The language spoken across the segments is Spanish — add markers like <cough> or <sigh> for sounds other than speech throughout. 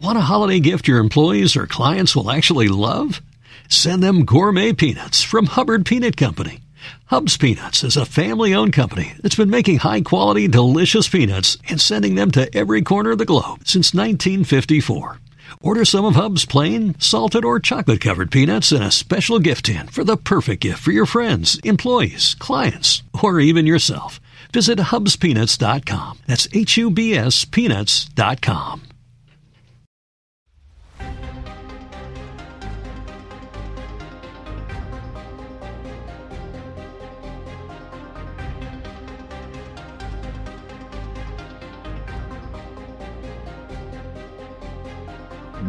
Want a holiday gift your employees or clients will actually love? Send them gourmet peanuts from Hubbard Peanut Company. Hubs Peanuts is a family owned company that's been making high quality, delicious peanuts and sending them to every corner of the globe since 1954. Order some of Hub's plain, salted, or chocolate covered peanuts in a special gift tin for the perfect gift for your friends, employees, clients, or even yourself. Visit hubspeanuts.com. That's H U B S peanuts.com.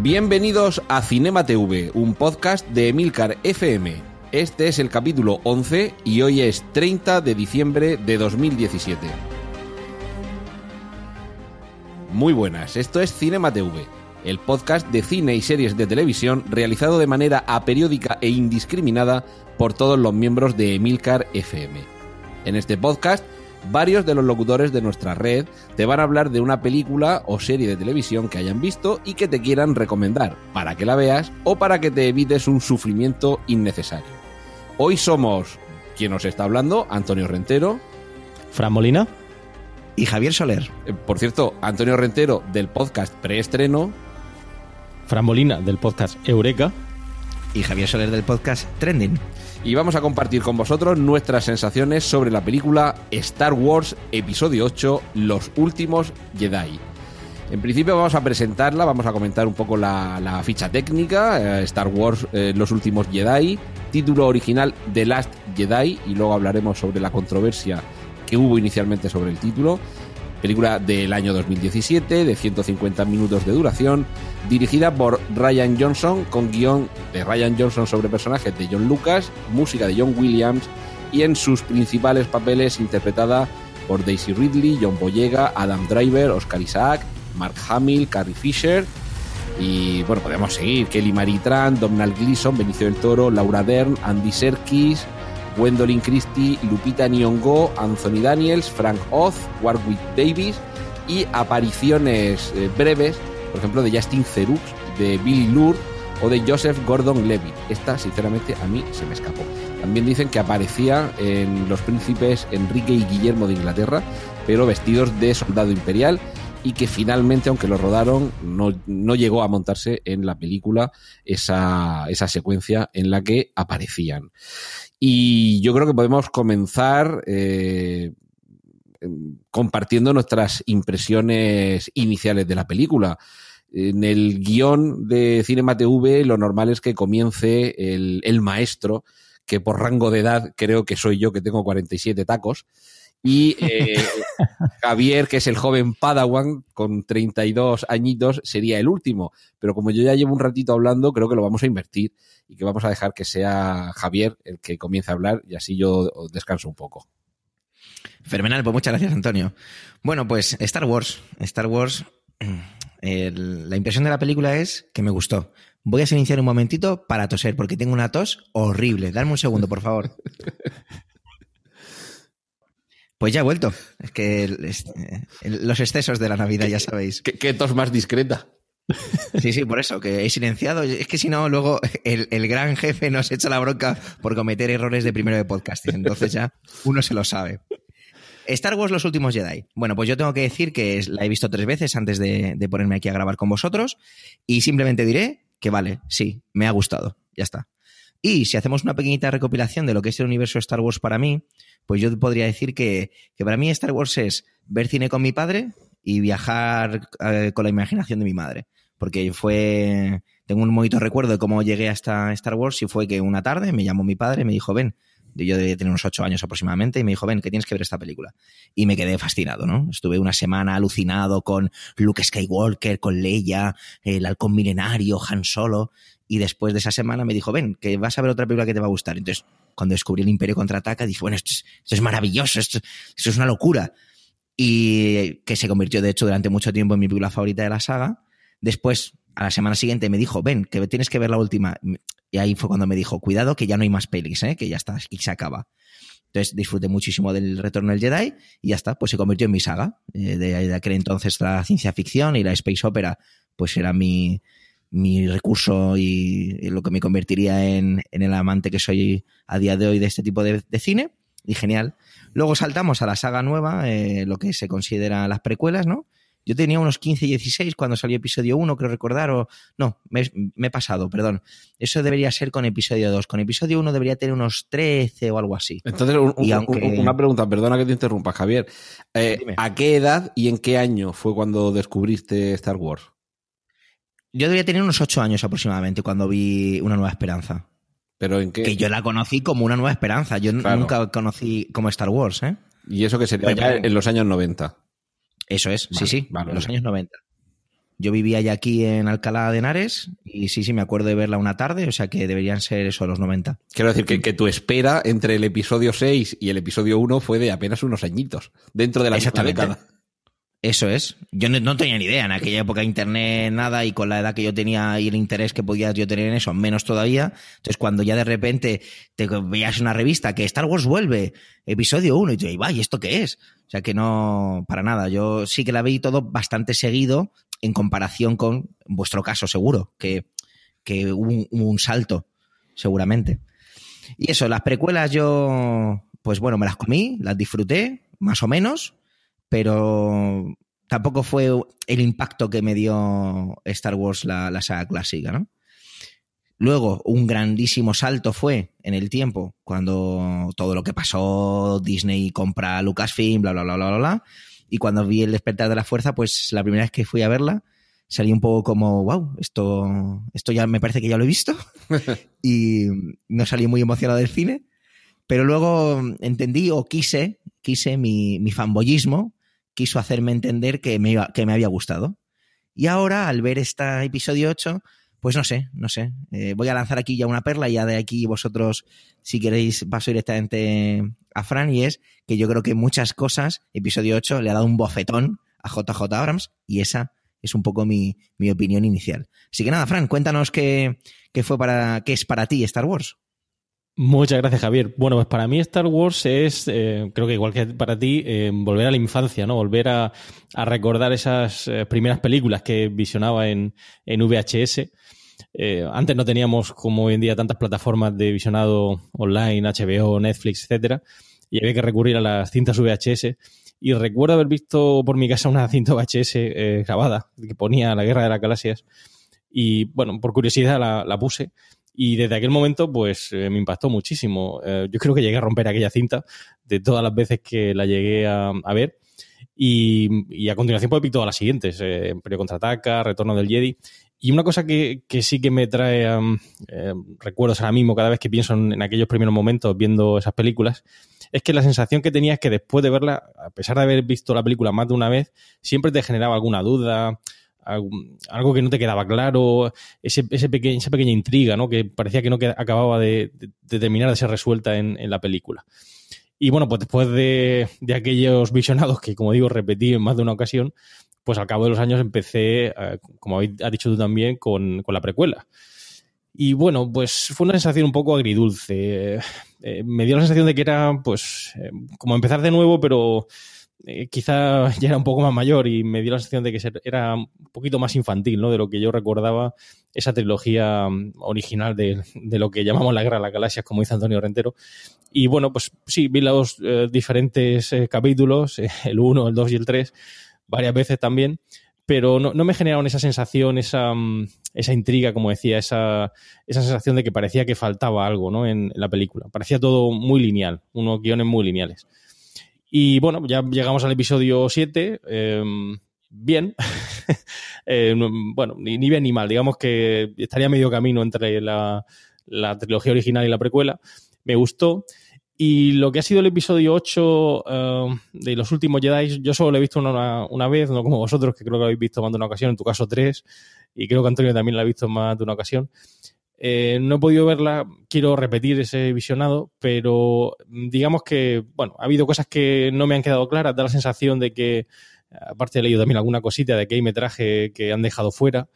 Bienvenidos a Cinema TV, un podcast de Emilcar FM. Este es el capítulo 11 y hoy es 30 de diciembre de 2017. Muy buenas, esto es Cinema TV, el podcast de cine y series de televisión realizado de manera aperiódica e indiscriminada por todos los miembros de Emilcar FM. En este podcast varios de los locutores de nuestra red te van a hablar de una película o serie de televisión que hayan visto y que te quieran recomendar para que la veas o para que te evites un sufrimiento innecesario. Hoy somos quien nos está hablando, Antonio Rentero. Fran Molina. Y Javier Soler. Eh, Por cierto, Antonio Rentero del podcast preestreno. Fran Molina del podcast Eureka. Y Javier Soler del podcast Trending y vamos a compartir con vosotros nuestras sensaciones sobre la película Star Wars Episodio 8, Los Últimos Jedi. En principio vamos a presentarla, vamos a comentar un poco la, ficha técnica, eh, Star Wars eh, Los Últimos Jedi, título original The Last Jedi, y luego hablaremos sobre la controversia que hubo inicialmente sobre el título. Película del año 2017, de 150 minutos de duración, dirigida por Ryan Johnson, con guion de Ryan Johnson sobre personajes de John Lucas, música de John Williams y en sus principales papeles interpretada por Daisy Ridley, John Boyega, Adam Driver, Oscar Isaac, Mark Hamill, Carrie Fisher y bueno, podemos seguir, Kelly Marie Tran, Donald Gleason, Benicio del Toro, Laura Dern, Andy Serkis, Gwendolyn Christie, Lupita Nyong'o, Anthony Daniels, Frank Oz, Warwick Davis y apariciones eh, breves, por ejemplo, de Justin Theroux, de Billy Lure o de Joseph Gordon-Levitt. Esta, sinceramente, a mí se me escapó. También dicen que aparecía en Los Príncipes Enrique y Guillermo de Inglaterra, pero vestidos de soldado imperial y que finalmente, aunque lo rodaron, no, no llegó a montarse en la película esa, esa secuencia en la que aparecían. Y yo creo que podemos comenzar eh, compartiendo nuestras impresiones iniciales de la película. En el guion de Cinema TV lo normal es que comience el, el maestro, que por rango de edad creo que soy yo, que tengo 47 tacos, y eh, <laughs> Javier, que es el joven Padawan, con 32 añitos, sería el último. Pero como yo ya llevo un ratito hablando, creo que lo vamos a invertir y que vamos a dejar que sea Javier el que comience a hablar y así yo descanso un poco. Fenomenal, pues muchas gracias, Antonio. Bueno, pues Star Wars. Star Wars. El, la impresión de la película es que me gustó. Voy a iniciar un momentito para toser, porque tengo una tos horrible. Dame un segundo, por favor. <laughs> Pues ya he vuelto. Es que el, el, los excesos de la Navidad, ya sabéis. ¿Qué, qué tos más discreta? Sí, sí, por eso, que he silenciado. Es que si no, luego el, el, gran jefe nos echa la bronca por cometer errores de primero de podcasting. Entonces ya uno se lo sabe. Star Wars Los Últimos Jedi. Bueno, pues yo tengo que decir que la he visto tres veces antes de, de ponerme aquí a grabar con vosotros y simplemente diré que vale, sí, me ha gustado. Ya está. Y si hacemos una pequeñita recopilación de lo que es el universo Star Wars para mí, pues yo podría decir que, que para mí Star Wars es ver cine con mi padre y viajar eh, con la imaginación de mi madre. Porque fue. Tengo un bonito recuerdo de cómo llegué hasta Star Wars y fue que una tarde me llamó mi padre y me dijo, ven, yo debía tener unos ocho años aproximadamente, y me dijo, ven, que tienes que ver esta película. Y me quedé fascinado, ¿no? Estuve una semana alucinado con Luke Skywalker, con Leia, el halcón milenario, Han Solo, y después de esa semana me dijo, ven, que vas a ver otra película que te va a gustar. Entonces, cuando descubrí el Imperio Contraataca, dije, bueno, esto es, es maravilloso, esto, esto es una locura. Y que se convirtió, de hecho, durante mucho tiempo en mi película favorita de la saga. Después, a la semana siguiente, me dijo, ven, que tienes que ver la última. Y ahí fue cuando me dijo, cuidado, que ya no hay más pelis, ¿eh? que ya está, y se acaba. Entonces disfruté muchísimo del retorno del Jedi y ya está, pues se convirtió en mi saga. Eh, de, de aquel entonces la ciencia ficción y la space opera, pues era mi, mi recurso y, y lo que me convertiría en, en el amante que soy a día de hoy de este tipo de, de cine. Y genial. Luego saltamos a la saga nueva, eh, lo que se considera las precuelas, ¿no? Yo tenía unos 15, 16 cuando salió episodio 1, creo recordar, o no, me, me he pasado, perdón. Eso debería ser con episodio 2. Con episodio 1 debería tener unos 13 o algo así. Entonces, un- Y un- aunque- un- una pregunta, perdona que te interrumpa, Javier. Eh. ¿A qué edad y en qué año fue cuando descubriste Star Wars? Yo debería tener unos 8 años aproximadamente cuando vi Una Nueva Esperanza. Pero en qué. Que yo la conocí como Una Nueva Esperanza. Yo Claro. nunca conocí como Star Wars, ¿eh? Y eso que sería ya en los años 90. Eso es, Vale, sí, sí, vale, en los años 90. Yo vivía ya aquí en Alcalá de Henares y sí, sí, me acuerdo de verla una tarde, o sea que deberían ser eso, los 90. Quiero decir que, que tu espera entre el episodio 6 y el episodio 1 fue de apenas unos añitos, dentro de la misma década. Eso es. Yo no, no tenía ni idea en aquella época internet, nada, y con la edad que yo tenía y el interés que podía yo tener en eso, menos todavía. Entonces, cuando ya de repente te veías una revista que Star Wars vuelve, episodio 1, y tú, "Ay, ¿y esto qué es? O sea que no, para nada. Yo sí que la vi todo bastante seguido en comparación con vuestro caso, seguro, que, que hubo un, un salto, seguramente. Y eso, las precuelas yo, pues bueno, me las comí, las disfruté, más o menos, pero tampoco fue el impacto que me dio Star Wars la, la saga clásica, ¿no? Luego, un grandísimo salto fue en el tiempo, cuando todo lo que pasó, Disney compra Lucasfilm, bla, bla, bla, bla, bla, bla. Y cuando vi el despertar de la fuerza, pues la primera vez que fui a verla, salí un poco como, wow, esto, esto ya me parece que ya lo he visto. <laughs> y no salí muy emocionado del cine. Pero luego entendí o quise, quise mi, mi fanboyismo, quiso hacerme entender que me, iba- que me había gustado. Y ahora, al ver este episodio 8, pues no sé, no sé. Eh, voy a lanzar aquí ya una perla ya de aquí vosotros, si queréis, paso directamente a Fran y es que yo creo que muchas cosas, episodio 8 le ha dado un bofetón a JJ Abrams y esa es un poco mi, mi opinión inicial. Así que nada, Fran, cuéntanos qué, qué fue para, qué es para ti Star Wars. Muchas gracias, Javier. Bueno, pues para mí Star Wars es, eh, creo que igual que para ti, eh, volver a la infancia, ¿no? Volver a, recordar esas eh, primeras películas que visionaba en, en VHS. Antes no teníamos, como hoy en día, tantas plataformas de visionado online, HBO, Netflix, etcétera, y había que recurrir a las cintas VHS. Y recuerdo haber visto por mi casa una cinta VHS grabada que ponía La Guerra de las Galaxias. Y bueno, por curiosidad la puse. Y desde aquel momento, pues eh, me impactó muchísimo. Eh, yo creo que llegué a romper aquella cinta de todas las veces que la llegué a, ver. Y, a continuación, pues vi todas las siguientes: eh, Imperio contraataca, Retorno del Jedi. Y una cosa que, sí que me trae um, eh, recuerdos ahora mismo, cada vez que pienso en, en aquellos primeros momentos viendo esas películas, es que la sensación que tenía es que después de verla, a pesar de haber visto la película más de una vez, siempre te generaba alguna duda, algo que no te quedaba claro, ese, ese peque- esa pequeña intriga, ¿no? Que parecía que no queda- acababa de, de- terminar de ser resuelta en, en la película. Y bueno, pues después de, de aquellos visionados que, como digo, repetí en más de una ocasión, pues al cabo de los años empecé, eh, como has dicho tú también, con, con la precuela. Y bueno, pues fue una sensación un poco agridulce. Eh, me dio la sensación de que era, pues, eh, como empezar de nuevo, pero eh, quizá <laughs> ya era un poco más mayor y me dio la sensación de que era un poquito más infantil, ¿no? De lo que yo recordaba esa trilogía mm, original de, lo que llamamos la Guerra de las Galaxias, como dice Antonio Rentero. Y bueno, pues sí, vi los eh, diferentes eh, capítulos, <laughs> el 1, el 2 y el 3, varias veces también, pero no, me generaron esa sensación, esa, mm, esa intriga, como decía, esa, esa sensación de que parecía que faltaba algo ¿no? en la película. Parecía todo muy lineal, unos guiones muy lineales. Y bueno, ya llegamos al episodio 7. eh, bien. No- <laughs> bueno, ni, bien ni mal. Digamos que estaría medio camino entre la, la trilogía original y la precuela. Me gustó. Y lo que ha sido el episodio 8 eh, de los últimos Jedi, yo solo lo he visto una, una vez, no como vosotros, que creo que lo habéis visto más de una ocasión, en tu caso tres, y creo que Antonio también lo ha visto más de una ocasión. Eh, no he podido verla, quiero repetir ese visionado, pero mm, digamos que, bueno, ha habido cosas que no me han quedado claras, da la sensación de que, aparte he leído también alguna cosita de que hay metraje que han dejado fuera,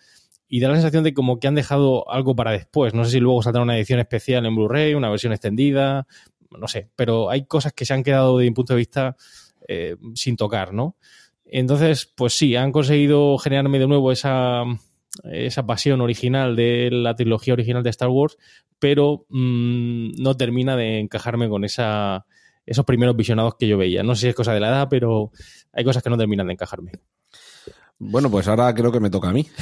y da la sensación de como que han dejado algo para después. No sé si luego saldrá una edición especial en Blu-ray, una versión extendida, no sé, pero hay cosas que se han quedado desde mi punto de vista eh, sin tocar, ¿no? Entonces, pues sí, han conseguido generarme de nuevo esa, esa pasión original de la trilogía original de Star Wars, pero mm, no termina de encajarme con esa, esos primeros visionados que yo veía. No sé si es cosa de la edad, pero hay cosas que no terminan de encajarme. Bueno, pues ahora creo que me toca a mí. <laughs>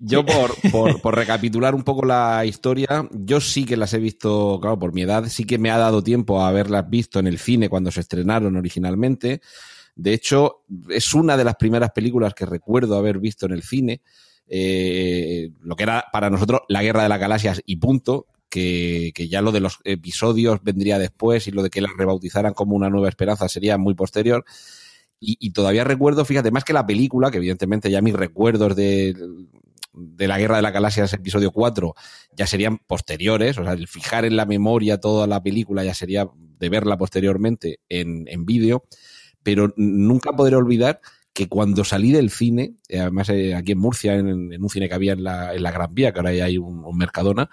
Yo, por, por, recapitular un poco la historia, yo sí que las he visto, claro, por mi edad, sí que me ha dado tiempo a haberlas visto en el cine cuando se estrenaron originalmente. De hecho, es una de las primeras películas que recuerdo haber visto en el cine. Eh, lo que era para nosotros la Guerra de las Galaxias y punto, que, que, ya lo de los episodios vendría después y lo de que la rebautizaran como una nueva esperanza sería muy posterior. Y, todavía recuerdo, fíjate, más que la película, que evidentemente ya mis recuerdos de, de la Guerra de las Galaxias episodio 4 ya serían posteriores, o sea, el fijar en la memoria toda la película ya sería de verla posteriormente en, en vídeo, pero nunca podré olvidar que cuando salí del cine, eh, además eh, aquí en Murcia, en, un cine que había en la, en la Gran Vía, que ahora ya hay un, Mercadona,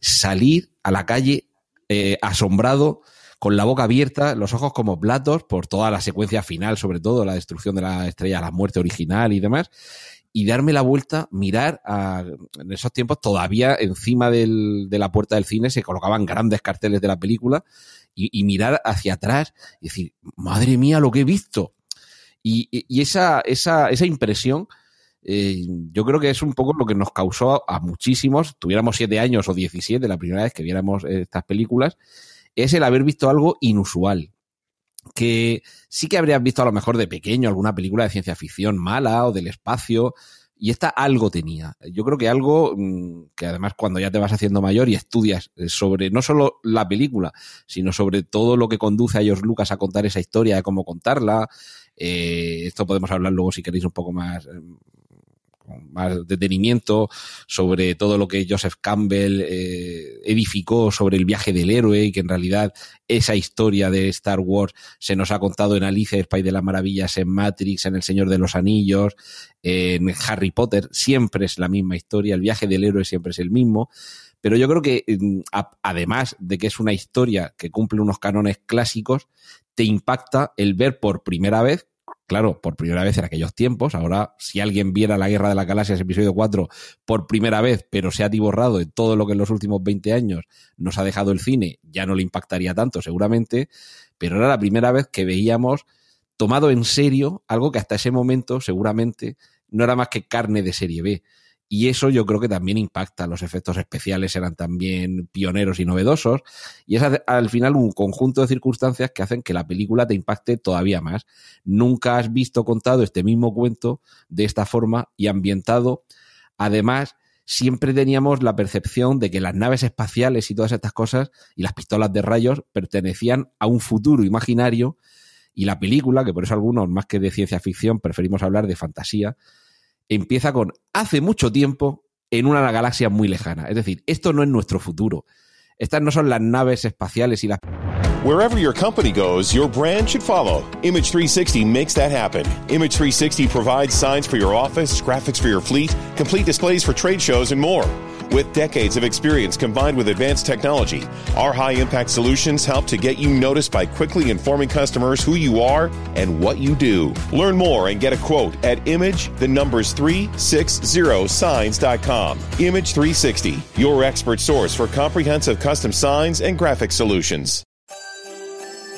salir a la calle eh, asombrado, con la boca abierta, los ojos como platos por toda la secuencia final, sobre todo la destrucción de la estrella, la muerte original y demás, y darme la vuelta, mirar a, en esos tiempos todavía encima del, de la puerta del cine se colocaban grandes carteles de la película y, mirar hacia atrás y decir, madre mía, lo que he visto. Y, esa, esa, esa impresión, eh, yo creo que es un poco lo que nos causó a muchísimos, tuviéramos siete años o diecisiete la primera vez que viéramos estas películas, es el haber visto algo inusual. Que sí que habrías visto a lo mejor de pequeño alguna película de ciencia ficción mala o del espacio, y esta algo tenía. Yo creo que algo mmm, que además cuando ya te vas haciendo mayor y estudias sobre no solo la película, sino sobre todo lo que conduce a George Lucas a contar esa historia, de cómo contarla. Eh, esto podemos hablar luego si queréis un poco más, más detenimiento sobre todo lo que Joseph Campbell eh, edificó sobre el viaje del héroe y que en realidad esa historia de Star Wars se nos ha contado en Alicia, el País de las Maravillas, en Matrix, en El Señor de los Anillos, en Harry Potter, siempre es la misma historia, el viaje del héroe siempre es el mismo. Pero yo creo que, además de que es una historia que cumple unos canones clásicos, te impacta el ver por primera vez claro, por primera vez en aquellos tiempos. Ahora, si alguien viera la Guerra de las Galaxias, episodio 4, por primera vez, pero se ha atiborrado de todo lo que en los últimos 20 años nos ha dejado el cine, ya no le impactaría tanto, seguramente, pero era la primera vez que veíamos tomado en serio algo que hasta ese momento, seguramente, no era más que carne de serie B. Y eso yo creo que también impacta. Los efectos especiales eran también pioneros y novedosos. Y es al final un conjunto de circunstancias que hacen que la película te impacte todavía más. Nunca has visto contado este mismo cuento de esta forma y ambientado. Además, siempre teníamos la percepción de que las naves espaciales y todas estas cosas y las pistolas de rayos pertenecían a un futuro imaginario. Y la película, que por eso algunos, más que de ciencia ficción, preferimos hablar de fantasía, empieza con hace mucho tiempo en una galaxia muy lejana. Es decir, esto no es nuestro futuro. Estas no son las naves espaciales y las Wherever your company goes, your brand should follow. Image 360 makes that happen. Image 360 provides signs for your office, graphics for your fleet, complete displays for trade shows, and more. With decades of experience combined with advanced technology, our high impact solutions help to get you noticed by quickly informing customers who you are and what you do. Learn more and get a quote at image the numbers 360signs.com. Image 360, your expert source for comprehensive custom signs and graphic solutions.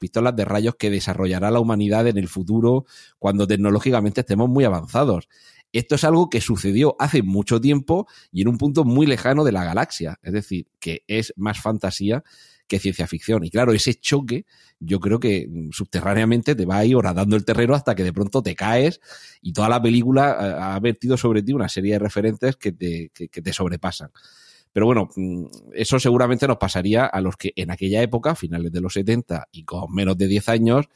pistolas de rayos que desarrollará la humanidad en el futuro cuando tecnológicamente estemos muy avanzados. Esto es algo que sucedió hace mucho tiempo y en un punto muy lejano de la galaxia. Es decir, que es más fantasía que ciencia ficción. Y claro, ese choque yo creo que subterráneamente te va a ir horadando el terreno hasta que de pronto te caes y toda la película ha vertido sobre ti una serie de referentes que te, que te sobrepasan. Pero bueno, eso seguramente nos pasaría a los que en aquella época, finales de los 70 y con menos de 10 años,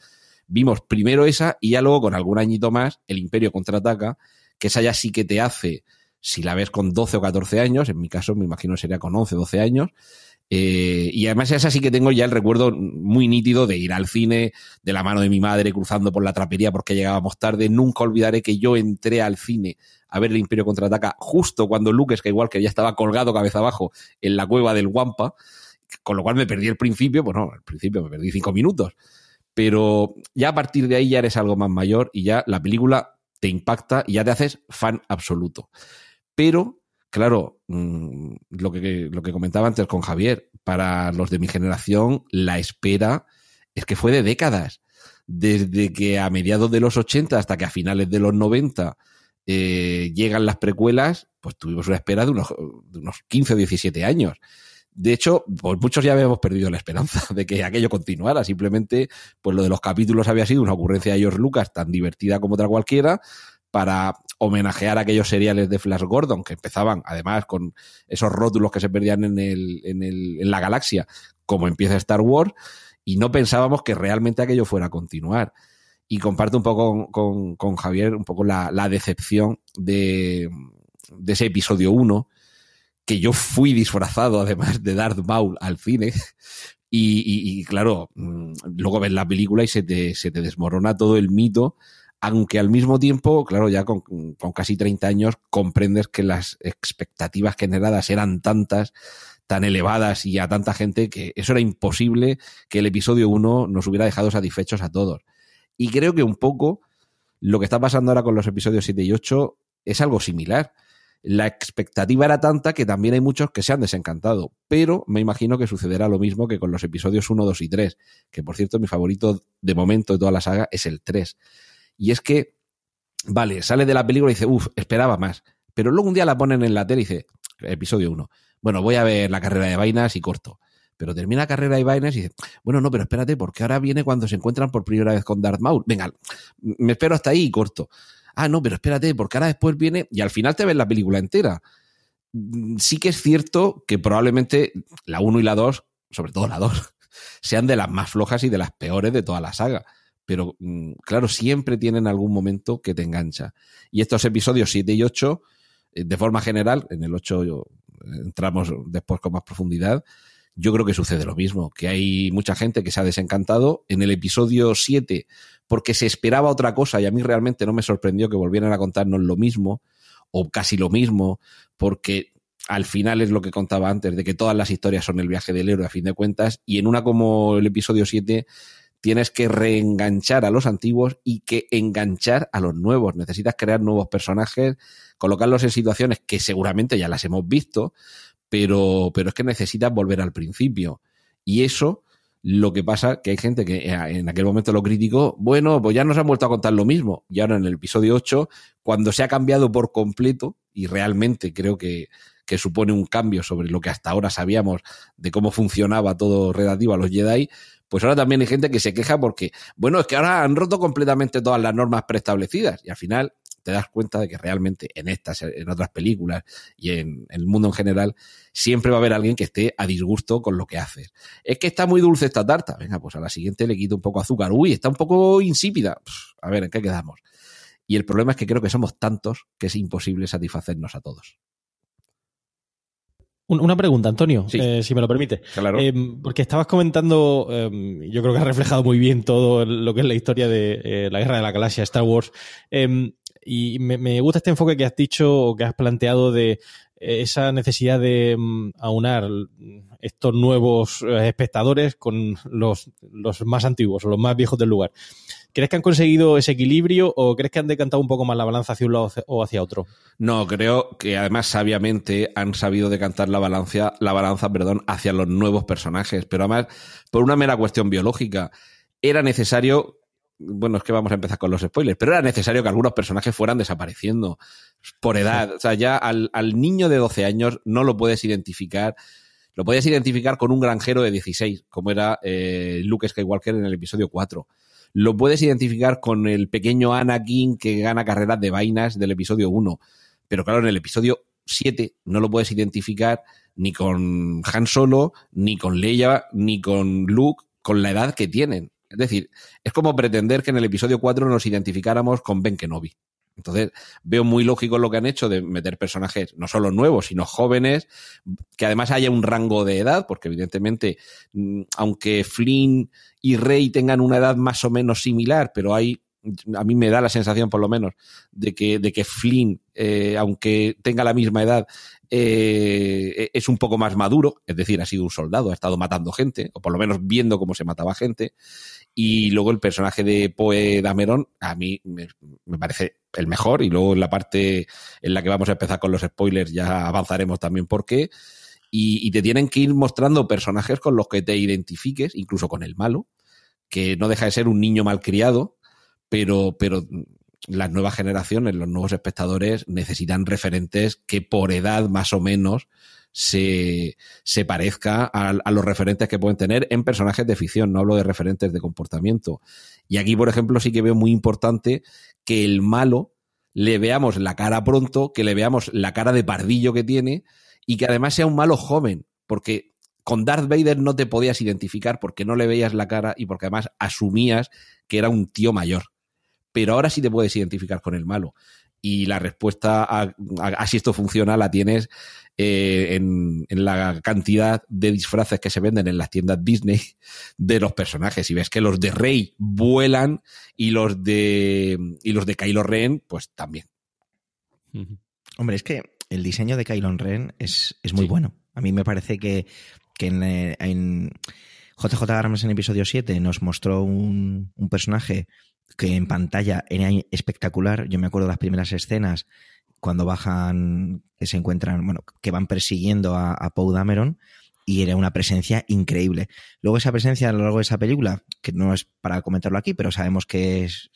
vimos primero esa y ya luego con algún añito más el Imperio contraataca, que esa ya sí que te hace si la ves con 12 o 14 años, en mi caso me imagino sería con 11 o 12 años, eh, y además es así que tengo ya el recuerdo muy nítido de ir al cine de la mano de mi madre cruzando por la trapería porque llegábamos tarde. Nunca olvidaré que yo entré al cine a ver el Imperio contraataca justo cuando Luke Skywalker ya estaba colgado cabeza abajo en la cueva del Wampa, con lo cual me perdí el principio, bueno, al principio me perdí cinco minutos, pero ya a partir de ahí ya eres algo más mayor y ya la película te impacta y ya te haces fan absoluto. Pero claro, mm, lo, que, lo que comentaba antes con Javier, para los de mi generación, la espera es que fue de décadas. Desde que a mediados de los 80 hasta que a finales de los 90 eh, llegan las precuelas, pues tuvimos una espera de unos, de unos 15 o 17 años. De hecho, pues muchos ya habíamos perdido la esperanza <laughs> de que aquello continuara. Simplemente, pues lo de los capítulos había sido una ocurrencia de George Lucas tan divertida como otra cualquiera para homenajear aquellos seriales de Flash Gordon que empezaban, además, con esos rótulos que se perdían en, el, en, el, en la galaxia, como empieza Star Wars, y no pensábamos que realmente aquello fuera a continuar. Y comparto un poco con, con, Javier un poco la, la decepción de, de, ese episodio 1, que yo fui disfrazado además de Darth Maul al cine. Y, y, claro, mm, luego ves la película y se te, se te desmorona todo el mito aunque al mismo tiempo, claro, ya con, con, casi 30 años comprendes que las expectativas generadas eran tantas, tan elevadas y a tanta gente que eso era imposible que el episodio 1 nos hubiera dejado satisfechos a todos. Y creo que un poco lo que está pasando ahora con los episodios 7 y 8 es algo similar. La expectativa era tanta que también hay muchos que se han desencantado, pero me imagino que sucederá lo mismo que con los episodios 1, 2 y 3, que por cierto mi favorito de momento de toda la saga es el 3 y es que, vale, sale de la película y dice, uff, esperaba más. Pero luego un día la ponen en la tele y dice, episodio 1, bueno, voy a ver la carrera de vainas y corto. Pero termina la carrera vainas y dice, bueno, no, pero espérate, porque ahora viene cuando se encuentran por primera vez con Darth Maul. Venga, me espero hasta ahí y corto. Ah, no, pero espérate, porque ahora después viene y al final te ves la película entera. Sí que es cierto que probablemente la 1 y la 2, sobre todo la 2, <laughs> sean de las más flojas y de las peores de toda la saga pero mm, claro, siempre tienen algún momento que te engancha. Y estos episodios 7 y 8, eh, de forma general, en el 8 yo, entramos después con más profundidad, yo creo que sucede lo mismo, que hay mucha gente que se ha desencantado. En el episodio 7, porque se esperaba otra cosa y a mí realmente no me sorprendió que volvieran a contarnos lo mismo o casi lo mismo, porque al final es lo que contaba antes, de que todas las historias son el viaje del héroe a fin de cuentas, y en una como el episodio 7 tienes que reenganchar a los antiguos y que enganchar a los nuevos. Necesitas crear nuevos personajes, colocarlos en situaciones que seguramente ya las hemos visto, pero, pero es que necesitas volver al principio. Y eso, lo que pasa, que hay gente que en aquel momento lo criticó, bueno, pues ya nos han vuelto a contar lo mismo. Y ahora en el episodio 8, cuando se ha cambiado por completo, y realmente creo que, que supone un cambio sobre lo que hasta ahora sabíamos de cómo funcionaba todo relativo a los Jedi, pues ahora también hay gente que se queja porque, bueno, es que ahora han roto completamente todas las normas preestablecidas y al final te das cuenta de que realmente en estas, en otras películas y en, el mundo en general, siempre va a haber alguien que esté a disgusto con lo que haces. Es que está muy dulce esta tarta. Venga, pues a la siguiente le quito un poco azúcar. Uy, está un poco insípida. a ver, ¿en qué quedamos? Y el problema es que creo que somos tantos que es imposible satisfacernos a todos. Una pregunta, Antonio, sí. eh, si me lo permite. Claro. Eh, porque estabas comentando, eh, yo creo que ha reflejado muy bien todo lo que es la historia de eh, la guerra de la galaxia, Star Wars. Y me, gusta este enfoque que has dicho o que has planteado de eh, esa necesidad de um, aunar estos nuevos eh, espectadores con los, los más antiguos o los más viejos del lugar. ¿Crees que han conseguido ese equilibrio o crees que han decantado un poco más la balanza hacia un lado o hacia otro? No, creo que además sabiamente han sabido decantar la balanza, la balanza, perdón, hacia los nuevos personajes, pero además por una mera cuestión biológica era necesario bueno, es que vamos a empezar con los spoilers, pero era necesario que algunos personajes fueran desapareciendo por edad. O sea, ya al, al niño de 12 años no lo puedes identificar. Lo puedes identificar con un granjero de 16, como era eh, Luke Skywalker en el episodio 4 lo puedes identificar con el pequeño Anakin que gana carreras de vainas del episodio 1. Pero claro, en el episodio 7 no lo puedes identificar ni con Han Solo, ni con Leia, ni con Luke, con la edad que tienen. Es decir, es como pretender que en el episodio 4 nos identificáramos con Ben Kenobi. Entonces, veo muy lógico lo que han hecho de meter personajes no solo nuevos, sino jóvenes, que además haya un rango de edad, porque evidentemente, mm, aunque Flynn y Rey tengan una edad más o menos similar, pero hay a mí me da la sensación, por lo menos, de que, de que Flynn, eh, aunque tenga la misma edad, eh, es un poco más maduro, es decir, ha sido un soldado, ha estado matando gente, o por lo menos viendo cómo se mataba gente. Y luego el personaje de Poe Dameron, a mí me, me parece el mejor, y luego en la parte en la que vamos a empezar con los spoilers ya avanzaremos también por qué. Y, y te tienen que ir mostrando personajes con los que te identifiques, incluso con el malo, que no deja de ser un niño malcriado, pero, pero las nuevas generaciones, los nuevos espectadores necesitan referentes que por edad más o menos se, se parezca a, a, los referentes que pueden tener en personajes de ficción, no hablo de referentes de comportamiento. Y aquí, por ejemplo, sí que veo muy importante que el malo le veamos la cara pronto, que le veamos la cara de pardillo que tiene y que además sea un malo joven, porque con Darth Vader no te podías identificar porque no le veías la cara y porque además asumías que era un tío mayor pero ahora sí te puedes identificar con el malo. Y la respuesta a, a, a si esto funciona la tienes eh, en, en, la cantidad de disfraces que se venden en las tiendas Disney de los personajes. Y ves que los de Rey vuelan y los de, y los de Kylo Ren, pues también. Hombre, es que el diseño de Kylo Ren es, es muy sí. bueno. A mí me parece que, que en, en JJ Abrams en episodio 7 nos mostró un, un personaje que en pantalla era espectacular. Yo me acuerdo de las primeras escenas cuando bajan, que se encuentran, bueno, que van persiguiendo a, a Dameron y era una presencia increíble. Luego esa presencia a lo largo de esa película, que no es para comentarlo aquí, pero sabemos que es,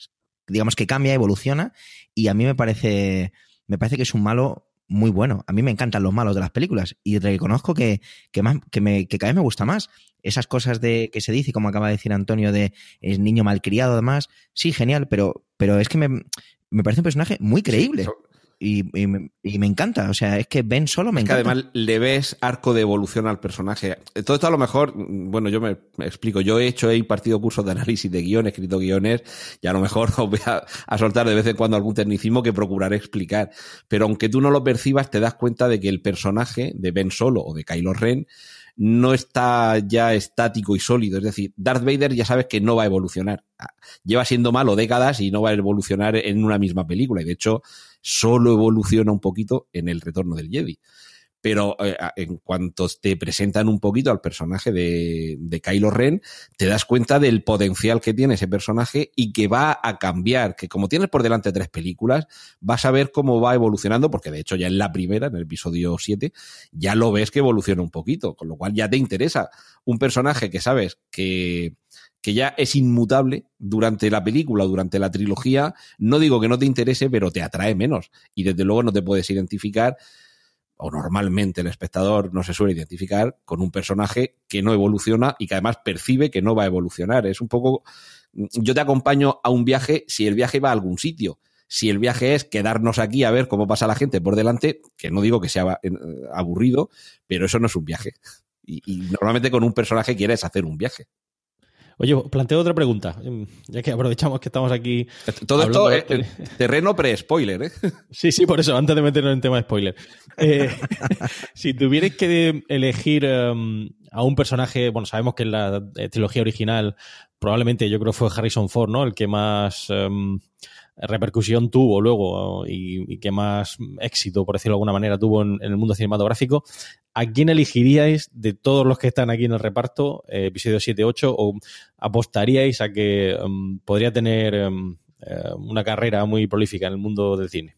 digamos que cambia, evoluciona y a mí me parece, me parece que es un malo muy bueno. A mí me encantan los malos de las películas y reconozco que, que, más, que, me, que cada vez me gusta más. Esas cosas de que se dice, como acaba de decir Antonio, de es niño malcriado, además, sí, genial, pero, pero es que me, me parece un personaje muy creíble. Sí, y, y, y, me encanta. O sea, es que Ben solo me es encanta. Que además le ves arco de evolución al personaje. Todo esto a lo mejor, bueno, yo me, me explico. Yo he hecho, he impartido cursos de análisis de guion, he escrito guiones, y a lo mejor <laughs> os voy a, a, soltar de vez en cuando algún tecnicismo que procuraré explicar. Pero aunque tú no lo percibas, te das cuenta de que el personaje de Ben Solo o de Kylo Ren no está ya estático y sólido. Es decir, Darth Vader ya sabes que no va a evolucionar. Lleva siendo malo décadas y no va a evolucionar en una misma película. Y de hecho, solo evoluciona un poquito en el retorno del Jedi. Pero eh, en cuanto te presentan un poquito al personaje de, de Kylo Ren, te das cuenta del potencial que tiene ese personaje y que va a cambiar, que como tienes por delante tres películas, vas a ver cómo va evolucionando, porque de hecho ya en la primera, en el episodio 7, ya lo ves que evoluciona un poquito, con lo cual ya te interesa un personaje que sabes que, que ya es inmutable durante la película, durante la trilogía, no digo que no te interese, pero te atrae menos. Y desde luego no te puedes identificar, o normalmente el espectador no se suele identificar con un personaje que no evoluciona y que además percibe que no va a evolucionar. Es un poco, yo te acompaño a un viaje si el viaje va a algún sitio. Si el viaje es quedarnos aquí a ver cómo pasa la gente por delante, que no digo que sea eh, aburrido, pero eso no es un viaje. Y, y normalmente con un personaje quieres hacer un viaje. Oye, planteo otra pregunta, ya que aprovechamos que estamos aquí. Todo esto es de... terreno pre-spoiler, ¿eh? <laughs> Sí, sí, por eso, antes de meternos en tema de spoiler. Eh, <laughs> si tuvierais que elegir um, a un personaje, bueno, sabemos que en la trilogía original probablemente yo creo fue Harrison Ford, ¿no? El que más um, repercusión tuvo luego y, y, que más éxito, por decirlo de alguna manera, tuvo en, en, el mundo cinematográfico. ¿A quién elegiríais de todos los que están aquí en el reparto, eh, episodio 7-8, o apostaríais a que um, podría tener um, eh, una carrera muy prolífica en el mundo del cine?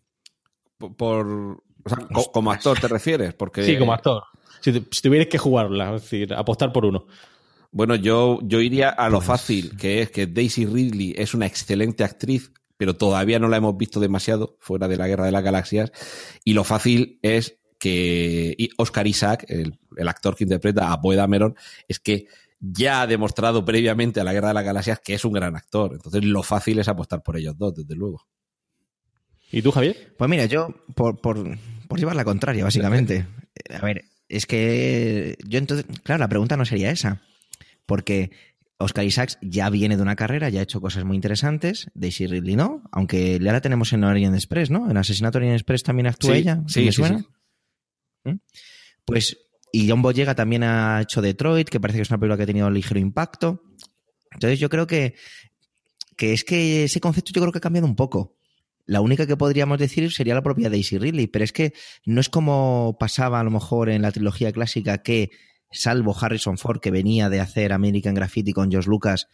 Por, por o sea, co como actor te refieres, porque sí, como actor. Si, si tuvierais que jugarla, es decir, apostar por uno. Bueno, yo, yo iría a lo fácil, que es que Daisy Ridley es una excelente actriz, pero todavía no la hemos visto demasiado fuera de la Guerra de las Galaxias. Y lo fácil es que Oscar Isaac, el, el actor que interpreta a Poe Dameron, es que ya ha demostrado previamente a la Guerra de las Galaxias que es un gran actor. Entonces lo fácil es apostar por ellos dos, desde luego. ¿Y tú, Javier? Pues mira, yo por, por, por llevar la contraria, básicamente. <laughs> A ver, es que yo entonces, claro, la pregunta no sería esa. Porque Oscar Isaacs ya viene de una carrera, ya ha hecho cosas muy interesantes. Daisy Ridley no, aunque ya la tenemos en Orient Express, ¿no? En Asesinato Orient Express también actúa Sí, ella. sí, ¿Me sí, suena? ¿Mm? Pues, y John Boyega también ha hecho Detroit, que parece que es una película que ha tenido ligero impacto. Entonces yo creo que, que es que ese concepto yo creo que ha cambiado un poco. La única que podríamos decir sería la propia Daisy Ridley, pero es que no es como pasaba a lo mejor en la trilogía clásica que, salvo Harrison Ford, que venía de hacer American Graffiti con George Lucas,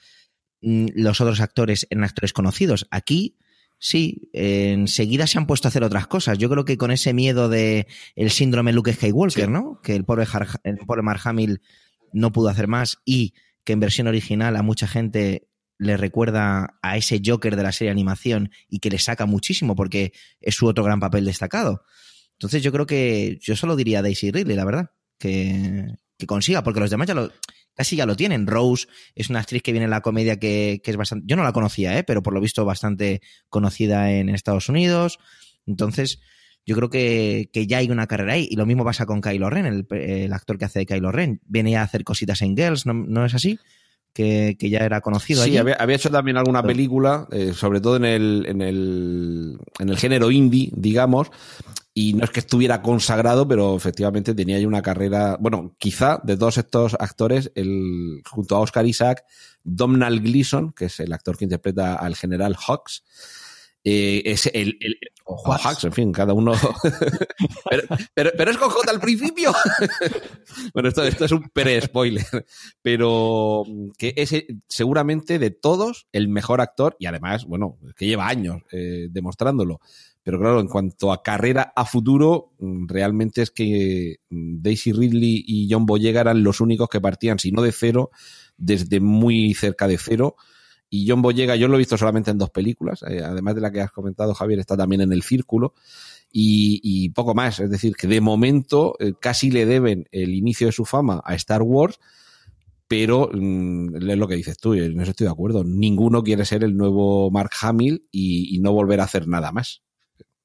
mm, los otros actores eran actores conocidos. Aquí, sí, eh, enseguida se han puesto a hacer otras cosas. Yo creo que con ese miedo de el síndrome Luke Skywalker, Sí. ¿no? Que el pobre, Har- el pobre Mark Hamill no pudo hacer más y que en versión original a mucha gente le recuerda a ese Joker de la serie de animación y que le saca muchísimo porque es su otro gran papel destacado. Entonces yo creo que yo solo diría Daisy Ridley, la verdad, que, que consiga, porque los demás ya lo, casi ya lo tienen. Rose es una actriz que viene en la comedia que, que es bastante, yo no la conocía, ¿eh? pero por lo visto bastante conocida en Estados Unidos. Entonces yo creo que, que ya hay una carrera ahí. Y lo mismo pasa con Kylo Ren, el, el actor que hace de Kylo Ren. Viene a hacer cositas en Girls, ¿no, no es así? Que, que ya era conocido Sí, allí. había, había hecho también alguna película, eh, sobre todo en el, en, el, en el género indie, digamos, y no es que estuviera consagrado, pero efectivamente tenía ya una carrera, bueno, quizá de todos estos actores, el, junto a Oscar Isaac, Domhnall Gleeson, que es el actor que interpreta al general Hawks, eh, es el, el- o Hawks. Hawks, en fin, cada uno. <laughs> pero, pero, pero es con J al principio. <laughs> bueno, esto, esto es un pre-spoiler. Pero que es eh, seguramente de todos el mejor actor y además, bueno, que lleva años eh, demostrándolo. Pero claro, en cuanto a carrera a futuro, mm, realmente es que mm, Daisy Ridley y John Boyega eran los únicos que partían, si no de cero, desde muy cerca de cero. Y John Boyega, yo lo he visto solamente en dos películas, eh, además de la que has comentado, Javier, está también en El Círculo. Y, poco más, es decir, que de momento eh, casi le deben el inicio de su fama a Star Wars, pero mm, es lo que dices tú, y en eso estoy de acuerdo. Ninguno quiere ser el nuevo Mark Hamill y no volver a hacer nada más.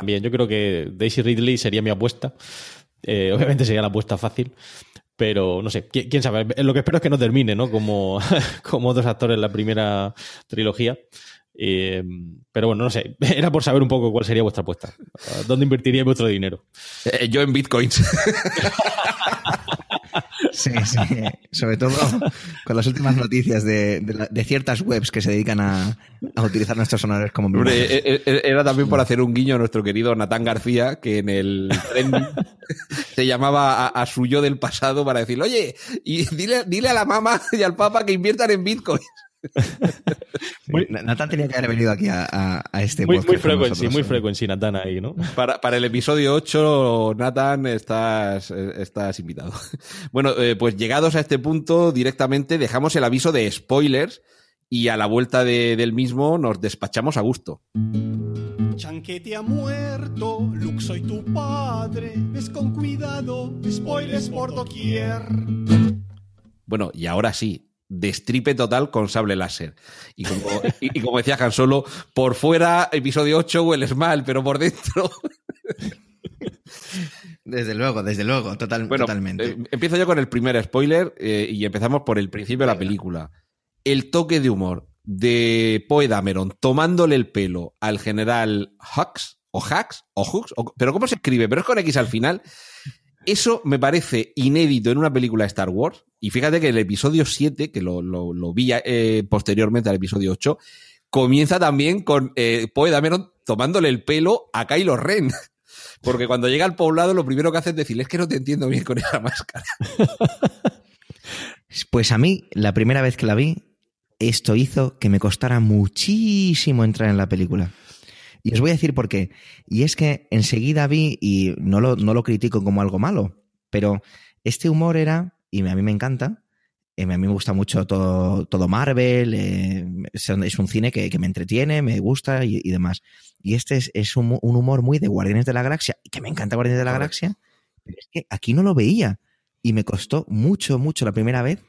También yo creo que Daisy Ridley sería mi apuesta. Eh, obviamente sería la apuesta fácil. Pero no sé, quién, quién sabe. Lo que espero es que no termine, ¿no? Como, <laughs> como otros actores en la primera trilogía. Eh, pero bueno, no sé. <laughs> Era por saber un poco cuál sería vuestra apuesta. ¿Dónde invertiría vuestro dinero? Eh, yo en bitcoins. <laughs> Sí, sí. Sobre todo con las últimas noticias de, de la- de ciertas webs que se dedican a, a utilizar nuestros honores como Hombre, memorias. eh, eh, era también por hacer un guiño a nuestro querido Natán García, que en el tren <laughs> se llamaba a, a su yo del pasado para decir, oye, y dile, dile a la mamá y al papa que inviertan en bitcoin. <laughs> Muy- Natán tenía que haber venido aquí a, a- a este Muy, podcast muy frecuente, nosotros. muy frecuente, Nathan ahí, ¿no? <laughs> Para, para el episodio 8, Nathan, estás, eh, estás invitado. <laughs> Bueno, eh, pues llegados a este punto, directamente dejamos el aviso de spoilers y a la vuelta de- del mismo nos despachamos a gusto. Chanquete ha muerto, Luke soy tu padre, ves con cuidado, spoilers por doquier. Bueno, y ahora sí, destripe total con sable láser. Y como, y, y como decía Han Solo, por fuera, episodio 8 hueles mal, pero por dentro. <laughs> Desde luego, desde luego, total, Bueno, totalmente. eh, empiezo yo con el primer spoiler eh, y empezamos por el principio de la película. El toque de humor de Poe Dameron tomándole el pelo al general Hux, o Hux, o Hux, o- pero ¿cómo se escribe? Pero es con X al final. Eso me parece inédito en una película de Star Wars. Y fíjate que el episodio 7, que lo, vi eh, posteriormente al episodio 8, comienza también con eh, Poe Dameron tomándole el pelo a Kylo Ren. <laughs> Porque cuando llega al poblado, lo primero que hace es decirle, es que no te entiendo bien con esa máscara. <laughs> Pues a mí, la primera vez que la vi, esto hizo que me costara muchísimo entrar en la película. Y os voy a decir por qué. Y es que enseguida vi, y no lo, no lo critico como algo malo, pero este humor era, y a mí me encanta, eh, a mí me gusta mucho todo, todo Marvel, eh, es, un cine que, que, me entretiene, me gusta y, y demás. Y este es, es un, un, humor muy de Guardianes de la Galaxia, y que me encanta Guardianes de la Galaxia, pero es que aquí no lo veía. Y me costó mucho, mucho la primera vez.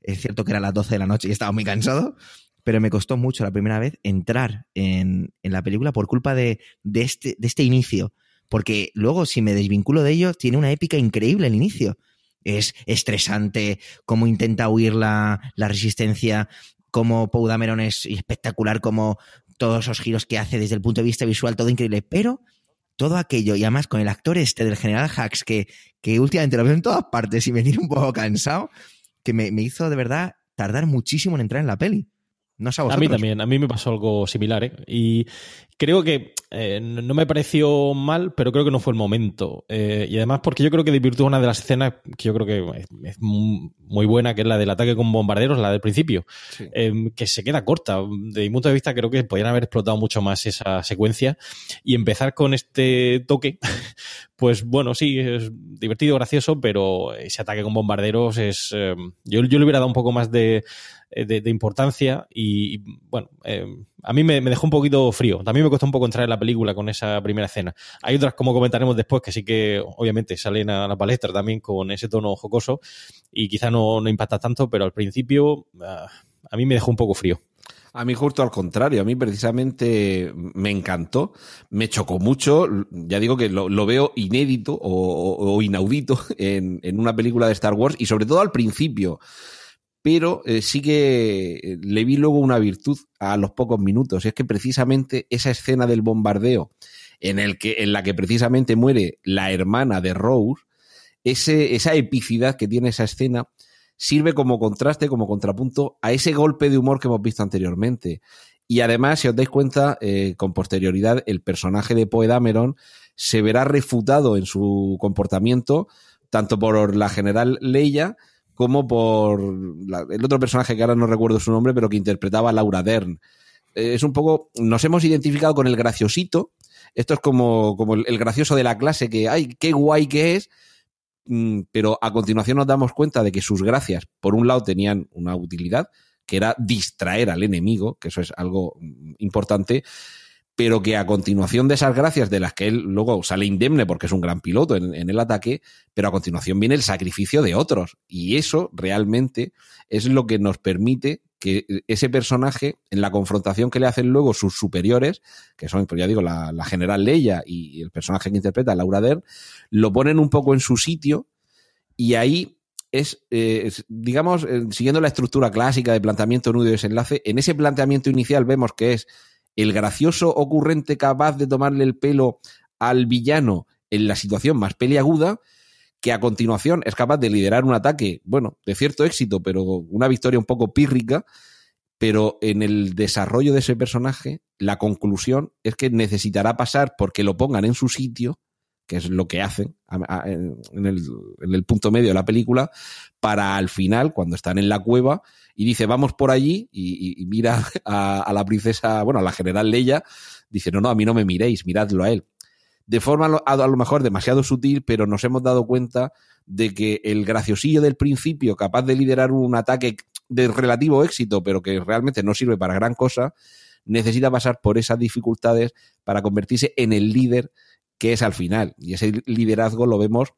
Es cierto que era las 12 de la noche y estaba muy cansado, pero me costó mucho la primera vez entrar en, en la película por culpa de, de, este, de este inicio. Porque luego, si me desvinculo de ello, tiene una épica increíble el inicio. Es estresante, cómo intenta huir la, la resistencia, cómo Poe Dameron es espectacular, como todos esos giros que hace desde el punto de vista visual, todo increíble. Pero todo aquello, y además con el actor este del General Hux, que, que últimamente lo veo en todas partes y me un poco cansado, que me, me hizo de verdad tardar muchísimo en entrar en la peli. No sé a, a, mí también, a mí me pasó algo similar. ¿eh? Y creo que eh, no me pareció mal, pero creo que no fue el momento. Eh, y además porque yo creo que desvirtúa una de las escenas que yo creo que es, es, muy buena, que es la del ataque con bombarderos, la del principio, sí. eh, que se queda corta. De mi punto de vista creo que podrían haber explotado mucho más esa secuencia y empezar con este toque, <laughs> pues bueno, sí, es divertido, gracioso, pero ese ataque con bombarderos es... Eh, yo, yo le hubiera dado un poco más de de, de, importancia y, bueno, eh, a mí me, dejó un poquito frío. También me costó un poco entrar en la película con esa primera escena. Hay otras, como comentaremos después, que sí que obviamente salen a la palestra también con ese tono jocoso y quizá no, no impacta tanto, pero al principio uh, a mí me dejó un poco frío. A mí justo al contrario, a mí precisamente me encantó, me chocó mucho, ya digo que lo, lo veo inédito o, o, o inaudito en, en, una película de Star Wars y sobre todo al principio pero eh, sí que le vi luego una virtud a los pocos minutos. Es que precisamente esa escena del bombardeo, en, el que, en la que precisamente muere la hermana de Rose, esa epicidad que tiene esa escena sirve como contraste, como contrapunto a ese golpe de humor que hemos visto anteriormente. Y además, si os dais cuenta, eh, con posterioridad, el personaje de Poe Dameron se verá refutado en su comportamiento, tanto por la general Leia, como por el otro personaje que ahora no recuerdo su nombre, pero que interpretaba a Laura Dern. Eh, es un poco, nos hemos identificado con el graciosito. Esto es como, como el, el, gracioso de la clase que, ay, qué guay que es. Mm, pero a continuación nos damos cuenta de que sus gracias, por un lado, tenían una utilidad, que era distraer al enemigo, que eso es algo importante, pero que a continuación de esas gracias de las que él luego sale indemne porque es un gran piloto en, el ataque, pero a continuación viene el sacrificio de otros. Y eso realmente es lo que nos permite que ese personaje, en la confrontación que le hacen luego sus superiores, que son, pues ya digo, la, la general Leia y, el personaje que interpreta Laura Dern, lo ponen un poco en su sitio y ahí es, eh, digamos, eh, siguiendo la estructura clásica de planteamiento, nudo y desenlace, en ese planteamiento inicial vemos que es el gracioso ocurrente capaz de tomarle el pelo al villano en la situación más peliaguda, que a continuación es capaz de liderar un ataque, bueno, de cierto éxito, pero una victoria un poco pírrica, pero en el desarrollo de ese personaje, la conclusión es que necesitará pasar porque lo pongan en su sitio, que es lo que hacen en el, punto medio de la película, para al final, cuando están en la cueva, y dice, vamos por allí, y, mira <laughs> a, a, la princesa, bueno, a la general Leia, dice, no, no, a mí no me miréis, miradlo a él. De forma a lo mejor demasiado sutil, pero nos hemos dado cuenta de que el graciosillo del principio, capaz de liderar un ataque de relativo éxito, pero que realmente no sirve para gran cosa, necesita pasar por esas dificultades para convertirse en el líder que es al final. Y ese liderazgo lo vemos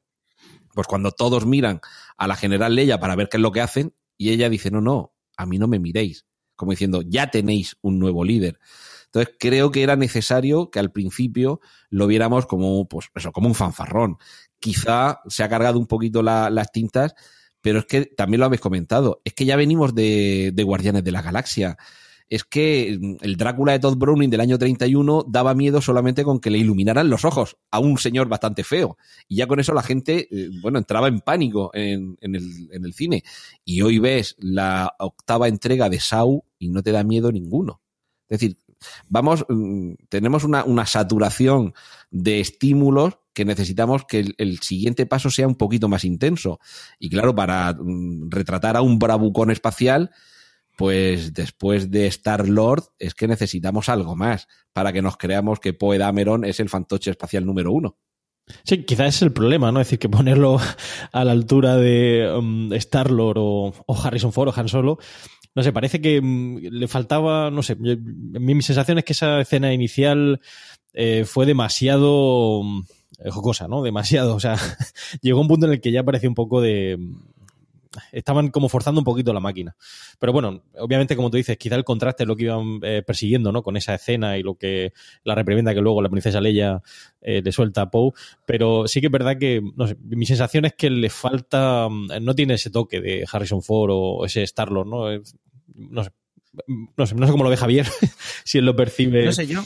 pues cuando todos miran a la general Leia para ver qué es lo que hacen y ella dice, no, no, a mí no me miréis. Como diciendo, ya tenéis un nuevo líder. Entonces creo que era necesario que al principio lo viéramos como, pues, eso, como un fanfarrón. Quizá se ha cargado un poquito la, las tintas, pero es que también lo habéis comentado, es que ya venimos de, de Guardianes de la Galaxia. Es que mm, el Drácula de Todd Browning del año 31 daba miedo solamente con que le iluminaran los ojos a un señor bastante feo. Y ya con eso la gente, eh, bueno, entraba en pánico en, en, el, en el cine. Y hoy ves la octava entrega de Saw y no te da miedo ninguno. Es decir, vamos, mm, tenemos una, una saturación de estímulos que necesitamos que el, el, siguiente paso sea un poquito más intenso. Y claro, para mm, retratar a un bravucón espacial, pues después de Star Lord es que necesitamos algo más para que nos creamos que Poe Dameron es el fantoche espacial número uno. Sí, quizás es el problema, ¿no? Es decir, que ponerlo a la altura de um, Star-Lord o, o, Harrison Ford o Han Solo, no sé, parece que um, le faltaba, no sé, mi, sensación es que esa escena inicial eh, fue demasiado eh, jocosa, ¿no? Demasiado, o sea, <laughs> llegó un punto en el que ya parecía un poco de estaban como forzando un poquito la máquina. Pero bueno, obviamente, como tú dices, quizá el contraste es lo que iban eh, persiguiendo, ¿no? Con esa escena y lo que la reprimenda que luego la princesa Leia eh, le suelta a Poe. Pero sí que es verdad que, no mi sensación es que le falta, mm, no tiene ese toque de Harrison Ford o ese Star-Lord, ¿no? No sé, no sé, no sé cómo lo ve Javier, <laughs> si él lo percibe. No sé, yo,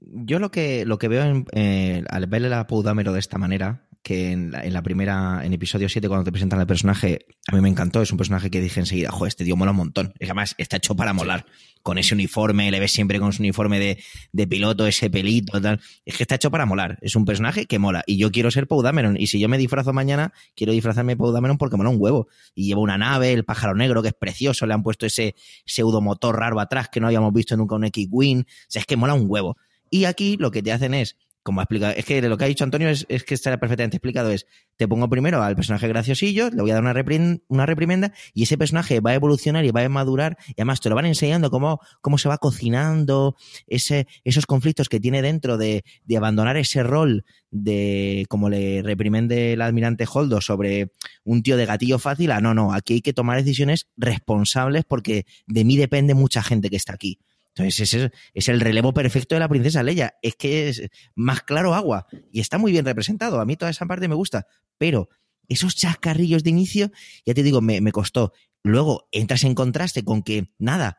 yo lo que, lo que veo en, eh, al verle a Poe Dameron de esta manera que en la, en la, primera, en episodio 7, cuando te presentan al personaje, a mí me encantó. Es un personaje que dije enseguida, joder, este tío mola un montón. Es que además está hecho para molar. Con ese uniforme, le ves siempre con su uniforme de, de piloto, ese pelito, tal. Es que está hecho para molar. Es un personaje que mola. Y yo quiero ser Poe Dameron. Y si yo me disfrazo mañana, quiero disfrazarme de Dameron porque mola un huevo. Y lleva una nave, el pájaro negro, que es precioso. Le han puesto ese pseudomotor raro atrás que no habíamos visto nunca un X-Wing. O sea, es que mola un huevo. Y aquí lo que te hacen es como ha explicado, es que lo que ha dicho Antonio es, que está perfectamente explicado, es, te pongo primero al personaje graciosillo, le voy a dar una, reprim, una reprimenda y ese personaje va a evolucionar y va a madurar y además te lo van enseñando cómo, cómo se va cocinando ese, esos conflictos que tiene dentro de, de abandonar ese rol de, como le reprimende el almirante Holdo sobre un tío de gatillo fácil, a no, no, aquí hay que tomar decisiones responsables porque de mí depende mucha gente que está aquí. Entonces, ese es el relevo perfecto de la princesa Leia. Es que es más claro agua. Y está muy bien representado. A mí toda esa parte me gusta. Pero esos chascarrillos de inicio, ya te digo, me, me costó. Luego entras en contraste con que, nada,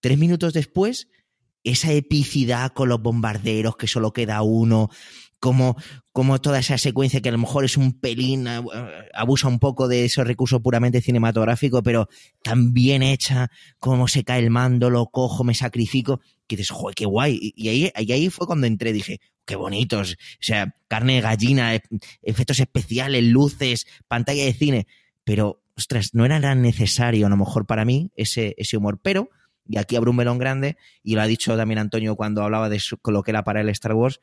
tres minutos después, esa epicidad con los bombarderos, que solo queda uno, como, como toda esa secuencia que a lo mejor es un pelín, abusa un poco de ese recurso puramente cinematográfico, pero tan bien hecha, como se cae el mando, lo cojo, me sacrifico, que dices, joder, qué guay. Y ahí, ahí fue cuando entré, dije, qué bonitos, o sea, carne de gallina, efectos especiales, luces, pantalla de cine, pero, ostras, no era tan necesario a lo mejor para mí ese, ese humor, pero, y aquí abro un melón grande, y lo ha dicho también Antonio cuando hablaba de lo que era para el Star Wars,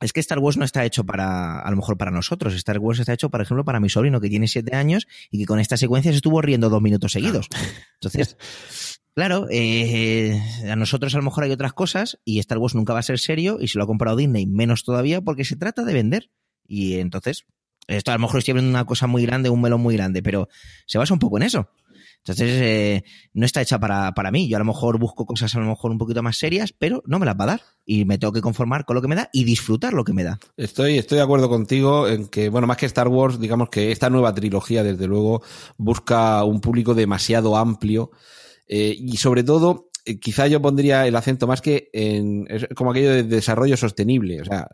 es que Star Wars no está hecho para, a lo mejor para nosotros. Star Wars está hecho, por ejemplo, para mi sobrino que tiene siete años y que con esta secuencia se estuvo riendo dos minutos seguidos. Entonces, <laughs> claro, eh, a nosotros a lo mejor hay otras cosas y Star Wars nunca va a ser serio y se lo ha comprado Disney menos todavía porque se trata de vender. Y entonces, esto a lo mejor estoy viendo una cosa muy grande, un melón muy grande, pero se basa un poco en eso. Entonces, eh, no está hecha para, para mí. Yo a lo mejor busco cosas a lo mejor un poquito más serias, pero no me las va a dar. Y me tengo que conformar con lo que me da y disfrutar lo que me da. Estoy, estoy de acuerdo contigo en que, bueno, más que Star Wars, digamos que esta nueva trilogía, desde luego, busca un público demasiado amplio. Eh, y sobre todo, eh, quizá yo pondría el acento más que en es como aquello de desarrollo sostenible. O sea,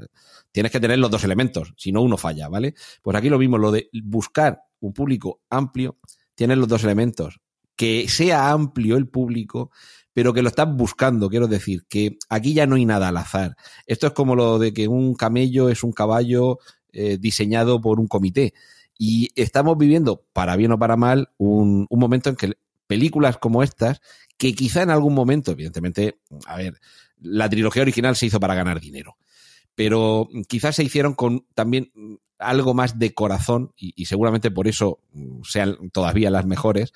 tienes que tener los dos elementos, si no uno falla, ¿vale? Pues aquí lo mismo, lo de buscar un público amplio tienes los dos elementos. Que sea amplio el público, pero que lo estás buscando, quiero decir, que aquí ya no hay nada al azar. Esto es como lo de que un camello es un caballo eh, diseñado por un comité. Y estamos viviendo, para bien o para mal, un, un momento en que películas como estas, que quizá en algún momento, evidentemente, a ver, la trilogía original se hizo para ganar dinero, pero quizás se hicieron con también algo más de corazón y, seguramente por eso sean todavía las mejores.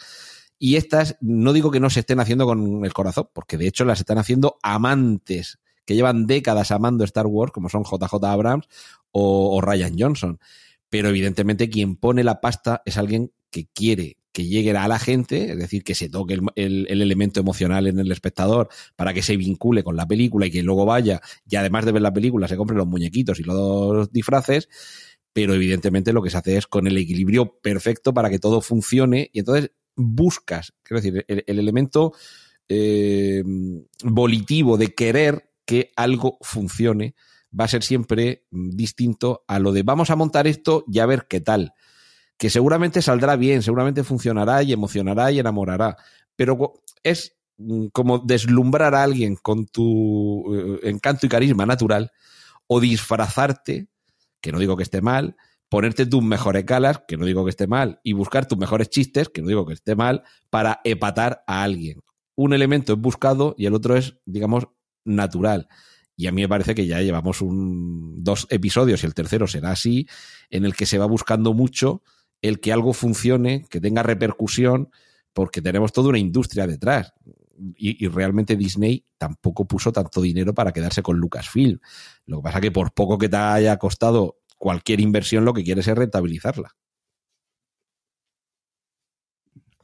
Y estas no digo que no se estén haciendo con el corazón, porque de hecho las están haciendo amantes que llevan décadas amando Star Wars, como son JJ Abrams o, o Ryan Johnson. Pero evidentemente quien pone la pasta es alguien que quiere que llegue a la gente, es decir, que se toque el, el, el, elemento emocional en el espectador para que se vincule con la película y que luego vaya y además de ver la película se compre los muñequitos y los disfraces, pero evidentemente lo que se hace es con el equilibrio perfecto para que todo funcione y entonces buscas, quiero decir, el, el elemento eh, volitivo de querer que algo funcione va a ser siempre distinto a lo de vamos a montar esto y a ver qué tal. Que seguramente saldrá bien, seguramente funcionará y emocionará y enamorará. Pero es mm, como deslumbrar a alguien con tu eh, encanto y carisma natural o disfrazarte, que no digo que esté mal, ponerte tus mejores calas, que no digo que esté mal, y buscar tus mejores chistes, que no digo que esté mal, para epatar a alguien. Un elemento es buscado y el otro es, digamos, natural. Y a mí me parece que ya llevamos un, dos episodios y el tercero será así, en el que se va buscando mucho el que algo funcione, que tenga repercusión, porque tenemos toda una industria detrás. Y, y, realmente Disney tampoco puso tanto dinero para quedarse con Lucasfilm. Lo que pasa que por poco que te haya costado cualquier inversión, lo que quieres es rentabilizarla.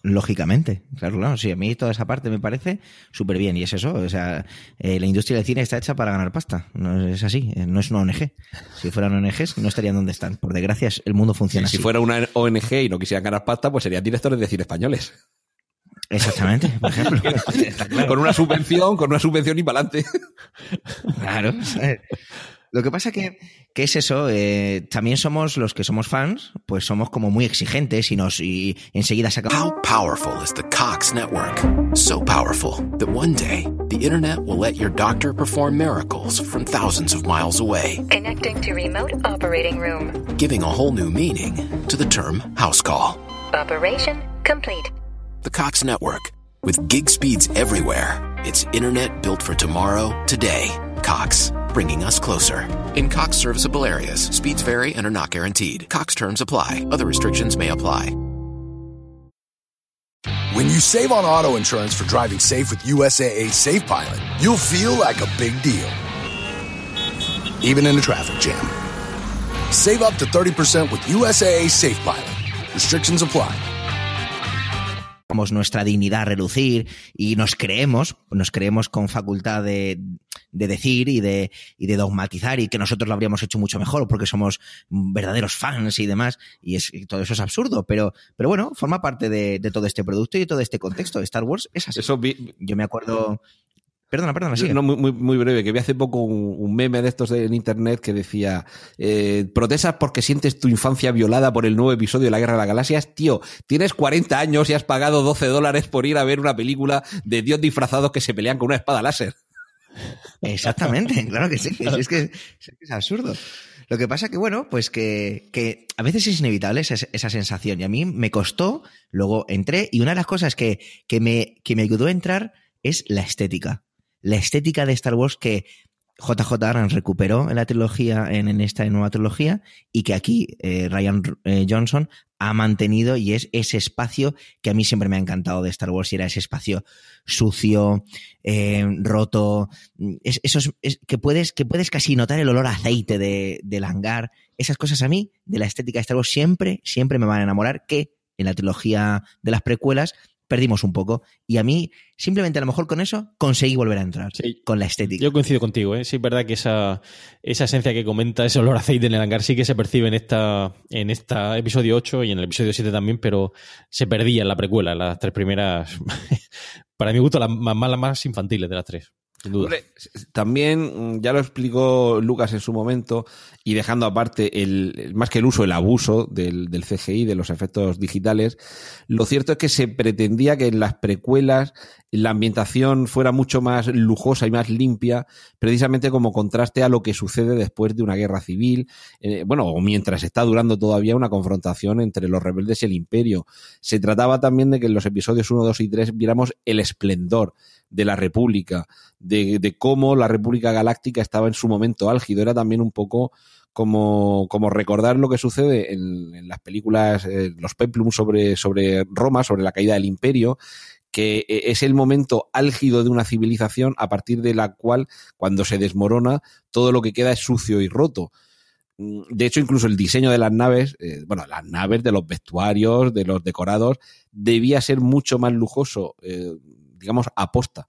Lógicamente, claro, claro. Sí, a mí toda esa parte me parece súper bien. Y es eso, o sea, eh, la industria del cine está hecha para ganar pasta. No es así, eh, no es una ONG. Si fueran ONGs, no estarían donde están. Por desgracia, el mundo funciona sí, así. Si fuera una ONG y no quisieran ganar pasta, pues serían directores de cine españoles. Exactamente, por ejemplo. <laughs> claro. Con una subvención, con una subvención y para adelante. Claro. Lo que pasa que, que es eso, eh, también somos los que somos fans, pues somos como muy exigentes y nos y enseguida sacamos. How powerful is the Cox network? So powerful that one day the internet will let your doctor perform miracles from thousands of miles away. Connecting to remote operating room. Giving a whole new meaning to the term house call. Operation complete. The Cox network with gig speeds everywhere. It's internet built for tomorrow, today. Cox bringing us closer. In Cox serviceable areas, speeds vary and are not guaranteed. Cox terms apply. Other restrictions may apply. When you save on auto insurance for driving safe with USAA Safe Pilot, you'll feel like a big deal. Even in a traffic jam. Save up to 30% with USAA Safe Pilot. Restrictions apply. Nuestra dignidad a relucir y nos creemos, nos creemos con facultad de, de decir y de, y de, dogmatizar y que nosotros lo habríamos hecho mucho mejor porque somos verdaderos fans y demás. Y, es, y todo eso es absurdo, pero, pero bueno, forma parte de, de, todo este producto y de todo este contexto. Star Wars es así. Eso vi... Yo me acuerdo. Perdona, perdona, sí. No, muy, breve, que vi hace poco un, un meme de estos de, en internet que decía, eh, protestas porque sientes tu infancia violada por el nuevo episodio de la Guerra de las Galaxias. Tío, tienes 40 años y has pagado 12 dólares por ir a ver una película de dios disfrazados que se pelean con una espada láser. Exactamente, <laughs> claro que sí. Es, que, es, absurdo. Lo que pasa que, bueno, pues que, que a veces es inevitable esa, esa, sensación. Y a mí me costó, luego entré, y una de las cosas que, que, me, que me ayudó a entrar es la estética la estética de Star Wars que JJ Abrams recuperó en la trilogía, en, en esta nueva trilogía, y que aquí eh, Ryan eh, Johnson ha mantenido y es ese espacio que a mí siempre me ha encantado de Star Wars y era ese espacio sucio, eh, roto, es, esos, es, que, puedes, que puedes casi notar el olor a aceite de, del hangar. Esas cosas a mí, de la estética de Star Wars, siempre, siempre me van a enamorar, que en la trilogía de las precuelas perdimos un poco. Y a mí, simplemente a lo mejor con eso, conseguí volver a entrar. Sí. Con la estética. Yo coincido contigo, ¿eh? Sí, es verdad que esa, esa esencia que comenta, ese olor a aceite en el hangar, sí que se percibe en esta, en esta episodio 8 y en el episodio 7 también, pero se perdía en la precuela, en las tres primeras. <laughs> para mi gusto, las más, las más infantiles de las tres. También ya lo explicó Lucas en su momento y dejando aparte el más que el uso, el abuso del, del, CGI, de los efectos digitales, lo cierto es que se pretendía que en las precuelas la ambientación fuera mucho más lujosa y más limpia, precisamente como contraste a lo que sucede después de una guerra civil, eh, bueno, o mientras está durando todavía una confrontación entre los rebeldes y el imperio. Se trataba también de que en los episodios 1, 2 y 3 viéramos el esplendor de la República, de, cómo la República Galáctica estaba en su momento álgido. Era también un poco como, como recordar lo que sucede en, las películas, eh, los peplum sobre, sobre Roma, sobre la caída del imperio, que es el momento álgido de una civilización a partir de la cual, cuando se desmorona, todo lo que queda es sucio y roto. De hecho, incluso el diseño de las naves, eh, bueno, las naves, de los vestuarios, de los decorados, debía ser mucho más lujoso, eh, digamos, aposta.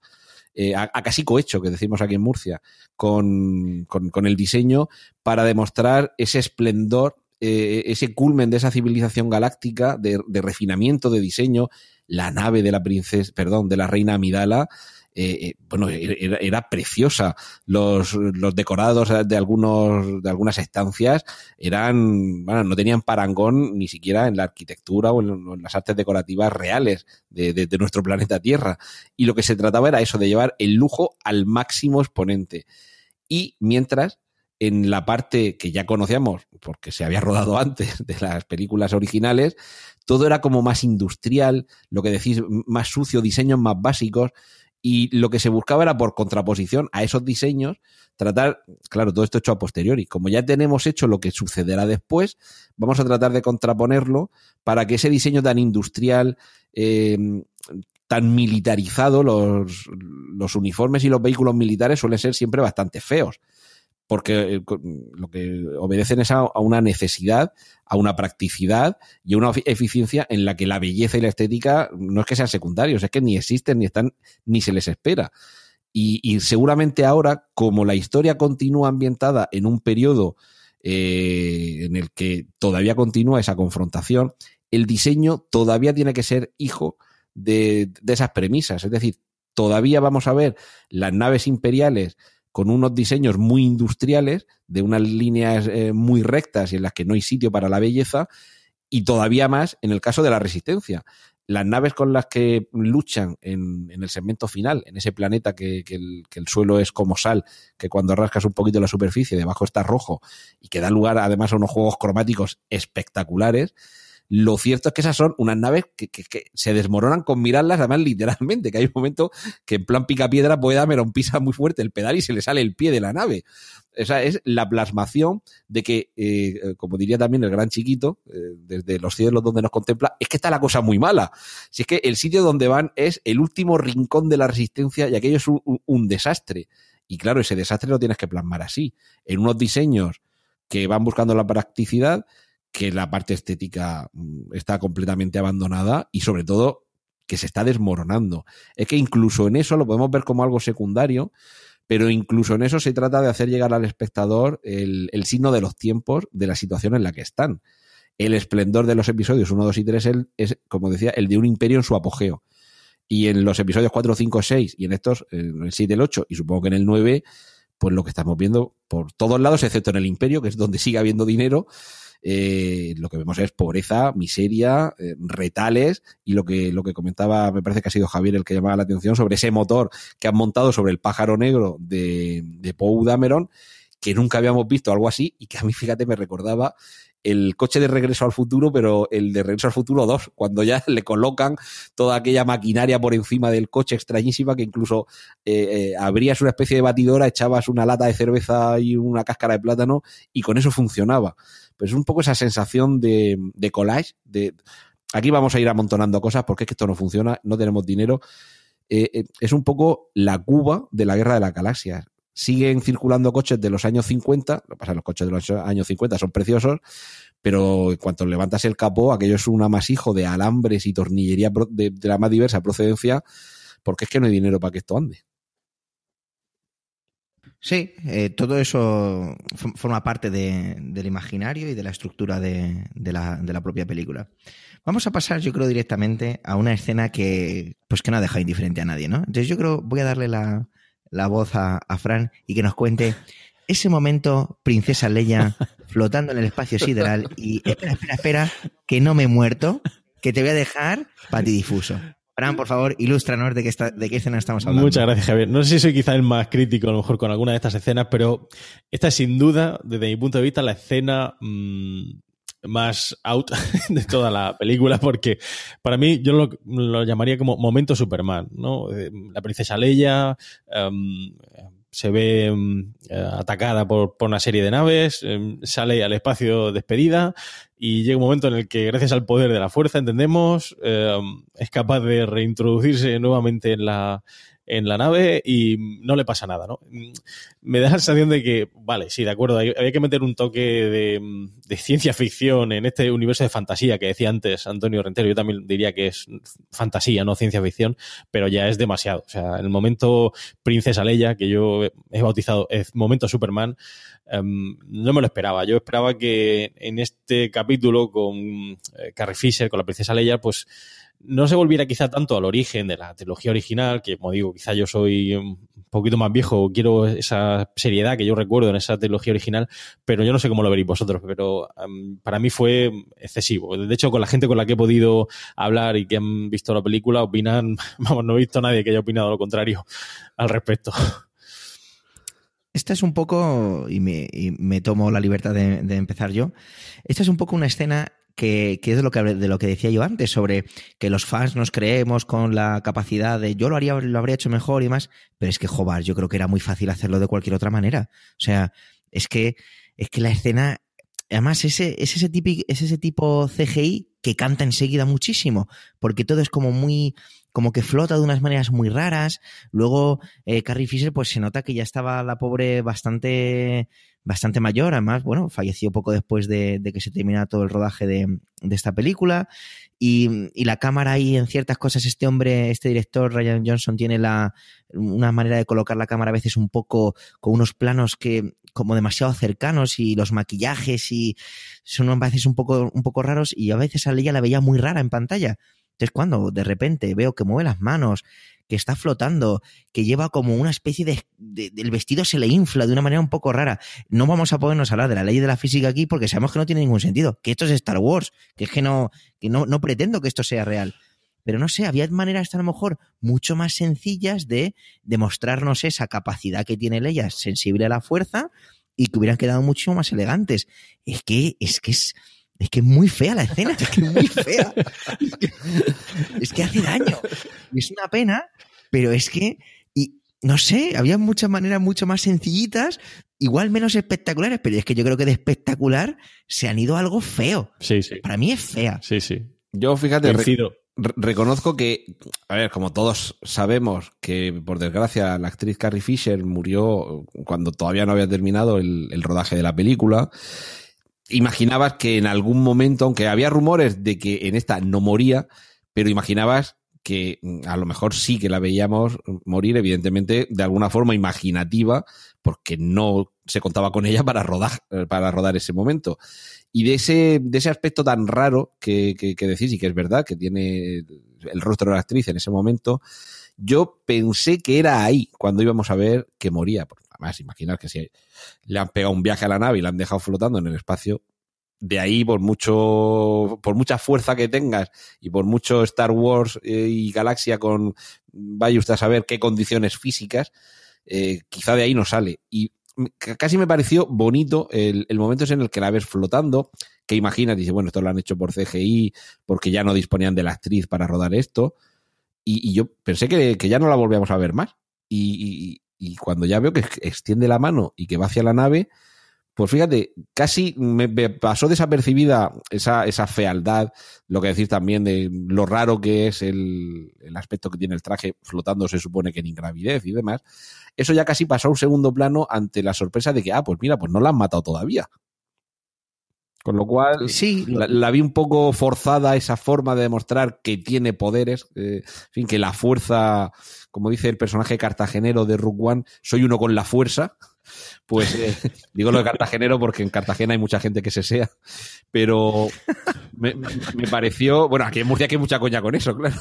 Eh, a, a, casi cohecho, que decimos aquí en Murcia, con, con, el diseño para demostrar ese esplendor eh, ese culmen de esa civilización galáctica, de, de refinamiento de diseño, la nave de la princesa, perdón, de la reina Amidala, eh, eh, bueno, era, era preciosa. Los, los, decorados de algunos, de algunas estancias eran, bueno, no tenían parangón ni siquiera en la arquitectura o en, las artes decorativas reales de, de, de, nuestro planeta Tierra. Y lo que se trataba era eso, de llevar el lujo al máximo exponente. Y mientras, en la parte que ya conocíamos, porque se había rodado <laughs> antes de las películas originales, todo era como más industrial, lo que decís, más sucio, diseños más básicos, y lo que se buscaba era por contraposición a esos diseños tratar, claro, todo esto hecho a posteriori. Como ya tenemos hecho lo que sucederá después, vamos a tratar de contraponerlo para que ese diseño tan industrial, eh, tan militarizado, los, los uniformes y los vehículos militares suelen ser siempre bastante feos porque lo que obedecen es a, una necesidad, a una practicidad y a una eficiencia en la que la belleza y la estética no es que sean secundarios, es que ni existen, ni están, ni se les espera. Y, y seguramente ahora, como la historia continúa ambientada en un periodo eh, en el que todavía continúa esa confrontación, el diseño todavía tiene que ser hijo de, de esas premisas. Es decir, todavía vamos a ver las naves imperiales con unos diseños muy industriales, de unas líneas eh, muy rectas y en las que no hay sitio para la belleza, y todavía más en el caso de la resistencia. Las naves con las que luchan en, en el segmento final, en ese planeta que, el, que, el, suelo es como sal, que cuando rascas un poquito la superficie, debajo está rojo, y que da lugar además a unos juegos cromáticos espectaculares, lo cierto es que esas son unas naves que, se desmoronan con mirarlas, además literalmente, que hay un momento que en plan pica piedra puede dar un pisa muy fuerte el pedal y se le sale el pie de la nave. Esa es la plasmación de que, eh, como diría también el gran chiquito, eh, desde los cielos donde nos contempla, es que está la cosa muy mala. Si es que el sitio donde van es el último rincón de la resistencia y aquello es un, un, un desastre. Y claro, ese desastre lo tienes que plasmar así, en unos diseños que van buscando la practicidad, que la parte estética mm, está completamente abandonada y sobre todo que se está desmoronando. Es que incluso en eso lo podemos ver como algo secundario, pero incluso en eso se trata de hacer llegar al espectador el, el signo de los tiempos de la situación en la que están. El esplendor de los episodios 1, 2 y 3 es, es, como decía, el de un imperio en su apogeo. Y en los episodios 4, 5, 6 y en estos, en el 7, el 8 y supongo que en el 9, pues lo que estamos viendo por todos lados, excepto en el imperio, que es donde sigue habiendo dinero, eh, lo que vemos es pobreza, miseria, eh, retales y lo que, lo que comentaba, me parece que ha sido Javier el que llamaba la atención sobre ese motor que han montado sobre el pájaro negro de, de Poe Dameron, que nunca habíamos visto algo así y que a mí, fíjate, me recordaba el coche de regreso al futuro, pero el de regreso al futuro 2, cuando ya <laughs> le colocan toda aquella maquinaria por encima del coche extrañísima que incluso eh, eh, abrías una especie de batidora, echabas una lata de cerveza y una cáscara de plátano y con eso funcionaba. Pues es un poco esa sensación de, collage, de aquí vamos a ir amontonando cosas porque es que esto no funciona, no tenemos dinero. Eh, es un poco la Cuba de la guerra de las galaxias siguen circulando coches de los años 50, lo que pasa los coches de los años 50 son preciosos, pero en cuanto levantas el capó, aquello es un amasijo de alambres y tornillería de, la más diversa procedencia, porque es que no hay dinero para que esto ande. Sí, eh, todo eso forma parte de, del imaginario y de la estructura de, de, la, de, la, propia película. Vamos a pasar, yo creo, directamente a una escena que, pues que no ha dejado indiferente a nadie, ¿no? Entonces yo creo, voy a darle la, la voz a, a, Fran y que nos cuente ese momento, Princesa Leia <laughs> flotando en el espacio sideral y espera, espera, espera, que no me he muerto, que te voy a dejar patidifuso. Fran, por favor, ilústranos de qué, está, de qué escena estamos hablando. Muchas gracias, Javier. No sé si soy quizá el más crítico, a lo mejor, con alguna de estas escenas, pero esta es sin duda, desde mi punto de vista, la escena mmm, más out <laughs> de toda la película, porque para mí yo lo, llamaría como momento Superman, ¿no? La princesa Leia um, se ve um, atacada por, por, una serie de naves, um, sale al espacio despedida y llega un momento en el que gracias al poder de la fuerza, entendemos, eh, es capaz de reintroducirse nuevamente en la, en la nave y no le pasa nada, ¿no? Me da la sensación de que, vale, sí, de acuerdo, hay, había que meter un toque de, de, ciencia ficción en este universo de fantasía que decía antes Antonio Rentero. Yo también diría que es fantasía, no ciencia ficción, pero ya es demasiado. O sea, en el momento Princesa Leia, que yo he bautizado momento Superman, um, no me lo esperaba. Yo esperaba que en este capítulo con eh, Carrie Fisher, con la Princesa Leia, pues no se volviera quizá tanto al origen de la trilogía original, que como digo, quizá yo soy un poquito más viejo, quiero esa seriedad que yo recuerdo en esa trilogía original, pero yo no sé cómo lo veréis vosotros, pero um, para mí fue excesivo. De hecho, con la gente con la que he podido hablar y que han visto la película, opinan, <laughs> vamos, no he visto a nadie que haya opinado lo contrario al respecto. <laughs> Esta es un poco, y me, me tomo la libertad de, de empezar yo, esta es un poco una escena que, que, es de lo que, de lo que decía yo antes, sobre que los fans nos creemos con la capacidad de yo lo haría, lo habría hecho mejor y más, pero es que, joder, yo creo que era muy fácil hacerlo de cualquier otra manera. O sea, es que, es que la escena, además, ese, es, ese típico, es ese tipo CGI que canta enseguida muchísimo, porque todo es como muy, como que flota de unas maneras muy raras. Luego, eh, Carrie Fisher, pues se nota que ya estaba la pobre bastante bastante mayor, además, bueno, falleció poco después de, que se terminara todo el rodaje de, esta película. Y, y, la cámara ahí en ciertas cosas, este hombre, este director, Ryan Johnson, tiene la, una manera de colocar la cámara a veces un poco con unos planos que como demasiado cercanos y los maquillajes y son a veces un poco, un poco raros y a veces a ella la veía muy rara en pantalla. Entonces cuando de repente veo que mueve las manos, que está flotando, que lleva como una especie de, El vestido se le infla de una manera un poco rara. No vamos a podernos hablar de la ley de la física aquí porque sabemos que no tiene ningún sentido. Que esto es Star Wars, que es que no, que no, no pretendo que esto sea real. Pero no sé, había maneras a lo mejor mucho más sencillas de demostrarnos esa capacidad que tiene Leia sensible a la fuerza y que hubieran quedado mucho más elegantes. Es que, es que es. Es que es muy fea la escena, <laughs> es que es muy fea. Es que, es que hace daño. Es una pena, pero es que, y no sé, había muchas maneras mucho más sencillitas, igual menos espectaculares, pero es que yo creo que de espectacular se han ido a algo feo. Sí, sí. Para mí es fea. Sí, sí. Yo, fíjate, re reconozco que, a ver, como todos sabemos que por desgracia la actriz Carrie Fisher murió cuando todavía no había terminado el, el rodaje de la película imaginabas que en algún momento, aunque había rumores de que en esta no moría, pero imaginabas que mm, a lo mejor sí que la veíamos morir, evidentemente, de alguna forma imaginativa, porque no se contaba con ella para rodar, para rodar ese momento. Y de ese, de ese aspecto tan raro que, que, que decís, y que es verdad, que tiene el rostro de la actriz en ese momento, yo pensé que era ahí cuando íbamos a ver que moría. Imaginar que si le han pegado un viaje a la nave y la han dejado flotando en el espacio, de ahí por mucho por mucha fuerza que tengas y por mucho Star Wars eh, y Galaxia con vaya usted a saber qué condiciones físicas eh, quizá de ahí no sale. Y casi me pareció bonito el, el momento en el que la ves flotando que imaginas dice bueno esto lo han hecho por CGI porque ya no disponían de la actriz para rodar esto y, y yo pensé que, que, ya no la volvíamos a ver más. Y, y, cuando ya veo que extiende la mano y que va hacia la nave pues fíjate, casi me, pasó desapercibida esa, esa fealdad, lo que decir también de lo raro que es el, el, aspecto que tiene el traje flotando, se supone que en ingravidez y demás. Eso ya casi pasó a un segundo plano ante la sorpresa de que, ah, pues mira, pues no la han matado todavía. Con lo cual, sí, la, la, vi un poco forzada esa forma de demostrar que tiene poderes, eh, en fin, que la fuerza, como dice el personaje cartagenero de Rook One, soy uno con la fuerza. Pues eh, <laughs> digo lo de cartagenero porque en Cartagena hay mucha gente que se sea, pero me, me, pareció, bueno, aquí en Murcia que hay mucha coña con eso, claro,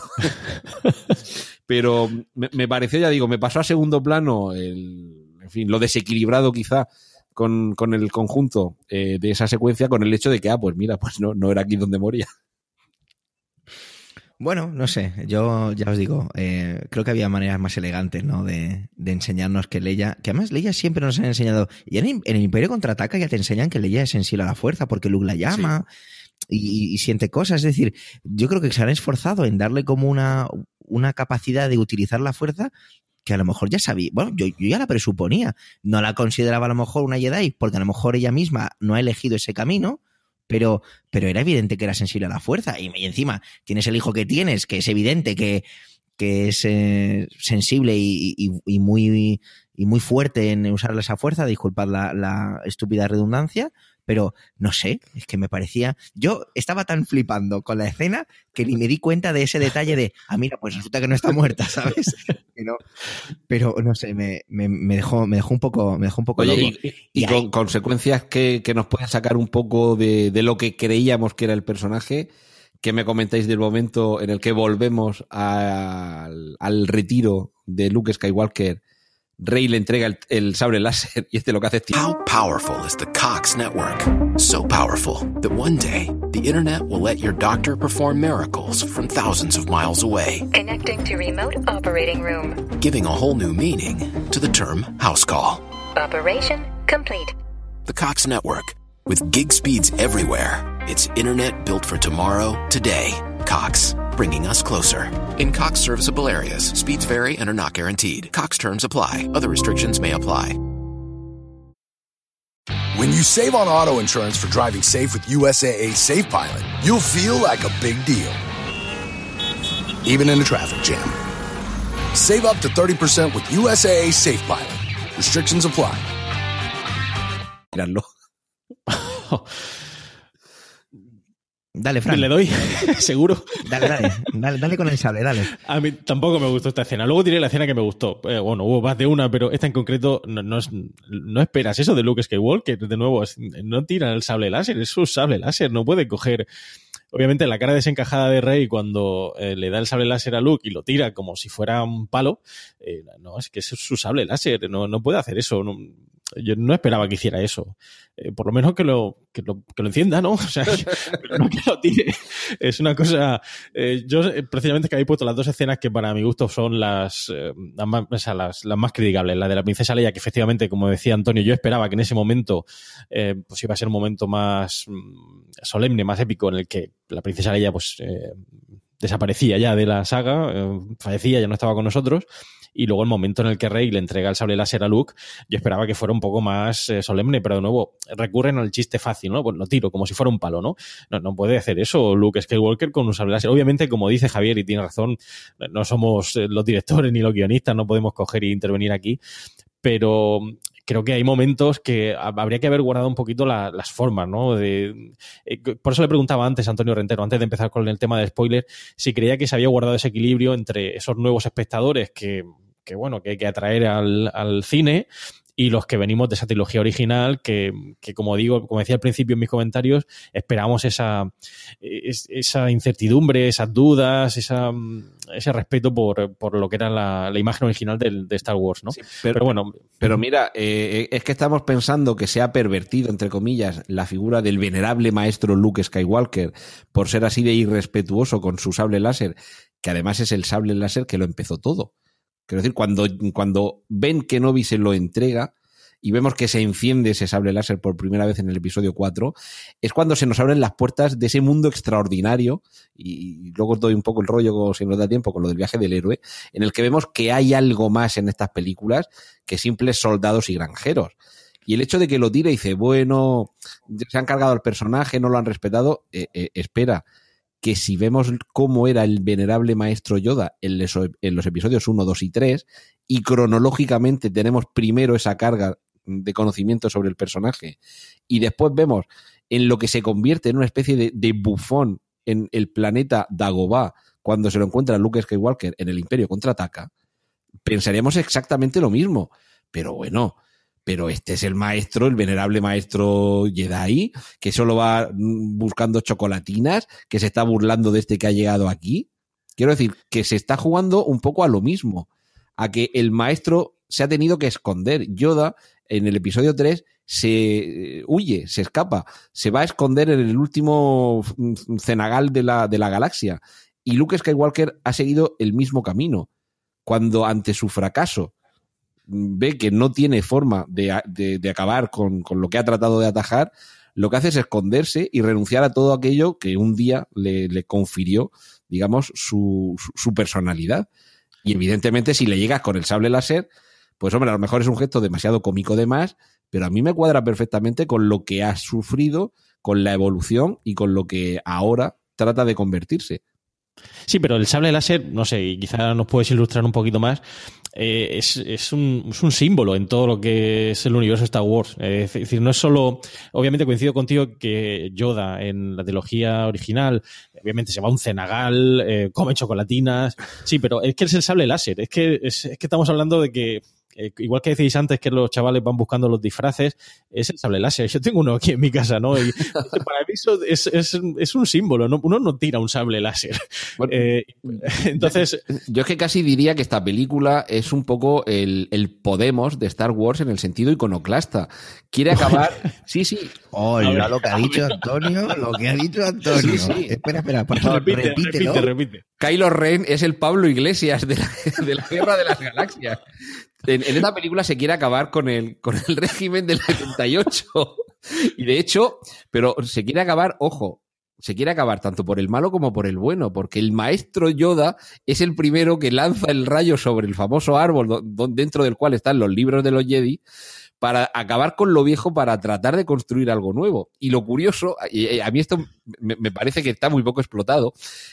<laughs> pero me, me, pareció, ya digo, me pasó a segundo plano, el, en fin, lo desequilibrado quizá con, con el conjunto eh, de esa secuencia, con el hecho de que, ah, pues mira, pues no, no era aquí donde moría. Bueno, no sé, yo ya os digo, eh, creo que había maneras más elegantes, ¿no? De, de, enseñarnos que Leia, que además Leia siempre nos ha enseñado, y en, en, el Imperio Contraataca ya te enseñan que Leia es sensible a la fuerza porque Luke la llama sí. y, y, siente cosas, es decir, yo creo que se han esforzado en darle como una, una capacidad de utilizar la fuerza que a lo mejor ya sabía, bueno, yo, yo ya la presuponía, no la consideraba a lo mejor una Jedi porque a lo mejor ella misma no ha elegido ese camino, pero, pero era evidente que era sensible a la fuerza. Y, encima tienes el hijo que tienes, que es evidente que, que es eh, sensible y- y muy, y muy fuerte en usar esa fuerza, disculpad la, la estúpida redundancia, pero no sé, es que me parecía. Yo estaba tan flipando con la escena que ni me di cuenta de ese detalle de, ah, mira, pues resulta que no está muerta, ¿sabes? <laughs> Pero no sé, me, me, me dejó, me dejó un poco, me dejó un poco Oye, loco. y, y Y con consecuencias que, que nos pueden sacar un poco de, de lo que creíamos que era el personaje. ¿Qué me comentáis del momento en el que volvemos al, al retiro de Luke Skywalker? Rey le entrega el, el sable láser y este lo que hace es tirar. How powerful is the Cox network? So powerful that one day the internet will let your doctor perform miracles from thousands of miles away, Connecting to remote operating room. giving a whole new meaning to the term house call. Operation complete. The Cox network. With gig speeds everywhere, it's internet built for tomorrow, today. Cox, bringing us closer. In Cox serviceable areas, speeds vary and are not guaranteed. Cox terms apply. Other restrictions may apply. When you save on auto insurance for driving safe with USAA Safe Pilot, you'll feel like a big deal. Even in a traffic jam. Save up to 30% with USAA Safe Pilot. Restrictions apply. Dale, Fran. Le doy, <laughs> seguro. Dale, dale, dale, dale con el sable, dale. A mí tampoco me gustó esta escena. Luego diré la escena que me gustó. Eh, bueno, hubo más de una, pero esta en concreto no, no, es- no esperas eso de Luke Skywalker. De nuevo, es- no tira el sable láser, es su sable láser. No puede coger. Obviamente, la cara desencajada de Rey cuando eh, le da el sable láser a Luke y lo tira como si fuera un palo. eh, no, es que es su sable láser. No, no puede hacer eso. No- yo no esperaba que hiciera eso. Eh, por lo menos que lo, que lo, que lo encienda, ¿no? <laughs> Es una cosa. eh, yo, eh, precisamente, que habéis puesto las dos escenas que para mi gusto son las, las, más, o sea, las, más criticables. La de la princesa Leia, que efectivamente, como decía Antonio, yo esperaba que en ese momento pues iba a ser un momento más mm, solemne, más épico, en el que la princesa Leia pues desaparecía ya de la saga, fallecía, ya no estaba con nosotros. Y luego el momento en el que Rey le entrega el sable láser a Luke, yo esperaba que fuera un poco más eh, solemne, pero de nuevo recurren al chiste fácil, ¿no? Pues lo tiro como si fuera un palo, ¿no? No, no puede hacer eso Luke Skywalker con un sable láser. Obviamente, como dice Javier, y tiene razón, no somos eh, los directores ni los guionistas, no podemos coger e intervenir aquí, pero creo que hay momentos que ha- habría que haber guardado un poquito la- las formas, ¿no? De, eh, por eso le preguntaba antes a Antonio Rentero, antes de empezar con el tema de spoiler, si creía que se había guardado ese equilibrio entre esos nuevos espectadores que, que bueno, que hay que atraer al, al cine y los que venimos de esa trilogía original que, que, como digo, como decía al principio en mis comentarios, esperamos esa, es- esa incertidumbre, esas dudas, esa, ese respeto por, por lo que era la, la imagen original del- de Star Wars, ¿no? pero, Pero bueno, Pero mira, eh, es que estamos pensando que se ha pervertido, entre comillas, la figura del venerable maestro Luke Skywalker por ser así de irrespetuoso con su sable láser, que además es el sable láser que lo empezó todo. Quiero decir, cuando, cuando ven que Novi se lo entrega y vemos que se enciende ese sable láser por primera vez en el episodio 4, es cuando se nos abren las puertas de ese mundo extraordinario, y luego os doy un poco el rollo, si nos da tiempo, con lo del viaje del héroe, en el que vemos que hay algo más en estas películas que simples soldados y granjeros. Y el hecho de que lo tire y dice, bueno, se han cargado al personaje, no lo han respetado, eh, eh, espera, que si vemos cómo era el venerable maestro Yoda en los, episodios 1, 2 y 3, y cronológicamente tenemos primero esa carga de conocimiento sobre el personaje, y después vemos en lo que se convierte en una especie de, de bufón en el planeta Dagobah, cuando se lo encuentra Luke Skywalker en el Imperio contraataca, pensaríamos exactamente lo mismo. Pero bueno, pero este es el maestro, el venerable maestro Jedi, que solo va mm, buscando chocolatinas, que se está burlando de este que ha llegado aquí. Quiero decir, que se está jugando un poco a lo mismo, a que el maestro se ha tenido que esconder. Yoda, en el episodio 3, se eh, huye, se escapa, se va a esconder en el último mm, cenagal de la, de la galaxia. Y Luke Skywalker ha seguido el mismo camino. Cuando ante su fracaso ve que no tiene forma de, de, acabar con, con, lo que ha tratado de atajar, lo que hace es esconderse y renunciar a todo aquello que un día le, le confirió, digamos, su, su, personalidad. Y evidentemente, si le llegas con el sable láser, pues hombre, a lo mejor es un gesto demasiado cómico de más, pero a mí me cuadra perfectamente con lo que ha sufrido, con la evolución y con lo que ahora trata de convertirse. Sí, pero el sable láser, no sé, y quizá nos puedes ilustrar un poquito más, eh, es, es, un, es, un, símbolo en todo lo que es el universo Star Wars. Es decir, no es solo, obviamente coincido contigo que Yoda en la trilogía original, obviamente se va a un cenagal, eh, come chocolatinas, sí, pero es que es el sable láser, es que, es que estamos hablando de que eh, igual que decís antes que los chavales van buscando los disfraces, es el sable láser. Yo tengo uno aquí en mi casa, ¿no? Y <laughs> para mí eso es, es, es un símbolo, ¿no? uno no tira un sable láser. Bueno, eh, <laughs> entonces... Yo es que casi diría que esta película es un poco el, el Podemos de Star Wars en el sentido iconoclasta. Quiere acabar... Sí, sí. Hola, lo que ha dicho Antonio, lo que ha dicho Antonio. Sí, sí. Espera, espera, por favor, repite, repítelo. repite, repite. Kylo Ren es el Pablo Iglesias de la, de la Guerra de las Galaxias. En, en, esta película se quiere acabar con el, con el régimen del 78. Y de hecho, pero se quiere acabar, ojo, se quiere acabar tanto por el malo como por el bueno, porque el maestro Yoda es el primero que lanza el rayo sobre el famoso árbol dentro del cual están los libros de los Jedi para acabar con lo viejo para tratar de construir algo nuevo. Y lo curioso, y a mí esto me, parece que está muy poco explotado,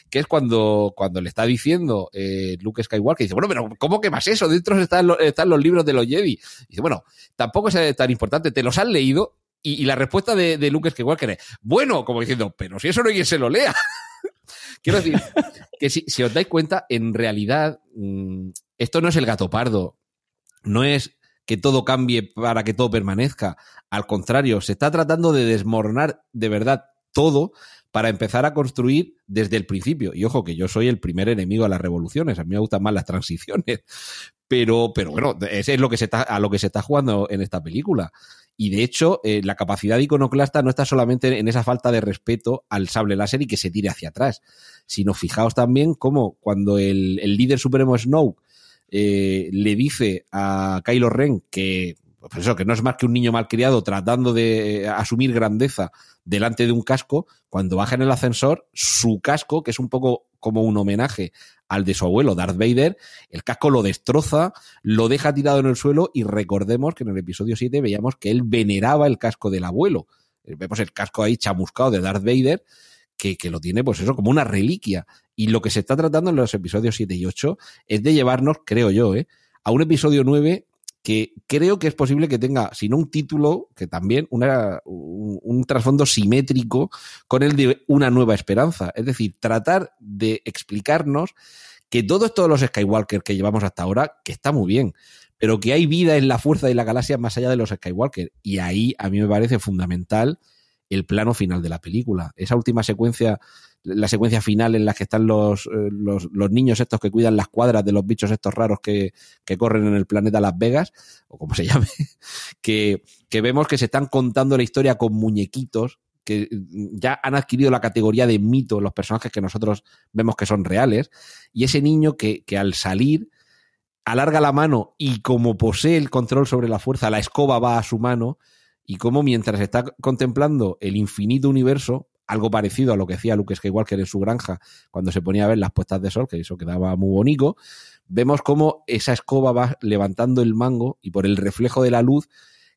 que es cuando, cuando le está diciendo eh, Luke Skywalker, dice, bueno, pero ¿cómo que más eso? Dentro están, los, están los libros de los Jedi. dice, bueno, tampoco es tan importante, ¿te los han leído? Y, la respuesta de, de, Luke Skywalker es, bueno, como diciendo, pero si eso no hay quien se lo lea. <laughs> Quiero decir, que si, os dais cuenta, en realidad, mmm, esto no es el gato pardo, no es que todo cambie para que todo permanezca. Al contrario, se está tratando de desmoronar de verdad todo para empezar a construir desde el principio. Y ojo que yo soy el primer enemigo a las revoluciones, a mí me gustan más las transiciones. Pero, pero bueno, ese es lo que se está, a lo que se está jugando en esta película. Y de hecho, eh, la capacidad iconoclasta no está solamente en esa falta de respeto al sable láser y que se tire hacia atrás, sino fijaos también cómo cuando el, el líder supremo Snoke eh, le dice a Kylo Ren que, pues que no es más que un niño malcriado tratando de asumir grandeza delante de un casco, cuando baja en el ascensor, su casco, que es un poco como un homenaje al de su abuelo Darth Vader, el casco lo destroza, lo deja tirado en el suelo y recordemos que en el episodio 7 veíamos que él veneraba el casco del abuelo. Vemos el casco ahí chamuscado de Darth Vader, que, lo tiene, pues eso, como una reliquia. Y lo que se está tratando en los episodios 7 y 8 es de llevarnos, creo yo, ¿eh? a un episodio 9 que creo que es posible que tenga, si no un título, que también una, un, un trasfondo simétrico con el de una nueva esperanza. Es decir, tratar de explicarnos que todo esto de los Skywalker que llevamos hasta ahora, que está muy bien, pero que hay vida en la fuerza de la galaxia más allá de los Skywalker. Y ahí a mí me parece fundamental el plano final de la película. Esa última secuencia, la secuencia final en la que están los, eh, los, los, niños estos que cuidan las cuadras de los bichos estos raros que, que, corren en el planeta Las Vegas, o como se <laughs> llame, que, que vemos que se están contando la historia con muñequitos que ya han adquirido la categoría de mito los personajes que nosotros vemos que son reales, y ese niño que, que al salir alarga la mano y como posee el control sobre la fuerza, la escoba va a su mano, y cómo mientras está contemplando el infinito universo, algo parecido a lo que hacía Luke Skywalker en su granja cuando se ponía a ver las puestas de sol, que eso quedaba muy bonito, vemos cómo esa escoba va levantando el mango y por el reflejo de la luz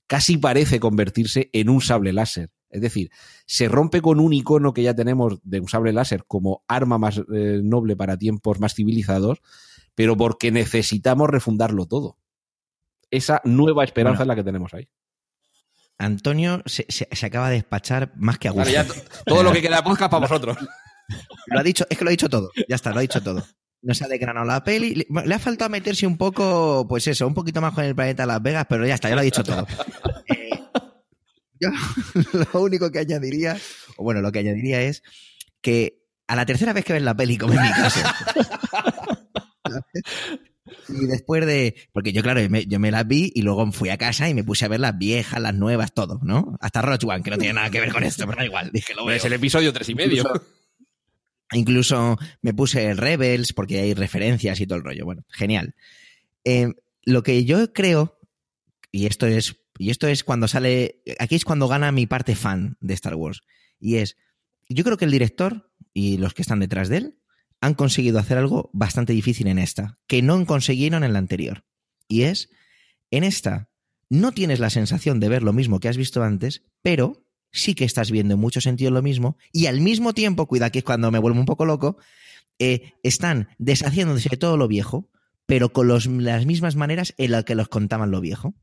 casi parece convertirse en un sable láser. Es decir, se rompe con un icono que ya tenemos de un sable láser como arma más eh, noble para tiempos más civilizados, pero porque necesitamos refundarlo todo. Esa nueva esperanza bueno. es la que tenemos ahí. Antonio se, se, se, acaba de despachar más que a gusto. Ya todo lo que queda de podcast para vosotros. <laughs> Lo ha dicho, es que lo ha dicho todo. Ya está, lo ha dicho todo. No se ha decranado la peli. Le, le, ha faltado meterse un poco, pues eso, un poquito más con el planeta Las Vegas, pero ya está, ya lo ha dicho todo. <laughs> Eh, yo <laughs> lo único que añadiría, o bueno, lo que añadiría es que a la tercera vez que ves la peli, como en mi caso. Y después de. Porque yo, claro, yo me, yo me, las vi y luego fui a casa y me puse a ver las viejas, las nuevas, todo, ¿no? Hasta Roach One, que no tiene nada que ver con esto, pero da igual. Dije, lo veo. Es el episodio tres y medio. Incluso, incluso, me puse Rebels porque hay referencias y todo el rollo. Bueno, genial. Eh, lo que yo creo, y esto es. Y esto es cuando sale. Aquí es cuando gana mi parte fan de Star Wars. Y es. Yo creo que el director y los que están detrás de él han conseguido hacer algo bastante difícil en esta, que no consiguieron en la anterior. Y es, en esta, no tienes la sensación de ver lo mismo que has visto antes, pero sí que estás viendo en muchos sentidos lo mismo, y al mismo tiempo, cuida que es cuando me vuelvo un poco loco, eh, están deshaciéndose de todo lo viejo, pero con los- las mismas maneras en las que los contaban lo viejo.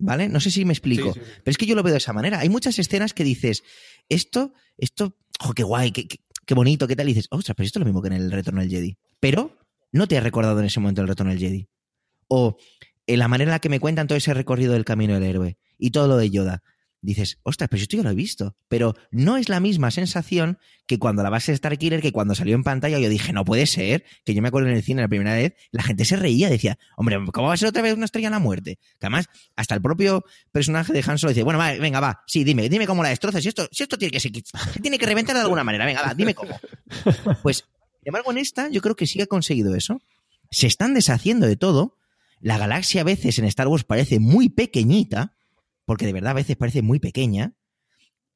¿Vale? No sé si me explico. Sí, sí, sí. Pero es que yo lo veo de esa manera. Hay muchas escenas que dices, esto, esto, oh, qué guay, qué, qué- qué bonito, qué tal. Y dices, ostras, pero esto es lo mismo que en el Retorno del Jedi. Pero no te has recordado en ese momento el Retorno del Jedi. O en la manera en la que me cuentan todo ese recorrido del camino del héroe y todo lo de Yoda. Dices, ostras, pero esto ya lo he visto. Pero no es la misma sensación que cuando la base de Starkiller, que cuando salió en pantalla, yo dije, no puede ser, que yo me acuerdo en el cine la primera vez, la gente se reía, decía, hombre, ¿cómo va a ser otra vez una estrella en la muerte? Que además, hasta el propio personaje de Han Solo dice, bueno, va, venga, va, sí, dime, dime cómo la destrozas, si esto, si esto tiene que ser, tiene que reventar de alguna manera, venga, va, dime cómo. <laughs> Pues, sin embargo, en esta, yo creo que sí ha conseguido eso. Se están deshaciendo de todo. La galaxia a veces en Star Wars parece muy pequeñita, porque de verdad a veces parece muy pequeña.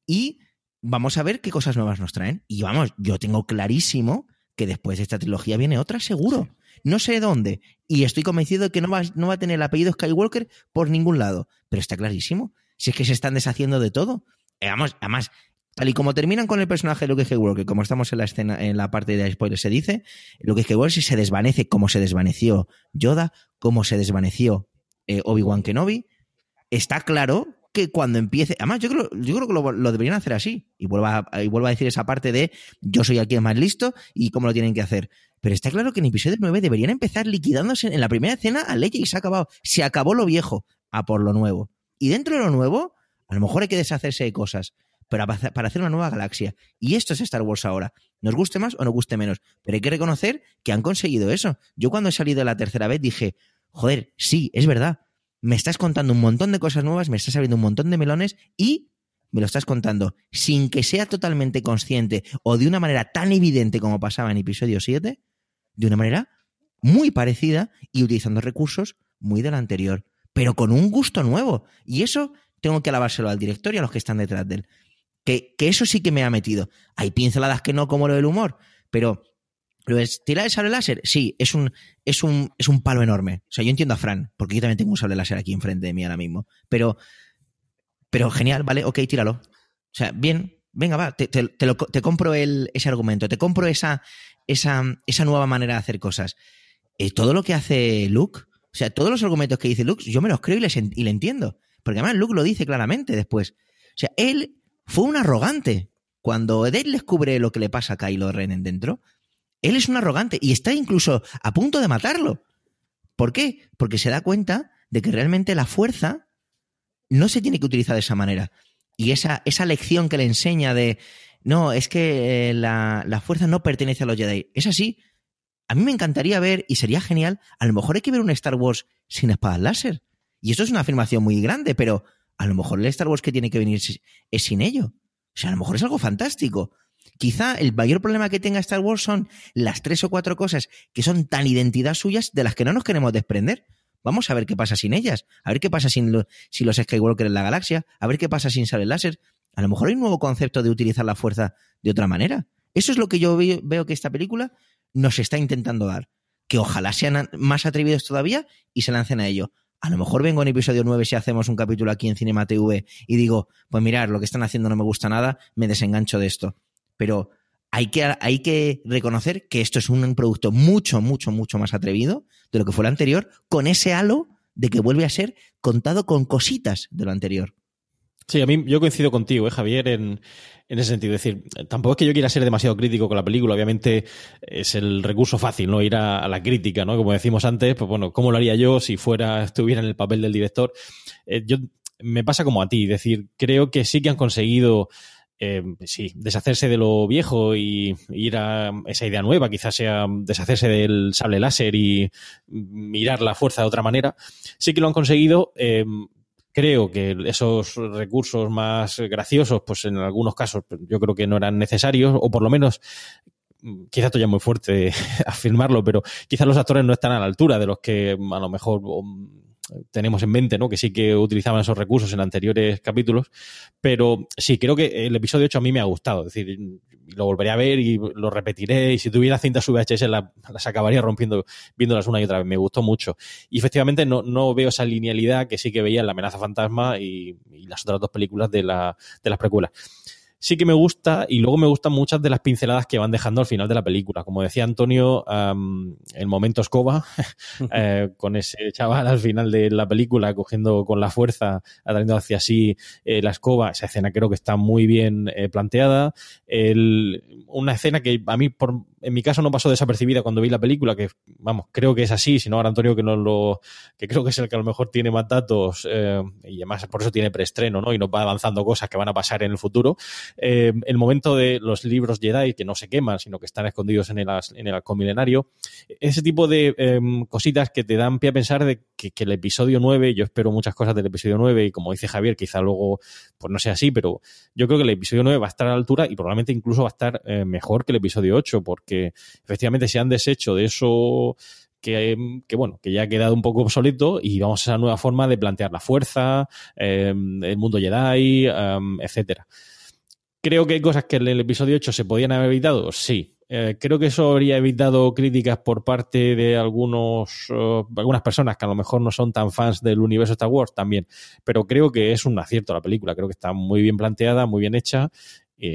Y vamos a ver qué cosas nuevas nos traen. Y vamos, yo tengo clarísimo que después de esta trilogía viene otra, seguro. No sé dónde. Y estoy convencido de que no va, no va a tener el apellido Skywalker por ningún lado. Pero está clarísimo. Si es que se están deshaciendo de todo. Eh, Vamos, además, tal y como terminan con el personaje de Luke Skywalker, como estamos en la escena, en la parte de spoiler se dice, Luke Skywalker se desvanece como se desvaneció Yoda, como se desvaneció eh, Obi-Wan Kenobi. Está claro que cuando empiece. Además, yo creo, yo creo que lo, deberían hacer así. Y vuelvo, a, y vuelvo a decir esa parte de yo soy aquí más listo y cómo lo tienen que hacer. Pero está claro que en episodio 9 deberían empezar liquidándose en la primera escena a Leia y se ha acabado. Se acabó lo viejo a por lo nuevo. Y dentro de lo nuevo, a lo mejor hay que deshacerse de cosas para, para hacer una nueva galaxia. Y esto es Star Wars ahora. Nos guste más o nos guste menos. Pero hay que reconocer que han conseguido eso. Yo cuando he salido la tercera vez dije, joder, sí, es verdad. Me estás contando un montón de cosas nuevas, me estás abriendo un montón de melones y me lo estás contando sin que sea totalmente consciente o de una manera tan evidente como pasaba en episodio 7, de una manera muy parecida y utilizando recursos muy del anterior, pero con un gusto nuevo. Y eso tengo que alabárselo al director y a los que están detrás de él. Que, que eso sí que me ha metido. Hay pinceladas que no, como lo del humor, pero ¿Lo es tirar el sable láser? Sí, es un, es, un, es un palo enorme. O sea, yo entiendo a Fran, porque yo también tengo un sable láser aquí enfrente de mí ahora mismo. Pero, pero genial, vale, ok, tíralo. O sea, bien, venga, va, te, te, te, lo, compro el, ese argumento, te compro esa, esa, esa nueva manera de hacer cosas. Eh, todo lo que hace Luke, o sea, todos los argumentos que dice Luke, yo me los creo y, le entiendo. Porque además Luke lo dice claramente después. O sea, él fue un arrogante. Cuando Ed descubre lo que le pasa a Kylo Ren dentro, él es un arrogante y está incluso a punto de matarlo. ¿Por qué? Porque se da cuenta de que realmente la fuerza no se tiene que utilizar de esa manera. Y esa, esa lección que le enseña de, no, es que eh, la, la, fuerza no pertenece a los Jedi. Es así. A mí me encantaría ver, y sería genial, a lo mejor hay que ver un Star Wars sin espadas láser. Y esto es una afirmación muy grande, pero a lo mejor el Star Wars que tiene que venir es sin ello. O sea, a lo mejor es algo fantástico. Quizá el mayor problema que tenga Star Wars son las tres o cuatro cosas que son tan identidad suyas de las que no nos queremos desprender. Vamos a ver qué pasa sin ellas, a ver qué pasa sin, lo, sin los Skywalker en la galaxia, a ver qué pasa sin sable láser. A lo mejor hay un nuevo concepto de utilizar la fuerza de otra manera. Eso es lo que yo veo que esta película nos está intentando dar. Que ojalá sean más atrevidos todavía y se lancen a ello. A lo mejor vengo en episodio 9 si hacemos un capítulo aquí en Cinema TV y digo, pues mirar, lo que están haciendo no me gusta nada, me desengancho de esto pero hay que, hay que reconocer que esto es un producto mucho, mucho, mucho más atrevido de lo que fue el anterior, con ese halo de que vuelve a ser contado con cositas de lo anterior. Sí, a mí yo coincido contigo, ¿eh, Javier, en, en ese sentido. Es decir, tampoco es que yo quiera ser demasiado crítico con la película, obviamente es el recurso fácil, ¿no? Ir a, la crítica, ¿no? Como decimos antes, pues bueno, ¿cómo lo haría yo si fuera, estuviera en el papel del director? Eh, yo me pasa como a ti, es decir, creo que sí que han conseguido eh, sí, deshacerse de lo viejo y ir a esa idea nueva, quizás sea deshacerse del sable láser y mirar la fuerza de otra manera, sí que lo han conseguido. Eh, creo que esos recursos más graciosos, pues en algunos casos yo creo que no eran necesarios, o por lo menos quizás esto ya muy fuerte <laughs> afirmarlo, pero quizás los actores no están a la altura de los que a lo mejor tenemos en mente, ¿no? Que sí que utilizaban esos recursos en anteriores capítulos. Pero sí, creo que el episodio 8 a mí me ha gustado. Es decir, lo volveré a ver y lo repetiré. Y si tuviera cintas VHS las, las acabaría rompiendo, viéndolas una y otra vez. Me gustó mucho. Y efectivamente no, no veo esa linealidad que sí que veía en La amenaza fantasma y, y las otras dos películas de, la, de las precuelas. Sí que me gusta y luego me gustan muchas de las pinceladas que van dejando al final de la película. Como decía Antonio, el momento escoba, <laughs> eh, con ese chaval al final de la película cogiendo con la fuerza, atrayendo hacia sí eh, la escoba, esa escena creo que está muy bien eh, planteada. una escena que a mí, por, en mi caso, no pasó desapercibida cuando vi la película, que vamos, creo que es así, si no ahora Antonio que no lo, que creo que es el que a lo mejor tiene más datos y además por eso tiene preestreno, ¿no? Y nos va avanzando cosas que van a pasar en el futuro. el momento de los libros Jedi que no se queman, sino que están escondidos en el, en el milenario, ese tipo de em, cositas que te dan pie a pensar de que, el episodio 9, yo espero muchas cosas del episodio 9 y como dice Javier, quizá luego pues no sea así, pero yo creo que el episodio 9 va a estar a la altura y probablemente incluso va a estar eh, mejor que el episodio 8 porque efectivamente se han deshecho de eso que, bueno, que ya ha quedado un poco obsoleto y vamos a esa nueva forma de plantear la fuerza, em, el mundo Jedi, em, etcétera. Creo que hay cosas que en el episodio 8 se podían haber evitado, sí, eh, creo que eso habría evitado críticas por parte de algunos, eh, algunas personas que a lo mejor no son tan fans del universo Star Wars también, pero creo que es un acierto la película, creo que está muy bien planteada, muy bien hecha.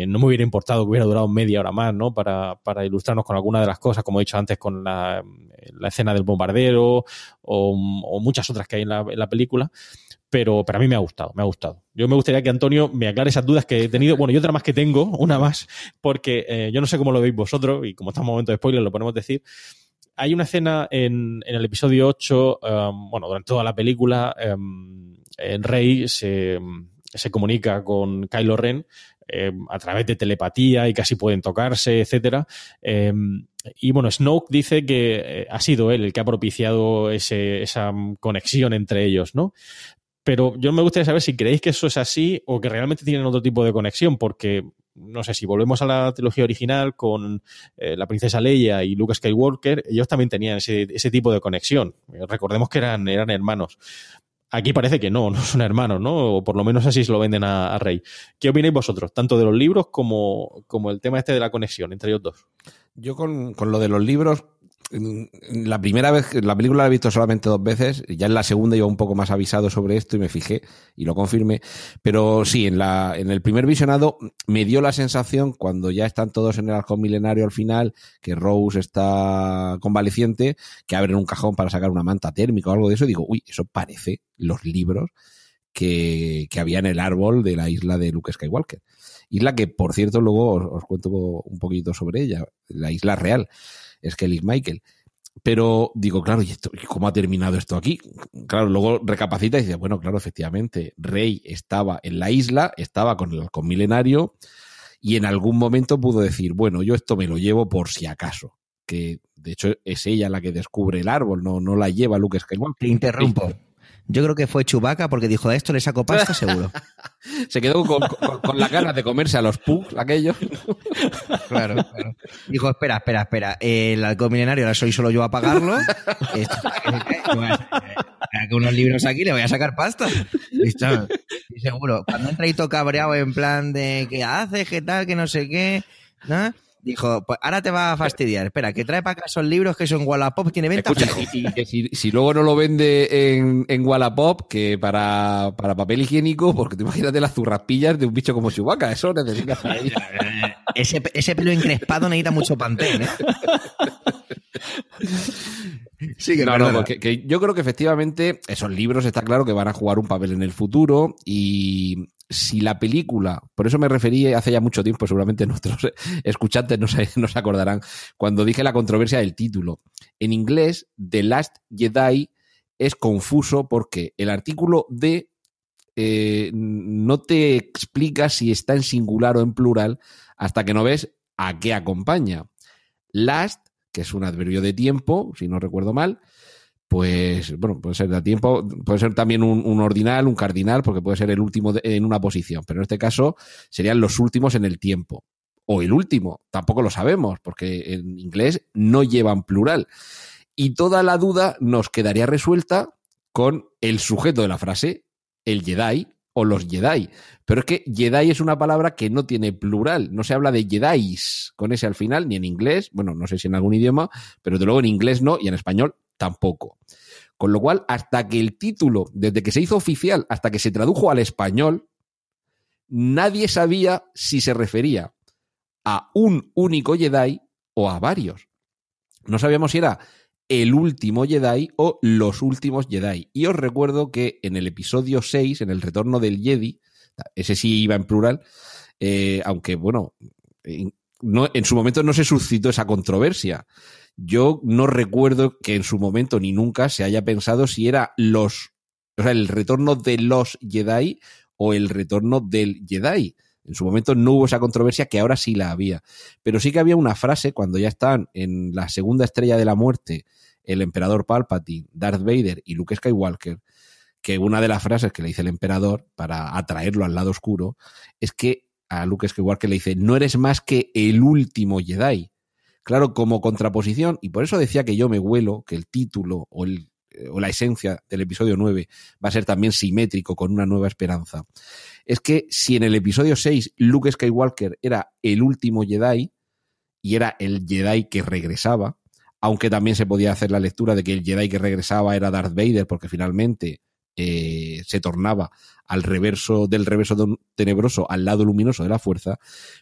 No me hubiera importado que hubiera durado media hora más, ¿no? Para, para ilustrarnos con alguna de las cosas, como he dicho antes, con la, escena del bombardero o, muchas otras que hay en la, la película pero, pero a mí me ha gustado, me ha gustado. Yo me gustaría que Antonio me aclare esas dudas que he tenido. Bueno, y otra más que tengo, una más, porque eh, yo no sé cómo lo veis vosotros, y como estamos en momento de spoiler, lo podemos decir. Hay una escena en, en el episodio 8, um, bueno, durante toda la película, um, el rey se, se comunica con Kylo Ren eh, a través de telepatía y casi pueden tocarse, etcétera. Em, y bueno, Snoke dice que eh, ha sido él el que ha propiciado ese, esa conexión entre ellos, ¿no? Pero yo me gustaría saber si creéis que eso es así o que realmente tienen otro tipo de conexión, porque no sé si volvemos a la trilogía original con eh, la princesa Leia y Luke Skywalker, ellos también tenían ese, tipo de conexión. Recordemos que eran, eran hermanos. Aquí parece que no, <laughs> no son hermanos, ¿no? O por lo menos así se lo venden a, Rey. ¿Qué opináis vosotros, tanto de los libros como, como el tema este de la conexión entre ellos dos? Yo con, con lo de los libros la primera vez, la película la he visto solamente dos veces, ya en la segunda iba un poco más avisado sobre esto y me fijé y lo confirmé, pero sí, en, la, en el primer visionado me dio la sensación cuando ya están todos en el halcón milenario al final, que Rose está convaleciente, que abren un cajón para sacar una manta térmica o algo de eso, y digo, uy, eso parece los libros que, que había en el árbol de la isla de Luke Skywalker. Isla que, por cierto, luego os, os cuento un poquito sobre ella, la isla real es Kelly Michael. Pero digo, claro, ¿y, esto, cómo ha terminado esto aquí? Claro, luego recapacita y dice, bueno, claro, efectivamente, Rey estaba en la isla, estaba con el halcón milenario y en algún momento pudo decir, bueno, yo esto me lo llevo por si acaso. Que de hecho es ella la que descubre el árbol, no, no la lleva Luke Skywalker. Te interrumpo. Yo creo que fue Chubaca porque dijo, a esto le saco pasta seguro. <laughs> Se quedó con, la ganas de comerse a los pugs, aquello. claro, claro. Dijo, espera, espera, espera. El halcón milenario ahora soy solo yo a pagarlo. Esto, que unos libros aquí le voy a sacar pasta. ¿Listo? Y seguro. Cuando entra y cabreado en plan de ¿qué haces? ¿Qué tal? Que no sé qué. ¿no? Dijo, pues ahora te va a fastidiar. Espera, que trae para acá esos libros que son Wallapop, tiene venta. Escucha, y, si, luego no lo vende en, en Wallapop, que para, para papel higiénico, porque te imagínate las zurraspillas de un bicho como Chewbacca, eso necesita. <laughs> ese, ese pelo encrespado necesita mucho pantén, ¿eh? <laughs> Sí, que, no, no, que, yo creo que efectivamente esos libros está claro que van a jugar un papel en el futuro y si la película, por eso me referí hace ya mucho tiempo, seguramente <laughs> nuestros escuchantes no se, no se acordarán, cuando dije la controversia del título. En inglés, The Last Jedi es confuso porque el artículo de eh, no te explica si está en singular o en plural hasta que no ves a qué acompaña. Last que es un adverbio de tiempo, si no recuerdo mal, pues, bueno, puede ser de tiempo, puede ser también un, ordinal, un cardinal, porque puede ser el último en una posición, pero en este caso serían los últimos en el tiempo. O el último, tampoco lo sabemos, porque en inglés no llevan plural. Y toda la duda nos quedaría resuelta con el sujeto de la frase, el Jedi, o los Jedi. Pero es que Jedi es una palabra que no tiene plural. No se habla de Jedis con ese al final, ni en inglés, bueno, no sé si en algún idioma, pero de luego en inglés no y en español tampoco. Con lo cual, hasta que el título, desde que se hizo oficial hasta que se tradujo al español, nadie sabía si se refería a un único Jedi o a varios. No sabíamos si era el último Jedi o los últimos Jedi. Y os recuerdo que en el episodio 6, en el retorno del Jedi, ese sí iba en plural, eh, aunque bueno, en, no, en su momento no se suscitó esa controversia. Yo no recuerdo que en su momento ni nunca se haya pensado si era los, o sea, el retorno de los Jedi o el retorno del Jedi. En su momento no hubo esa controversia que ahora sí la había. Pero sí que había una frase cuando ya están en la segunda estrella de la muerte el emperador Palpatine, Darth Vader y Luke Skywalker, que una de las frases que le dice el emperador para atraerlo al lado oscuro es que a Luke Skywalker le dice, no eres más que el último Jedi. Claro, como contraposición, y por eso decía que yo me huelo que el título o, el, o la esencia del episodio 9 va a ser también simétrico con una nueva esperanza. Es que si en el episodio 6 Luke Skywalker era el último Jedi y era el Jedi que regresaba, aunque también se podía hacer la lectura de que el Jedi que regresaba era Darth Vader, porque finalmente eh, se tornaba al reverso del reverso tenebroso, al lado luminoso de la fuerza.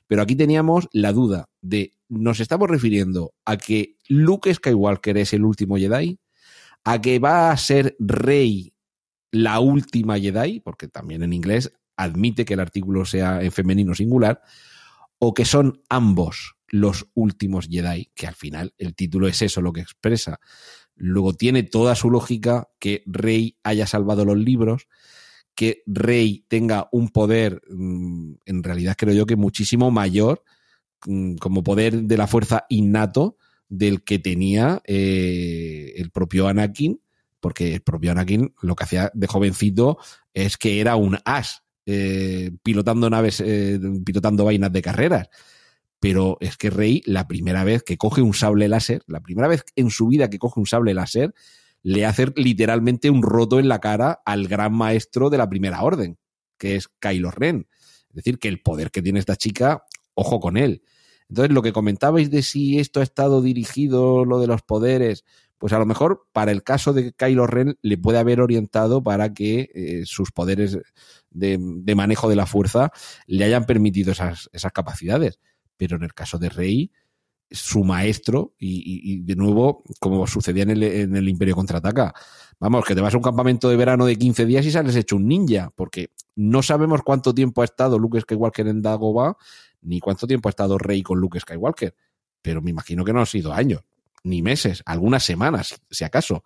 Pero aquí teníamos la duda de, ¿nos estamos refiriendo a que Luke Skywalker es el último Jedi? ¿A que va a ser Rey la última Jedi? Porque también en inglés admite que el artículo sea en femenino singular. ¿O que son ambos los últimos Jedi? Que al final el título es eso lo que expresa. Luego tiene toda su lógica que Rey haya salvado los libros, que Rey tenga un poder, mm, en realidad creo yo que muchísimo mayor, mm, como poder de la fuerza innato del que tenía eh, el propio Anakin, porque el propio Anakin lo que hacía de jovencito es que era un as, eh, pilotando naves, eh, pilotando vainas de carreras pero es que Rey, la primera vez que coge un sable láser, la primera vez en su vida que coge un sable láser, le hace literalmente un roto en la cara al gran maestro de la primera orden, que es Kylo Ren. Es decir, que el poder que tiene esta chica, ojo con él. Entonces, lo que comentabais de si esto ha estado dirigido, lo de los poderes, pues a lo mejor para el caso de Kylo Ren le puede haber orientado para que eh, sus poderes de, manejo de la fuerza le hayan permitido esas, capacidades. Pero en el caso de Rey, su maestro, y, de nuevo, como sucedía en el, en el, Imperio Contraataca, vamos, que te vas a un campamento de verano de 15 días y sales hecho un ninja, porque no sabemos cuánto tiempo ha estado Luke Skywalker en Dagobah, ni cuánto tiempo ha estado Rey con Luke Skywalker, pero me imagino que no han sido años, ni meses, algunas semanas, si acaso.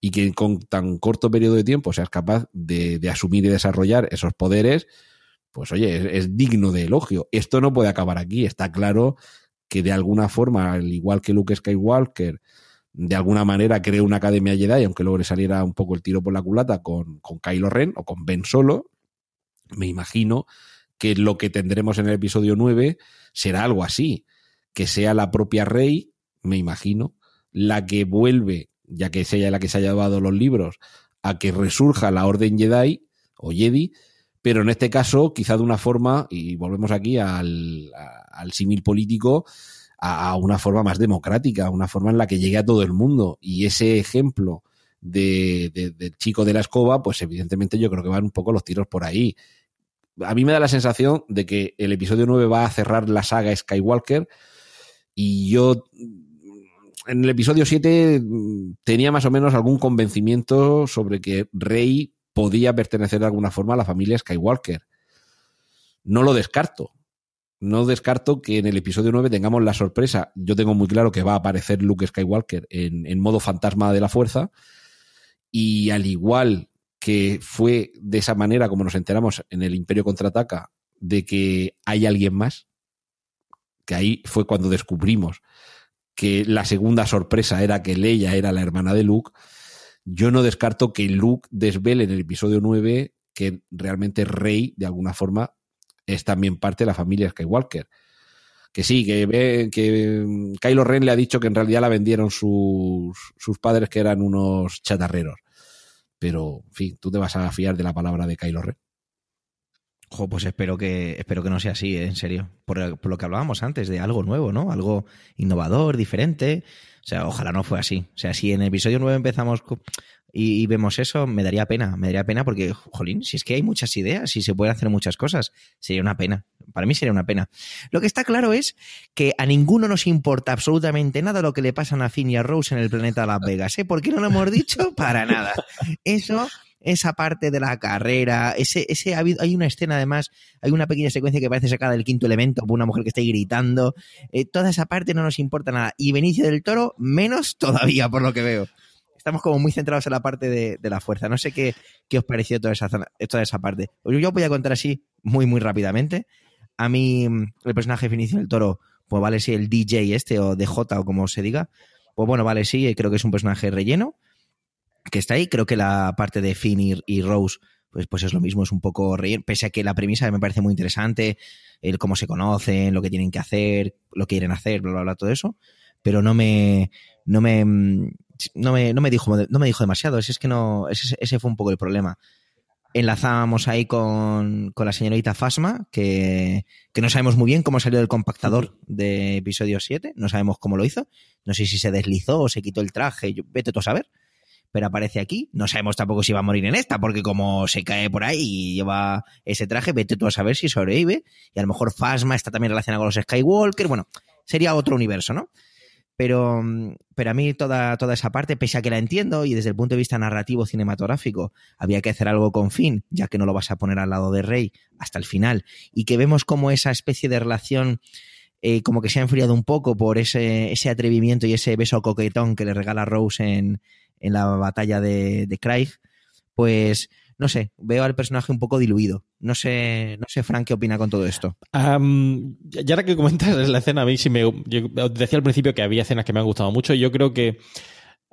Y que con tan corto periodo de tiempo seas capaz de, asumir y desarrollar esos poderes, pues oye, es, digno de elogio. Esto no puede acabar aquí. Está claro que de alguna forma, al igual que Luke Skywalker, de alguna manera creó una academia Jedi, aunque luego le saliera un poco el tiro por la culata con, con Kylo Ren o con Ben Solo, me imagino que lo que tendremos en el episodio 9 será algo así, que sea la propia Rey, me imagino, la que vuelve, ya que sea la que se haya llevado los libros, a que resurja la Orden Jedi o Jedi pero en este caso, quizá de una forma, y volvemos aquí al, al símil político, a, una forma más democrática, una forma en la que llegue a todo el mundo. Y ese ejemplo de, del chico de la escoba, pues evidentemente yo creo que van un poco los tiros por ahí. A mí me da la sensación de que el episodio 9 va a cerrar la saga Skywalker y yo en el episodio 7 tenía más o menos algún convencimiento sobre que Rey podía pertenecer de alguna forma a la familia Skywalker. No lo descarto. No descarto que en el episodio 9 tengamos la sorpresa. Yo tengo muy claro que va a aparecer Luke Skywalker en, en modo fantasma de la fuerza. Y al igual que fue de esa manera como nos enteramos en el Imperio contraataca de que hay alguien más, que ahí fue cuando descubrimos que la segunda sorpresa era que Leia era la hermana de Luke yo no descarto que Luke desvele en el episodio 9 que realmente Rey, de alguna forma, es también parte de la familia Skywalker. Que sí, que, que mm, Kylo Ren le ha dicho que en realidad la vendieron sus, sus padres que eran unos chatarreros. Pero, en fin, tú te vas a fiar de la palabra de Kylo Ren. Jo, pues espero que, espero que no sea así, ¿eh? en serio. Por, lo que hablábamos antes, de algo nuevo, ¿no? Algo innovador, diferente. O sea, ojalá no fue así. O sea, si en el episodio 9 empezamos y, vemos eso, me daría pena, me daría pena porque, jolín, si es que hay muchas ideas y se puede hacer muchas cosas, sería una pena. Para mí sería una pena. Lo que está claro es que a ninguno nos importa absolutamente nada lo que le pasan a Finn y a Rose en el planeta Las Vegas, ¿eh? ¿Por qué no lo hemos dicho? Para nada. Eso esa parte de la carrera, ese, ese hay una escena además, hay una pequeña secuencia que parece sacada del quinto elemento, por una mujer que está gritando, eh, toda esa parte no nos importa nada. Y Benicio del Toro, menos <laughs> todavía, por lo que veo. Estamos como muy centrados en la parte de, la fuerza. No sé qué, qué os pareció toda esa, zona- toda esa parte. Yo, voy a contar así, muy, muy rápidamente. A mí, el personaje de Benicio del Toro, pues vale, sí, el DJ este, o DJ, o como se diga, pues bueno, vale, sí, creo que es un personaje relleno que está ahí. Creo que la parte de Finn y, y Rose, pues, pues es lo mismo, es un poco relleno, pese a que la premisa me parece muy interesante, el cómo se conocen, lo que tienen que hacer, lo que quieren hacer, bla, bla, bla, todo eso. Pero no me, no me, mm, no me, no me dijo, no me dijo demasiado. Es, es que no, ese, ese fue un poco el problema. Enlazábamos ahí con, con la señorita Fasma, que, que no sabemos muy bien cómo salió del compactador de episodio 7, no sabemos cómo lo hizo, no sé si se deslizó o se quitó el traje, yo- vete tú a saber pero aparece aquí. No sabemos tampoco si va a morir en esta, porque como se cae por ahí y lleva ese traje, vete tú a saber si sobrevive. Y a lo mejor Fasma está también relacionado con los Skywalker. Bueno, sería otro universo, ¿no? Pero, mm, pero a mí toda, toda esa parte, pese a que la entiendo y desde el punto de vista narrativo cinematográfico, había que hacer algo con Finn, ya que no lo vas a poner al lado de Rey hasta el final. Y que vemos como esa especie de relación eh, como que se ha enfriado un poco por ese, ese atrevimiento y ese beso coquetón que le regala Rose en, en la batalla de, de Craig, pues no sé, veo al personaje un poco diluido. No sé, no sé, Frank, qué opina con todo esto. Am, ya ahora que comentas la escena, a mí sí me. Yo decía al principio que había escenas que me han gustado mucho. y Yo creo que.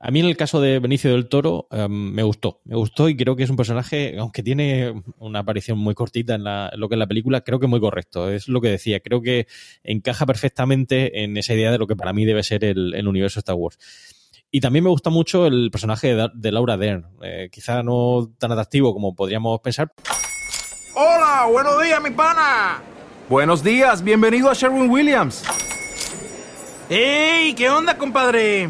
A mí en el caso de Benicio del Toro me gustó, me gustó y creo que es un personaje, aunque tiene una aparición muy cortita en, la- en lo que es la película, creo que muy correcto. Es lo que decía, creo que encaja perfectamente en esa idea de lo que para mí debe ser el, el universo Star Wars. Y también me gusta mucho el personaje de, Laura Dern. Eh, quizá no tan atractivo como podríamos pensar, Hola, buenos días, mi pana. Buenos días, bienvenido a Sherwin Williams. ¡Ey! ¿Qué onda, compadre?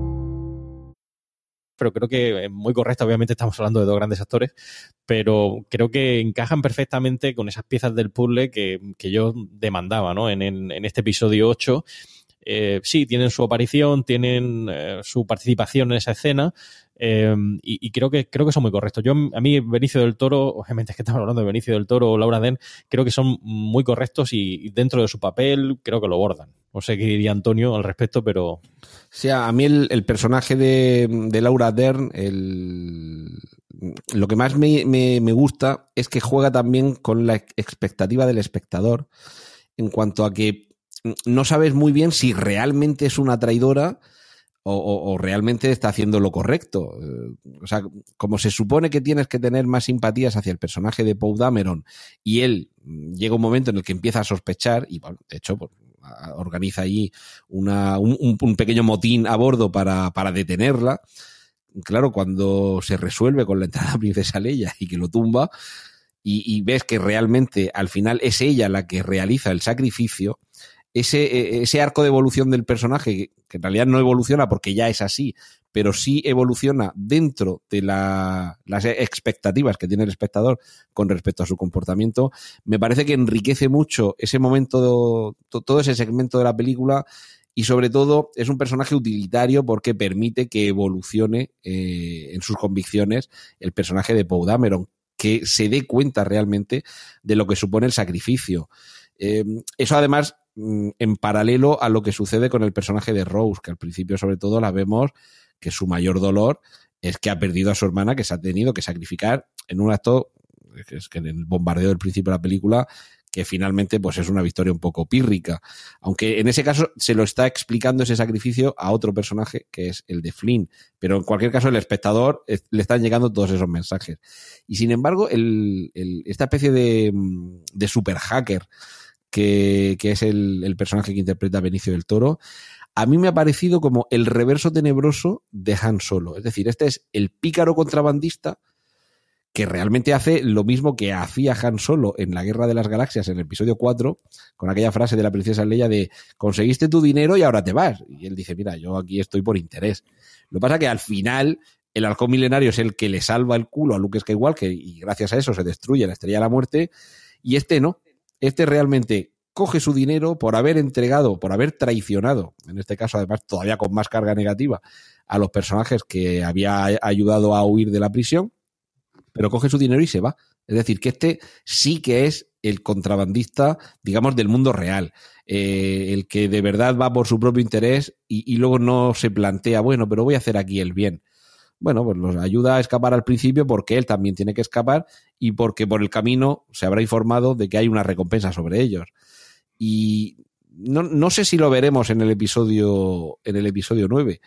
Pero creo que es muy correcta. Obviamente estamos hablando de dos grandes actores, pero creo que encajan perfectamente con esas piezas del puzzle que, que yo demandaba ¿no? en, en- en este episodio 8. Eh, sí, tienen su aparición, tienen eh, su participación en esa escena. eh, y, creo que creo que son muy correctos. Yo a mí Benicio del Toro, obviamente es que estamos hablando de Benicio del Toro o Laura Den, creo que son muy correctos y, y dentro de su papel creo que lo bordan. No sé qué diría Antonio al respecto, pero sea, a mí el, personaje de, Laura Dern, el, lo que más me, me- gusta es que juega también con la expectativa del espectador en cuanto a que no sabes muy bien si realmente es una traidora o, o- realmente está haciendo lo correcto. Eh, O sea, como se supone que tienes que tener más simpatías hacia el personaje de Poe Dameron y él llega un momento en el que empieza a sospechar y, bueno, de hecho, pues, organiza allí una, un, pequeño motín a bordo para, para detenerla. Claro, cuando se resuelve con la entrada <laughs> de Princesa Leia y que lo tumba y, y ves que realmente al final es ella la que realiza el sacrificio, ese, eh, ese arco de evolución del personaje, que en realidad no evoluciona porque ya es así, pero sí evoluciona dentro de la- las expectativas que tiene el espectador con respecto a su comportamiento, me parece que enriquece mucho ese momento, to- todo ese segmento de la película y sobre todo es un personaje utilitario porque permite que evolucione eh, en sus convicciones el personaje de Poe Dameron, que se dé cuenta realmente de lo que supone el sacrificio. Eh, eso además mm, en paralelo a lo que sucede con el personaje de Rose, que al principio sobre todo la vemos que su mayor dolor es que ha perdido a su hermana, que se ha tenido que sacrificar en un acto, que es que en el bombardeo del principio de la película, que finalmente pues es una victoria un poco pírrica. Aunque en ese caso se lo está explicando ese sacrificio a otro personaje, que es el de Flynn. Pero en cualquier caso, el espectador le están llegando todos esos mensajes. Y sin embargo, el, el, esta especie de, de super hacker, que, que es el, el personaje que interpreta Benicio del Toro, a mí me ha parecido como el reverso tenebroso de Han Solo. Es decir, este es el pícaro contrabandista que realmente hace lo mismo que hacía Han Solo en la Guerra de las Galaxias en el episodio 4, con aquella frase de la princesa Leia de conseguiste tu dinero y ahora te vas. Y él dice, mira, yo aquí estoy por interés. Lo que pasa que al final el halcón milenario es el que le salva el culo a Luke Skywalker y gracias a eso se destruye la estrella de la muerte y este no. Este realmente coge su dinero por haber entregado, por haber traicionado, en este caso además todavía con más carga negativa, a los personajes que había ayudado a huir de la prisión pero coge su dinero y se va. Es decir, que este sí que es el contrabandista, digamos, del mundo real. Eh, el que de verdad va por su propio interés y, y, luego no se plantea, bueno, pero voy a hacer aquí el bien. Bueno, pues los ayuda a escapar al principio porque él también tiene que escapar y porque por el camino se habrá informado de que hay una recompensa sobre ellos. Y no, no sé si lo veremos en el episodio, en el episodio 9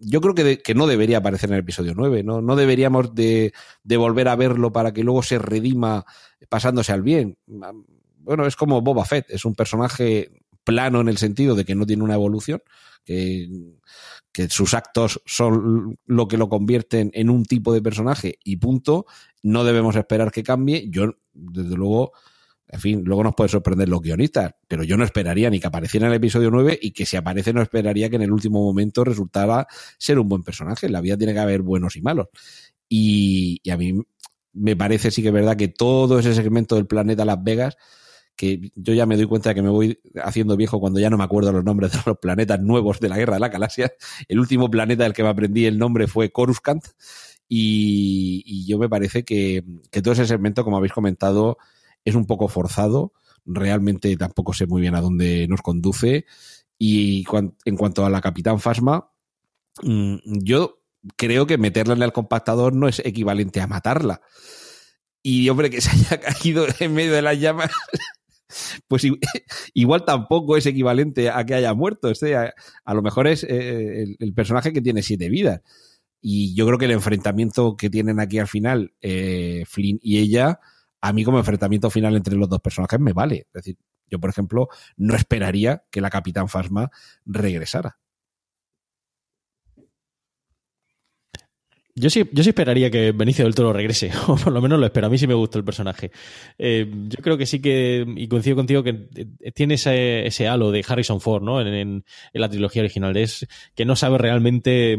yo creo que, que, no debería aparecer en el episodio 9, ¿no? No deberíamos de, de, volver a verlo para que luego se redima pasándose al bien. Bueno, es como Boba Fett, es un personaje plano en el sentido de que no tiene una evolución, que, que sus actos son lo que lo convierten en un tipo de personaje y punto. No debemos esperar que cambie. Yo, desde luego, en fin, luego nos puede sorprender los guionistas, pero yo no esperaría ni que apareciera en el episodio 9 y que si aparece no esperaría que en el último momento resultara ser un buen personaje. En la vida tiene que haber buenos y malos. Y, a mí me parece sí que es verdad que todo ese segmento del planeta Las Vegas, que yo ya me doy cuenta de que me voy haciendo viejo cuando ya no me acuerdo los nombres de los planetas nuevos de la Guerra de la Galaxia. El último planeta del que me aprendí el nombre fue Coruscant. Y, yo me parece que todo ese segmento, como habéis comentado, es un poco forzado, realmente tampoco sé muy bien a dónde nos conduce. Y en cuanto a la Capitán Fasma, mm, yo creo que meterla en el compactador no es equivalente a matarla. Y hombre, que se haya <laughs> caído en medio de las llamas, <laughs> pues <laughs> igual tampoco es equivalente a que haya muerto. A, lo mejor es eh, el, el, personaje que tiene siete vidas. Y yo creo que el enfrentamiento que tienen aquí al final, eh, Flynn y ella, a mí como enfrentamiento final entre los dos personajes me vale. Es decir, yo, por ejemplo, no esperaría que la Capitán Fasma regresara. Yo sí, yo sí esperaría que Benicio del Toro regrese, <laughs> o por lo menos lo espero. A mí sí me gusta el personaje. Eh, yo creo que sí que, y coincido contigo, que tiene ese, ese halo de Harrison Ford, ¿no? En, en, en, la trilogía original. Es que no sabe realmente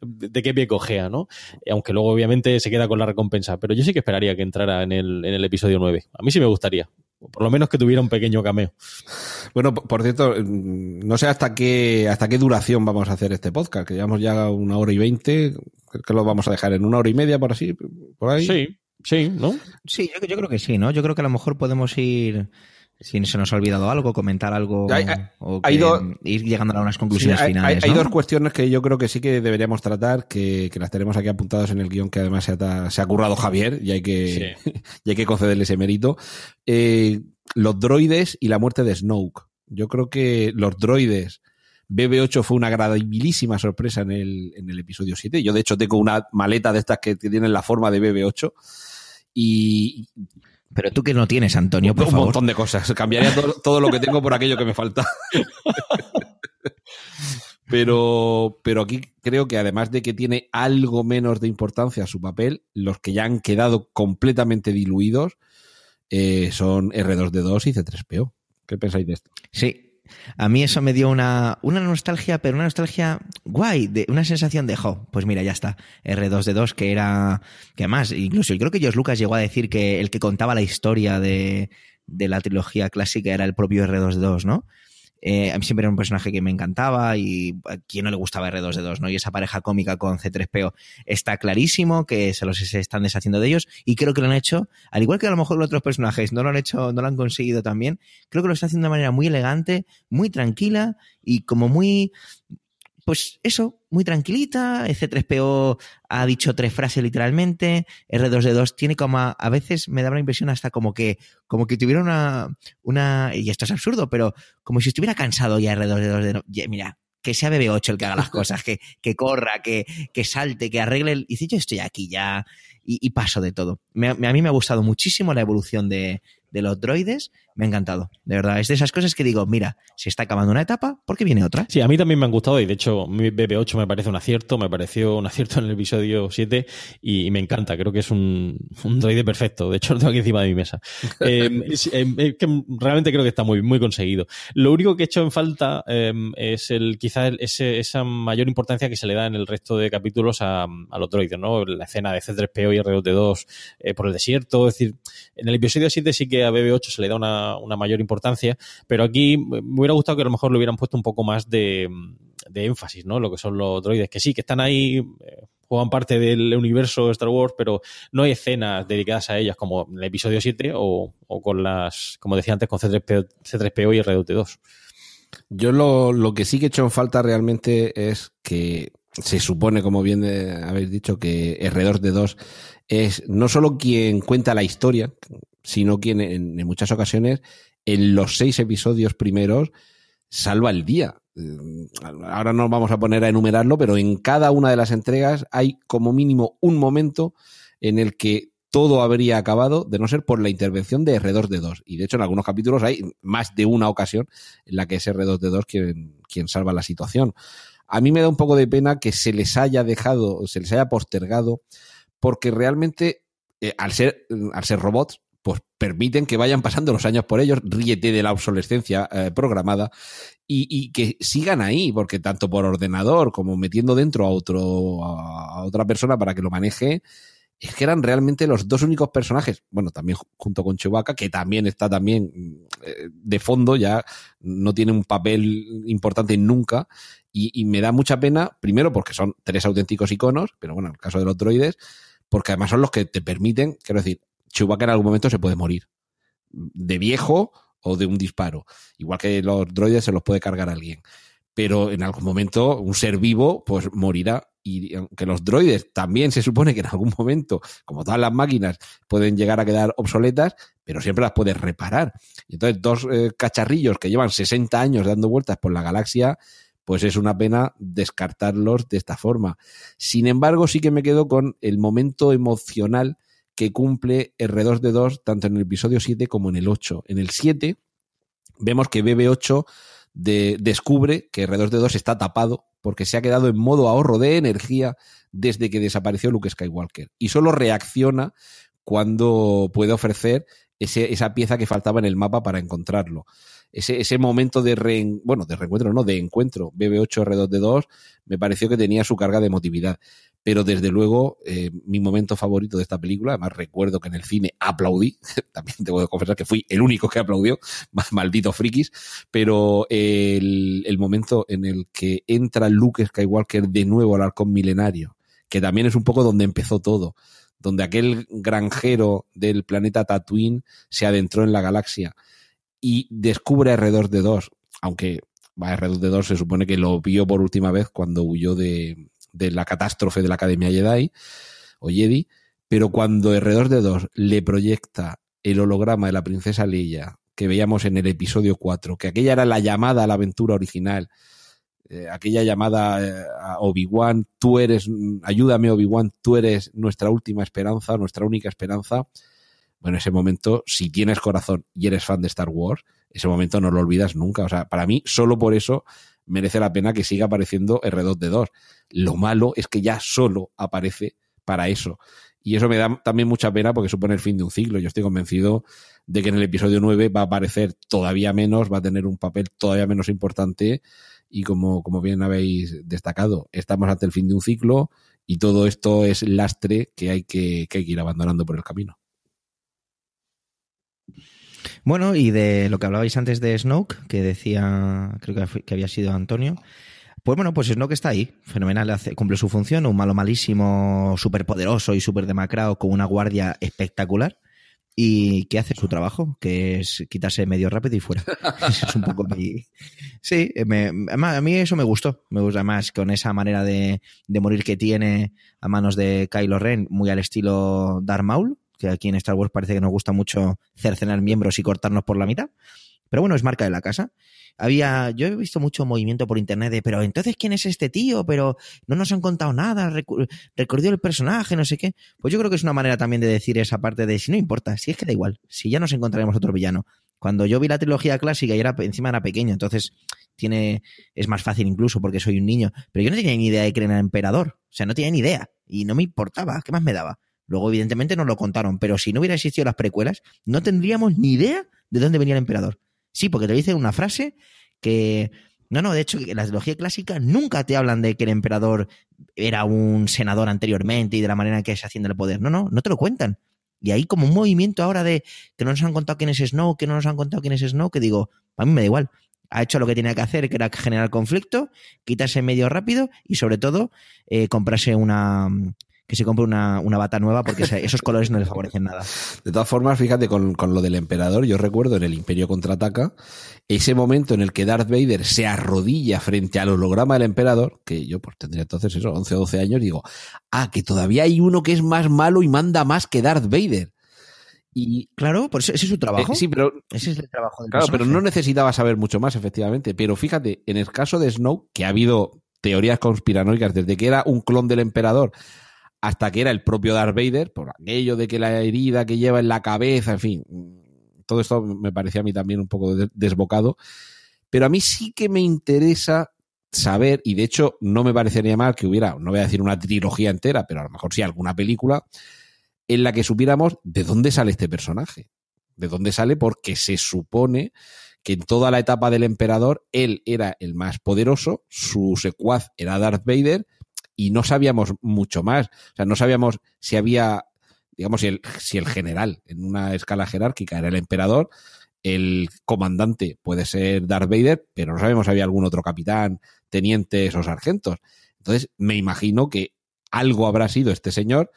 de qué pie cojea, ¿no? Aunque luego, obviamente, se queda con la recompensa. Pero yo sí que esperaría que entrara en el, en el episodio 9. A mí sí me gustaría. Por lo menos que tuviera un pequeño cameo. Bueno, por cierto, no sé hasta qué, hasta qué duración vamos a hacer este podcast, que llevamos ya una hora y veinte, que lo vamos a dejar en una hora y media, por así, por ahí. Sí, sí, ¿no? Sí, yo, yo creo que sí, ¿no? Yo creo que a lo mejor podemos ir si se nos ha olvidado algo, comentar algo hay, o hay ir llegando a unas conclusiones sí, finales. Hay, ¿no? dos cuestiones que yo creo que sí que deberíamos tratar, que, que las tenemos aquí apuntadas en el guion que además se ha, se ha currado Javier y hay que, sí. <laughs> y hay que concederle ese mérito. Eh, los droides y la muerte de Snoke. Yo creo que los droides BB8 fue una agradabilísima sorpresa en el, en el episodio 7. Yo, de hecho, tengo una maleta de estas que tienen la forma de BB8. Y. Pero tú que no tienes, Antonio, por un favor. montón de cosas. Cambiaría todo, todo lo que tengo por aquello que me falta. <laughs> pero, pero aquí creo que además de que tiene algo menos de importancia su papel, los que ya han quedado completamente diluidos eh, son R2D2 y C3PO. ¿Qué pensáis de esto? Sí, a mí eso me dio una, una nostalgia, pero una nostalgia guay, de una sensación de, jo, pues mira, ya está, R2D2, que era, que además, incluso yo creo que George Lucas llegó a decir que el que contaba la historia de, de la trilogía clásica era el propio R2D2, ¿no? Eh, a mí siempre era un personaje que me encantaba y a quien no le gustaba R2D2, ¿no? Y esa pareja cómica con C3PO está clarísimo que se los se están deshaciendo de ellos y creo que lo han hecho, al igual que a lo mejor los otros personajes no lo han hecho, no lo han conseguido también, creo que lo están haciendo de manera muy elegante, muy tranquila y como muy pues eso, muy tranquilita. C3PO ha dicho tres frases literalmente. R2D2 tiene como a, a, veces me da la impresión hasta como que como que tuviera una una y esto es absurdo, pero como si estuviera cansado ya R2D2 de mira, que sea BB8 el que haga las cosas, que, que corra, que, que salte, que arregle. El... Y dice, yo estoy aquí ya y, y paso de todo. Me, a mí me ha gustado muchísimo la evolución de, de los droides, me ha encantado. De verdad, es de esas cosas que digo, mira, se está acabando una etapa, ¿por qué viene otra? Sí, a mí también me han gustado y de hecho mi BB8 me parece un acierto, me pareció un acierto en el episodio 7 y, me encanta, creo que es un, un droide perfecto, de hecho lo tengo aquí encima de mi mesa. <laughs> eh, es, eh, que realmente creo que está muy, muy conseguido. Lo único que he hecho en falta eh, es el quizás esa mayor importancia que se le da en el resto de capítulos a, a los droides, ¿no? La escena de C3PO y R2D2 eh, por el desierto, es decir, en el episodio 7 sí que a BB8 se le da una, una, mayor importancia, pero aquí me hubiera gustado que a lo mejor le hubieran puesto un poco más de, de énfasis, ¿no? Lo que son los droides, que sí, que están ahí, eh, juegan parte del universo de Star Wars, pero no hay escenas dedicadas a ellas como en el episodio 7 o, o con las, como decía antes, con C3PO, C3PO y R2D2. Yo lo, lo que sí que he hecho en falta realmente es que se supone, como bien habéis dicho, que R2D2 es no solo quien cuenta la historia, sino quien en, muchas ocasiones, en los seis episodios primeros, salva el día. Ahora no vamos a poner a enumerarlo, pero en cada una de las entregas hay como mínimo un momento en el que todo habría acabado de no ser por la intervención de R2D2. Y de hecho, en algunos capítulos hay más de una ocasión en la que es R2D2 quien, quien salva la situación. A mí me da un poco de pena que se les haya dejado, se les haya postergado, porque realmente, eh, al, ser, al ser robots, pues permiten que vayan pasando los años por ellos, ríete de la obsolescencia eh, programada y, y, que sigan ahí, porque tanto por ordenador como metiendo dentro a otro a otra persona para que lo maneje, es que eran realmente los dos únicos personajes, bueno, también junto con Chewbacca, que también está también eh, de fondo, ya no tiene un papel importante nunca, y, y, me da mucha pena, primero porque son tres auténticos iconos, pero bueno, en el caso de los droides, porque además son los que te permiten, quiero decir, Chewbacca en algún momento se puede morir, de viejo o de un disparo, igual que los droides se los puede cargar alguien pero en algún momento un ser vivo pues morirá y aunque los droides también se supone que en algún momento, como todas las máquinas, pueden llegar a quedar obsoletas, pero siempre las puedes reparar. Entonces, dos eh, cacharrillos que llevan 60 años dando vueltas por la galaxia, pues es una pena descartarlos de esta forma. Sin embargo, sí que me quedo con el momento emocional que cumple R2D2 tanto en el episodio 7 como en el 8. En el 7 vemos que BB8 de, descubre que R2D2 está tapado porque se ha quedado en modo ahorro de energía desde que desapareció Luke Skywalker y solo reacciona cuando puede ofrecer ese, esa pieza que faltaba en el mapa para encontrarlo. Ese, ese momento de re, bueno, de reencuentro, no, de encuentro BB8 R2D2 me pareció que tenía su carga de emotividad. Pero desde luego eh, mi momento favorito de esta película, además recuerdo que en el cine aplaudí, <laughs> también tengo que confesar que fui el único que aplaudió, <laughs> maldito frikis, pero el, el momento en el que entra Luke Skywalker de nuevo al arcón milenario, que también es un poco donde empezó todo, donde aquel granjero del planeta Tatooine se adentró en la galaxia y descubre a R2D2, aunque a R2D2 se supone que lo vio por última vez cuando huyó de, de la catástrofe de la Academia Jedi o Jedi, pero cuando R2D2 le proyecta el holograma de la princesa Leia que veíamos en el episodio 4, que aquella era la llamada a la aventura original, eh, aquella llamada eh, a Obi-Wan, tú eres, ayúdame Obi-Wan, tú eres nuestra última esperanza, nuestra única esperanza. Bueno, ese momento, si tienes corazón y eres fan de Star Wars, ese momento no lo olvidas nunca. O sea, para mí, solo por eso merece la pena que siga apareciendo R2D2. Lo malo es que ya solo aparece para eso. Y eso me da también mucha pena porque supone el fin de un ciclo. Yo estoy convencido de que en el episodio 9 va a aparecer todavía menos, va a tener un papel todavía menos importante. Y como, como bien habéis destacado, estamos ante el fin de un ciclo y todo esto es lastre que hay que, que, hay que ir abandonando por el camino. Bueno, y de lo que hablabais antes de Snoke, que decía, creo que, fue- que había sido Antonio. Pues bueno, pues Snoke está ahí, fenomenal, hace- cumple su función, un malo malísimo, súper poderoso y súper demacrado, con una guardia espectacular, y que hace su trabajo, que es quitarse medio rápido y fuera. <laughs> <laughs> Es un poco mi... Sí, me- a mí eso me gustó, me gusta más con esa manera de, de morir que tiene a manos de Kylo Ren, muy al estilo Darth Maul, que aquí en Star Wars parece que nos gusta mucho cercenar miembros y cortarnos por la mitad. Pero bueno, es marca de la casa. Había, yo he visto mucho movimiento por internet de, pero entonces, ¿quién es este tío? Pero no nos han contado nada, recordó el personaje, no sé qué. Pues yo creo que es una manera también de decir esa parte de, si no importa, si es que da igual, si ya nos encontraremos otro villano. Cuando yo vi la trilogía clásica y era, encima era pequeño, entonces tiene, es más fácil incluso porque soy un niño, pero yo no tenía ni idea de que era emperador, o sea, no tenía ni idea y no me importaba, ¿qué más me daba? Luego, evidentemente, nos lo contaron, pero si no hubiera existido las precuelas, no tendríamos ni idea de dónde venía el emperador. Sí, porque te dicen una frase que. No, no, de hecho, en la trilogía clásica nunca te hablan de que el emperador era un senador anteriormente y de la manera en que se asciende el poder. No, no, no te lo cuentan. Y hay como un movimiento ahora de que no nos han contado quién es Snow, que no nos han contado quién es Snow, que digo, a mí me da igual. Ha hecho lo que tenía que hacer, que era generar conflicto, quitarse medio rápido y sobre todo eh, comprarse una, que se compre una, una bata nueva porque esos colores no le favorecen nada. De todas formas, fíjate, con, con lo del emperador, yo recuerdo en el Imperio Contraataca, ese momento en el que Darth Vader se arrodilla frente al holograma del emperador, que yo pues tendría entonces eso, 11 o 12 años, digo, ah, que todavía hay uno que es más malo y manda más que Darth Vader. Y, claro, por eso ese es su trabajo. Eh, sí, pero Ese es el trabajo del Claro, pero no necesitaba saber mucho más, efectivamente. Pero fíjate, en el caso de Snow, que ha habido teorías conspiranoicas desde que era un clon del emperador hasta que era el propio Darth Vader, por aquello de que la herida que lleva en la cabeza, en fin, todo esto me parecía a mí también un poco de- desbocado. Pero a mí sí que me interesa saber, y de hecho no me parecería mal que hubiera, no voy a decir una trilogía entera, pero a lo mejor sí alguna película, en la que supiéramos de dónde sale este personaje. De dónde sale porque se supone que en toda la etapa del emperador él era el más poderoso, su secuaz era Darth Vader y no sabíamos mucho más. O sea, no sabíamos si había, digamos, si el, si el general en una escala jerárquica era el emperador, el comandante puede ser Darth Vader, pero no sabemos si había algún otro capitán, tenientes o sargentos. Entonces, me imagino que algo habrá sido este señor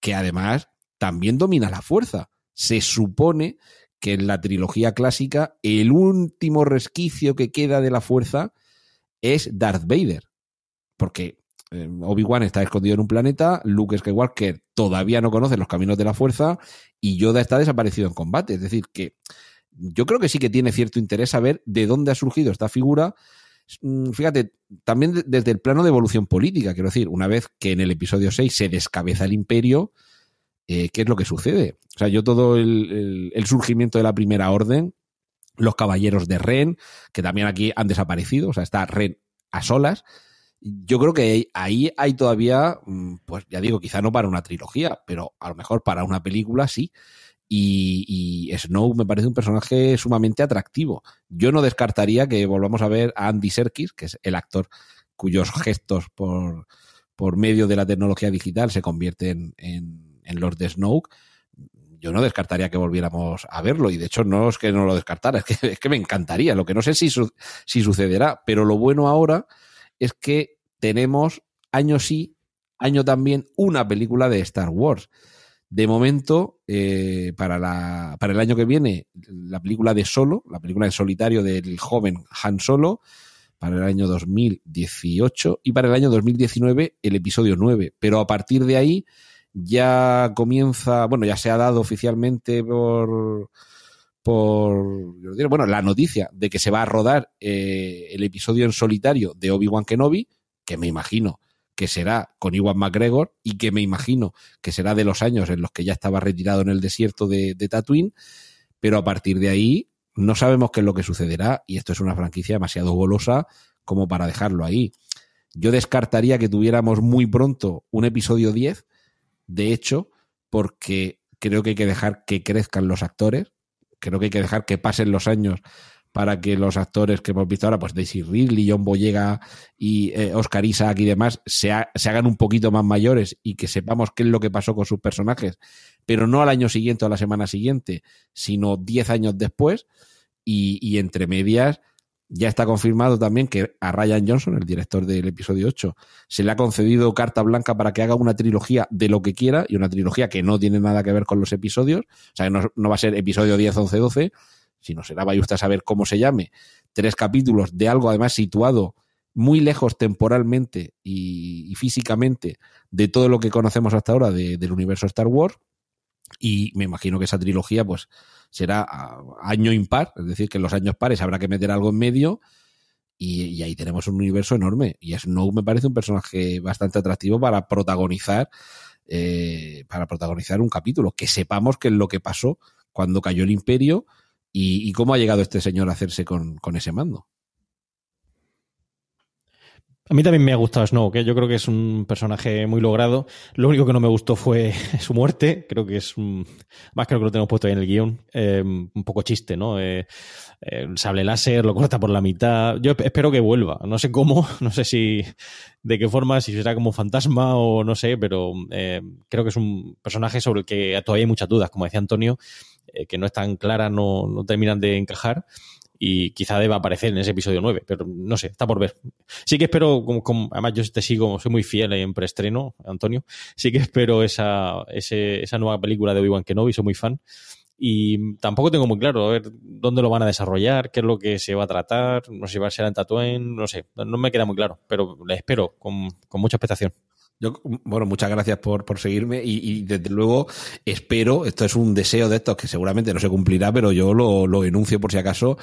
que además también domina la fuerza. Se supone que en la trilogía clásica el último resquicio que queda de la fuerza es Darth Vader. Porque Obi-Wan está escondido en un planeta, Luke Skywalker todavía no conoce los caminos de la fuerza y Yoda está desaparecido en combate. Es decir, que yo creo que sí que tiene cierto interés saber de dónde ha surgido esta figura. Mm, Fíjate, también de- desde el plano de evolución política, quiero decir, una vez que en el episodio 6 se descabeza el imperio, eh, ¿qué es lo que sucede? O sea, yo todo el- el surgimiento de la primera orden, los caballeros de Ren, que también aquí han desaparecido, o sea, está Ren a solas. Yo creo que ahí- hay todavía, mm, pues ya digo, quizá no para una trilogía, pero a lo mejor para una película sí. Y, y Snow me parece un personaje sumamente atractivo. Yo no descartaría que volvamos a ver a Andy Serkis, que es el actor cuyos gestos por, por medio de la tecnología digital se convierten en, los de Snoke. Yo no descartaría que volviéramos a verlo, y de hecho no es que no lo descartara, es que, es que me encantaría. Lo que no sé si, su- si sucederá, pero lo bueno ahora es que tenemos año sí, año también, una película de Star Wars. De momento, eh, para, la, para el año que viene, la película de Solo, la película en solitario del joven Han Solo, para el año 2018 y para el año 2019 el episodio 9. Pero a partir de ahí ya comienza, bueno, ya se ha dado oficialmente por, por bueno, la noticia de que se va a rodar eh, el episodio en solitario de Obi-Wan Kenobi, que me imagino que será con Iwan McGregor y que me imagino que será de los años en los que ya estaba retirado en el desierto de, de Tatooine, pero a partir de ahí no sabemos qué es lo que sucederá y esto es una franquicia demasiado golosa como para dejarlo ahí. Yo descartaría que tuviéramos muy pronto un episodio 10, de hecho, porque creo que hay que dejar que crezcan los actores, creo que hay que dejar que pasen los años para que los actores que hemos visto ahora, pues Daisy Ridley, John Boyega y eh, Oscar Isaac y demás, se, se, hagan un poquito más mayores y que sepamos qué es lo que pasó con sus personajes, pero no al año siguiente o a la semana siguiente, sino 10 años después. Y, y entre medias, ya está confirmado también que a Ryan Johnson, el director del episodio 8, se le ha concedido carta blanca para que haga una trilogía de lo que quiera y una trilogía que no tiene nada que ver con los episodios. O sea, no, no va a ser episodio 10, 11, 12, sino será, vaya usted a saber cómo se llame, tres capítulos de algo además situado muy lejos temporalmente y, físicamente de todo lo que conocemos hasta ahora de, del universo Star Wars. Y me imagino que esa trilogía, pues, será año impar, es decir, que en los años pares habrá que meter algo en medio y, ahí tenemos un universo enorme. Y Snow me parece un personaje bastante atractivo para protagonizar, eh, para protagonizar un capítulo, que sepamos qué es lo que pasó cuando cayó el imperio y, cómo ha llegado este señor a hacerse con ese mando. A mí también me ha gustado Snow, que yo creo que es un personaje muy logrado. Lo único que no me gustó fue <laughs> su muerte. Creo que es un... más creo que lo tenemos puesto ahí en el guion. Eh, un poco chiste, ¿no? Eh, el sable láser lo corta por la mitad. Yo espero que vuelva. No sé cómo, <laughs> no sé si de qué forma, si será como fantasma o no sé, pero eh, creo que es un personaje sobre el que todavía hay muchas dudas, como decía Antonio, eh, que no están claras, no, no terminan de encajar y quizá deba aparecer en ese episodio 9, pero no sé, está por ver. Sí que espero, como, como, además yo te sigo, soy muy fiel en preestreno, Antonio, sí que espero esa, ese, esa nueva película de Obi-Wan Kenobi, soy muy fan. Y tampoco tengo muy claro a ver dónde lo van a desarrollar, qué es lo que se va a tratar, no sé si va a ser en Tatooine, no sé, no me queda muy claro, pero le espero con, con mucha expectación. Yo, bueno, muchas gracias por, por seguirme y, y, desde luego espero, esto es un deseo de estos que seguramente no se cumplirá, pero yo lo, lo enuncio por si acaso,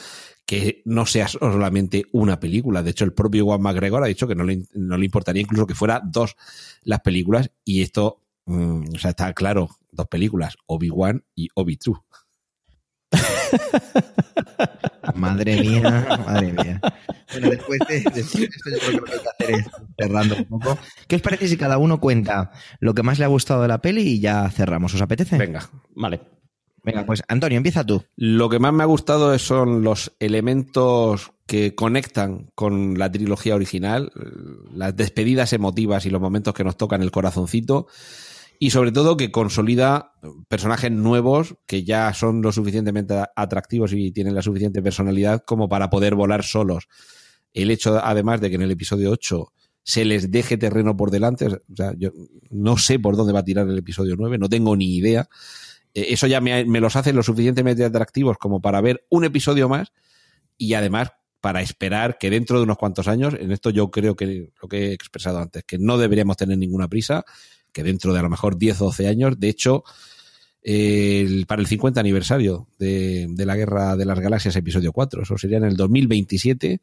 que no sea solamente una película. De hecho, el propio Juan McGregor ha dicho que no le, no le importaría incluso que fuera dos las películas y esto, mmm, o sea, está claro, dos películas, Obi-Wan y Obi-True. <laughs> madre mía, madre mía. Bueno, después de, después de, esto, yo creo que lo que hay que hacer es cerrando un poco. ¿Qué os parece si cada uno cuenta lo que más le ha gustado de la peli y ya cerramos? ¿Os apetece? Venga, vale. Venga, pues Antonio, empieza tú. Lo que más me ha gustado son los elementos que conectan con la trilogía original, las despedidas emotivas y los momentos que nos tocan el corazoncito y sobre todo que consolida personajes nuevos que ya son lo suficientemente atractivos y tienen la suficiente personalidad como para poder volar solos. El hecho, además, de que en el episodio 8 se les deje terreno por delante, o sea, yo no sé por dónde va a tirar el episodio 9, no tengo ni idea. Eso ya me, me los hace lo suficientemente atractivos como para ver un episodio más y además para esperar que dentro de unos cuantos años, en esto yo creo que lo que he expresado antes, que no deberíamos tener ninguna prisa, que dentro de a lo mejor 10 o 12 años, de hecho, para el 50 aniversario de, la Guerra de las Galaxias, episodio 4, eso sería en el 2027.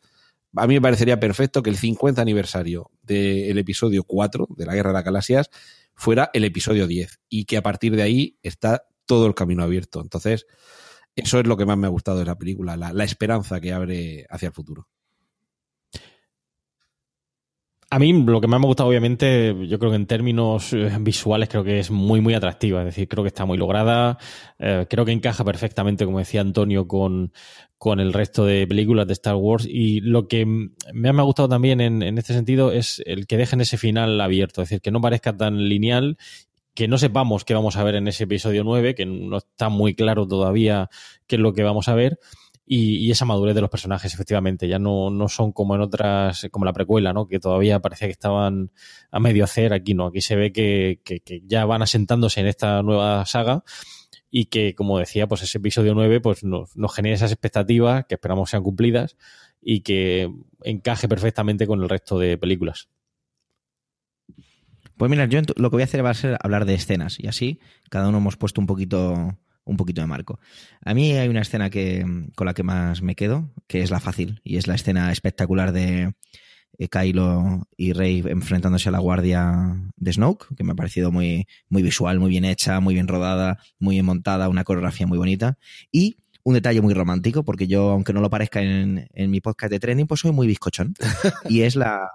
A mí me parecería perfecto que el 50 aniversario del episodio 4 de la Guerra de las Galaxias fuera el episodio 10 y que a partir de ahí está todo el camino abierto. Entonces, eso es lo que más me ha gustado de la película, la, la esperanza que abre hacia el futuro. A mí lo que más me ha gustado, obviamente, yo creo que en términos visuales creo que es muy, muy atractiva. Es decir, creo que está muy lograda. Eh, creo que encaja perfectamente, como decía Antonio, con, con el resto de películas de Star Wars. Y lo que me ha, gustado también en, en este sentido es el que dejen ese final abierto. Es decir, que no parezca tan lineal que no sepamos qué vamos a ver en ese episodio 9, que no está muy claro todavía qué es lo que vamos a ver. Y, esa madurez de los personajes, efectivamente, ya no, no son como en otras, como la precuela, ¿no? Que todavía parecía que estaban a medio hacer, aquí no, aquí se ve que, que, que ya van asentándose en esta nueva saga y que, como decía, pues ese episodio 9 pues nos, nos genera esas expectativas que esperamos sean cumplidas y que encaje perfectamente con el resto de películas. Pues mira, yo lo que voy a hacer va a ser hablar de escenas y así cada uno hemos puesto un poquito un poquito de marco. A mí hay una escena que con la que más me quedo, que es la fácil y es la escena espectacular de eh, Kylo y Rey enfrentándose a la guardia de Snoke, que me ha parecido muy muy visual, muy bien hecha, muy bien rodada, muy bien montada, una coreografía muy bonita y un detalle muy romántico, porque yo, aunque no lo parezca en, en mi podcast de trending, pues soy muy bizcochón. <laughs> y es la,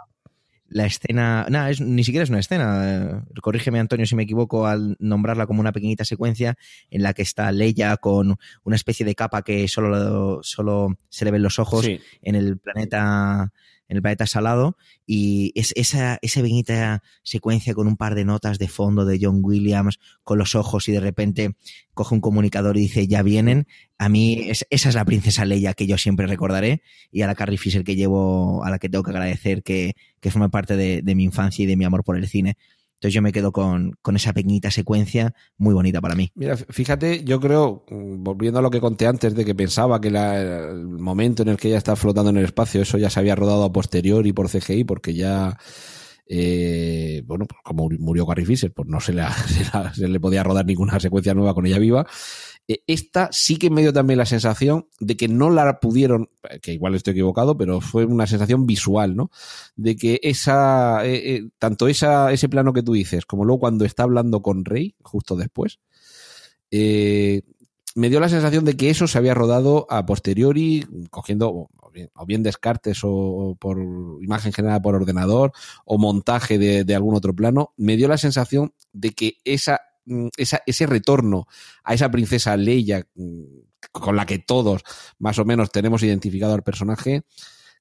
la escena, nada, es, ni siquiera es una escena, eh, corrígeme Antonio si me equivoco al nombrarla como una pequeñita secuencia en la que está Leia con una especie de capa que solo, solo se le ven los ojos Sí. en el planeta en el planeta salado y es esa, esa pequeñita secuencia con un par de notas de fondo de John Williams con los ojos y de repente coge un comunicador y dice ya vienen a mí es- esa es la princesa Leia que yo siempre recordaré y a la Carrie Fisher que llevo a la que tengo que agradecer que, que forma parte de, de mi infancia y de mi amor por el cine entonces yo me quedo con, con esa pequeñita secuencia muy bonita para mí Mira, fíjate, yo creo, mm, volviendo a lo que conté antes de que pensaba que la- el momento en el que ella está flotando en el espacio, eso ya se había rodado a posteriori por CGI, porque ya, eh, bueno, pues como murió Carrie Fisher, pues no se le, <laughs> se la- se le podía rodar ninguna secuencia nueva con ella viva. Eh, esta sí que me dio también la sensación de que no la pudieron, que igual estoy equivocado, pero fue una sensación visual, ¿no? De que esa, eh, eh, tanto esa, ese plano que tú dices, como luego cuando está hablando con Rey, justo después, eh, me dio la sensación de que eso se había rodado a posteriori, cogiendo o bien, descartes o por imagen generada por ordenador o montaje de, algún otro plano. Me dio la sensación de que esa, esa, ese retorno a esa princesa Leia mm, con la que todos más o menos tenemos identificado al personaje,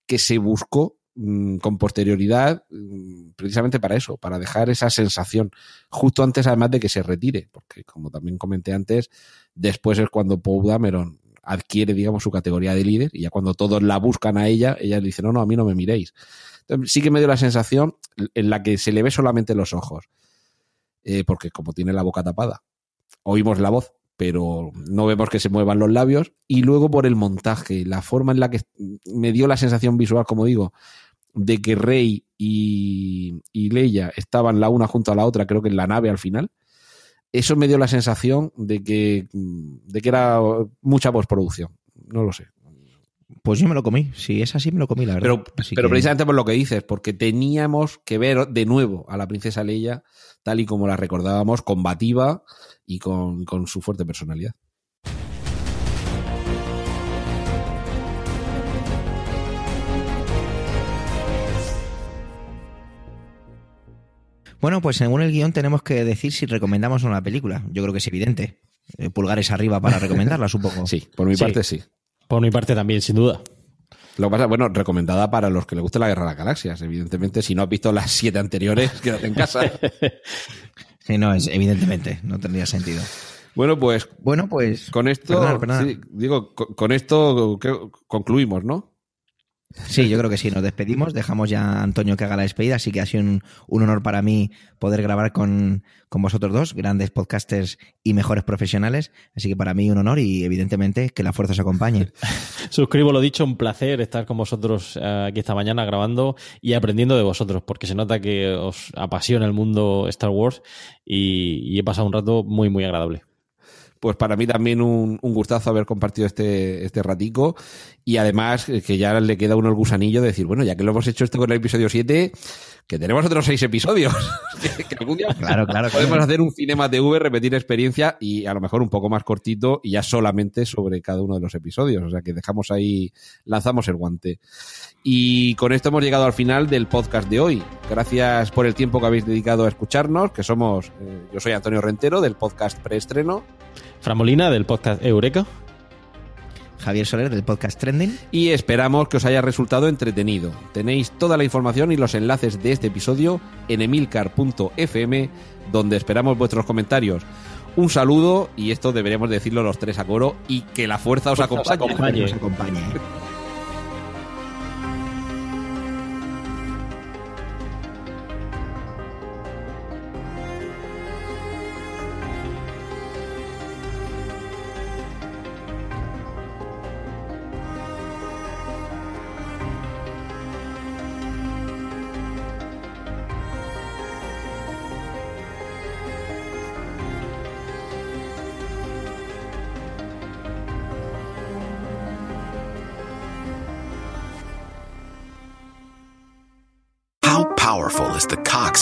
que se buscó mm, con posterioridad mm, precisamente para eso, para dejar esa sensación, justo antes además de que se retire, porque como también comenté antes, después es cuando Paul Dameron adquiere, digamos, su categoría de líder y ya cuando todos la buscan a ella, ella le dice, no, no, a mí no me miréis. Sí que me dio la sensación en la que se le ve solamente los ojos, eh, porque como tiene la boca tapada, oímos la voz, pero no vemos que se muevan los labios, y luego por el montaje, la forma en la que me dio la sensación visual, como digo, de que Rey y, y Leia estaban la una junto a la otra, creo que en la nave al final, eso me dio la sensación de que, de que era mucha postproducción. No lo sé. Pues yo me lo comí si es así me lo comí la verdad Pero, Así pero que- precisamente por lo que dices, porque teníamos que ver de nuevo a la princesa Leia tal y como la recordábamos, combativa y con, con su fuerte personalidad. Bueno, pues según el guion tenemos que decir si recomendamos la película. Yo creo que es evidente. Eh, Pulgares arriba para recomendarla, <laughs> supongo. Sí, por mi Sí. parte sí. Por mi parte también, sin duda. Lo que pasa, bueno, recomendada para los que les guste la Guerra de las Galaxias. Evidentemente, si no has visto las siete anteriores, <laughs> quédate en casa. <laughs> Sí, no, es, evidentemente, no tendría sentido. Bueno, pues Bueno, pues. con esto, sí, digo, con, con esto creo- concluimos, ¿no? Sí, yo creo que sí, nos despedimos, dejamos ya a Antonio que haga la despedida, así que ha sido un, honor para mí poder grabar con, con vosotros dos, grandes podcasters y mejores profesionales, así que para mí un honor y evidentemente que la fuerza os acompañe. <laughs> Suscribo lo dicho, un placer estar con vosotros eh, aquí esta mañana grabando y aprendiendo de vosotros, porque se nota que os apasiona el mundo Star Wars y, y he pasado un rato muy, muy agradable. Pues para mí también un, un gustazo haber compartido este, este ratico. Y además eh, que ya le queda uno el gusanillo de decir, bueno, ya que lo hemos hecho esto con el episodio 7, que tenemos otros seis episodios. <laughs> que, que algún día Claro, claro, podemos claro. hacer un Cinema TV, repetir experiencia y a lo mejor un poco más cortito y ya solamente sobre cada uno de los episodios. O sea que dejamos ahí, lanzamos el guante. Y con esto hemos llegado al final del podcast de hoy. Gracias por el tiempo que habéis dedicado a escucharnos, que somos, eh, yo soy Antonio Rentero del podcast preestreno. Fran Molina del podcast Eureka. Javier Soler del podcast Trending. y esperamos que os haya resultado entretenido. Tenéis toda la información y los enlaces de este episodio en emilcar.fm, donde esperamos vuestros comentarios. Un saludo, y esto deberíamos decirlo los tres a coro, y que la fuerza os Fuerza os acompañe.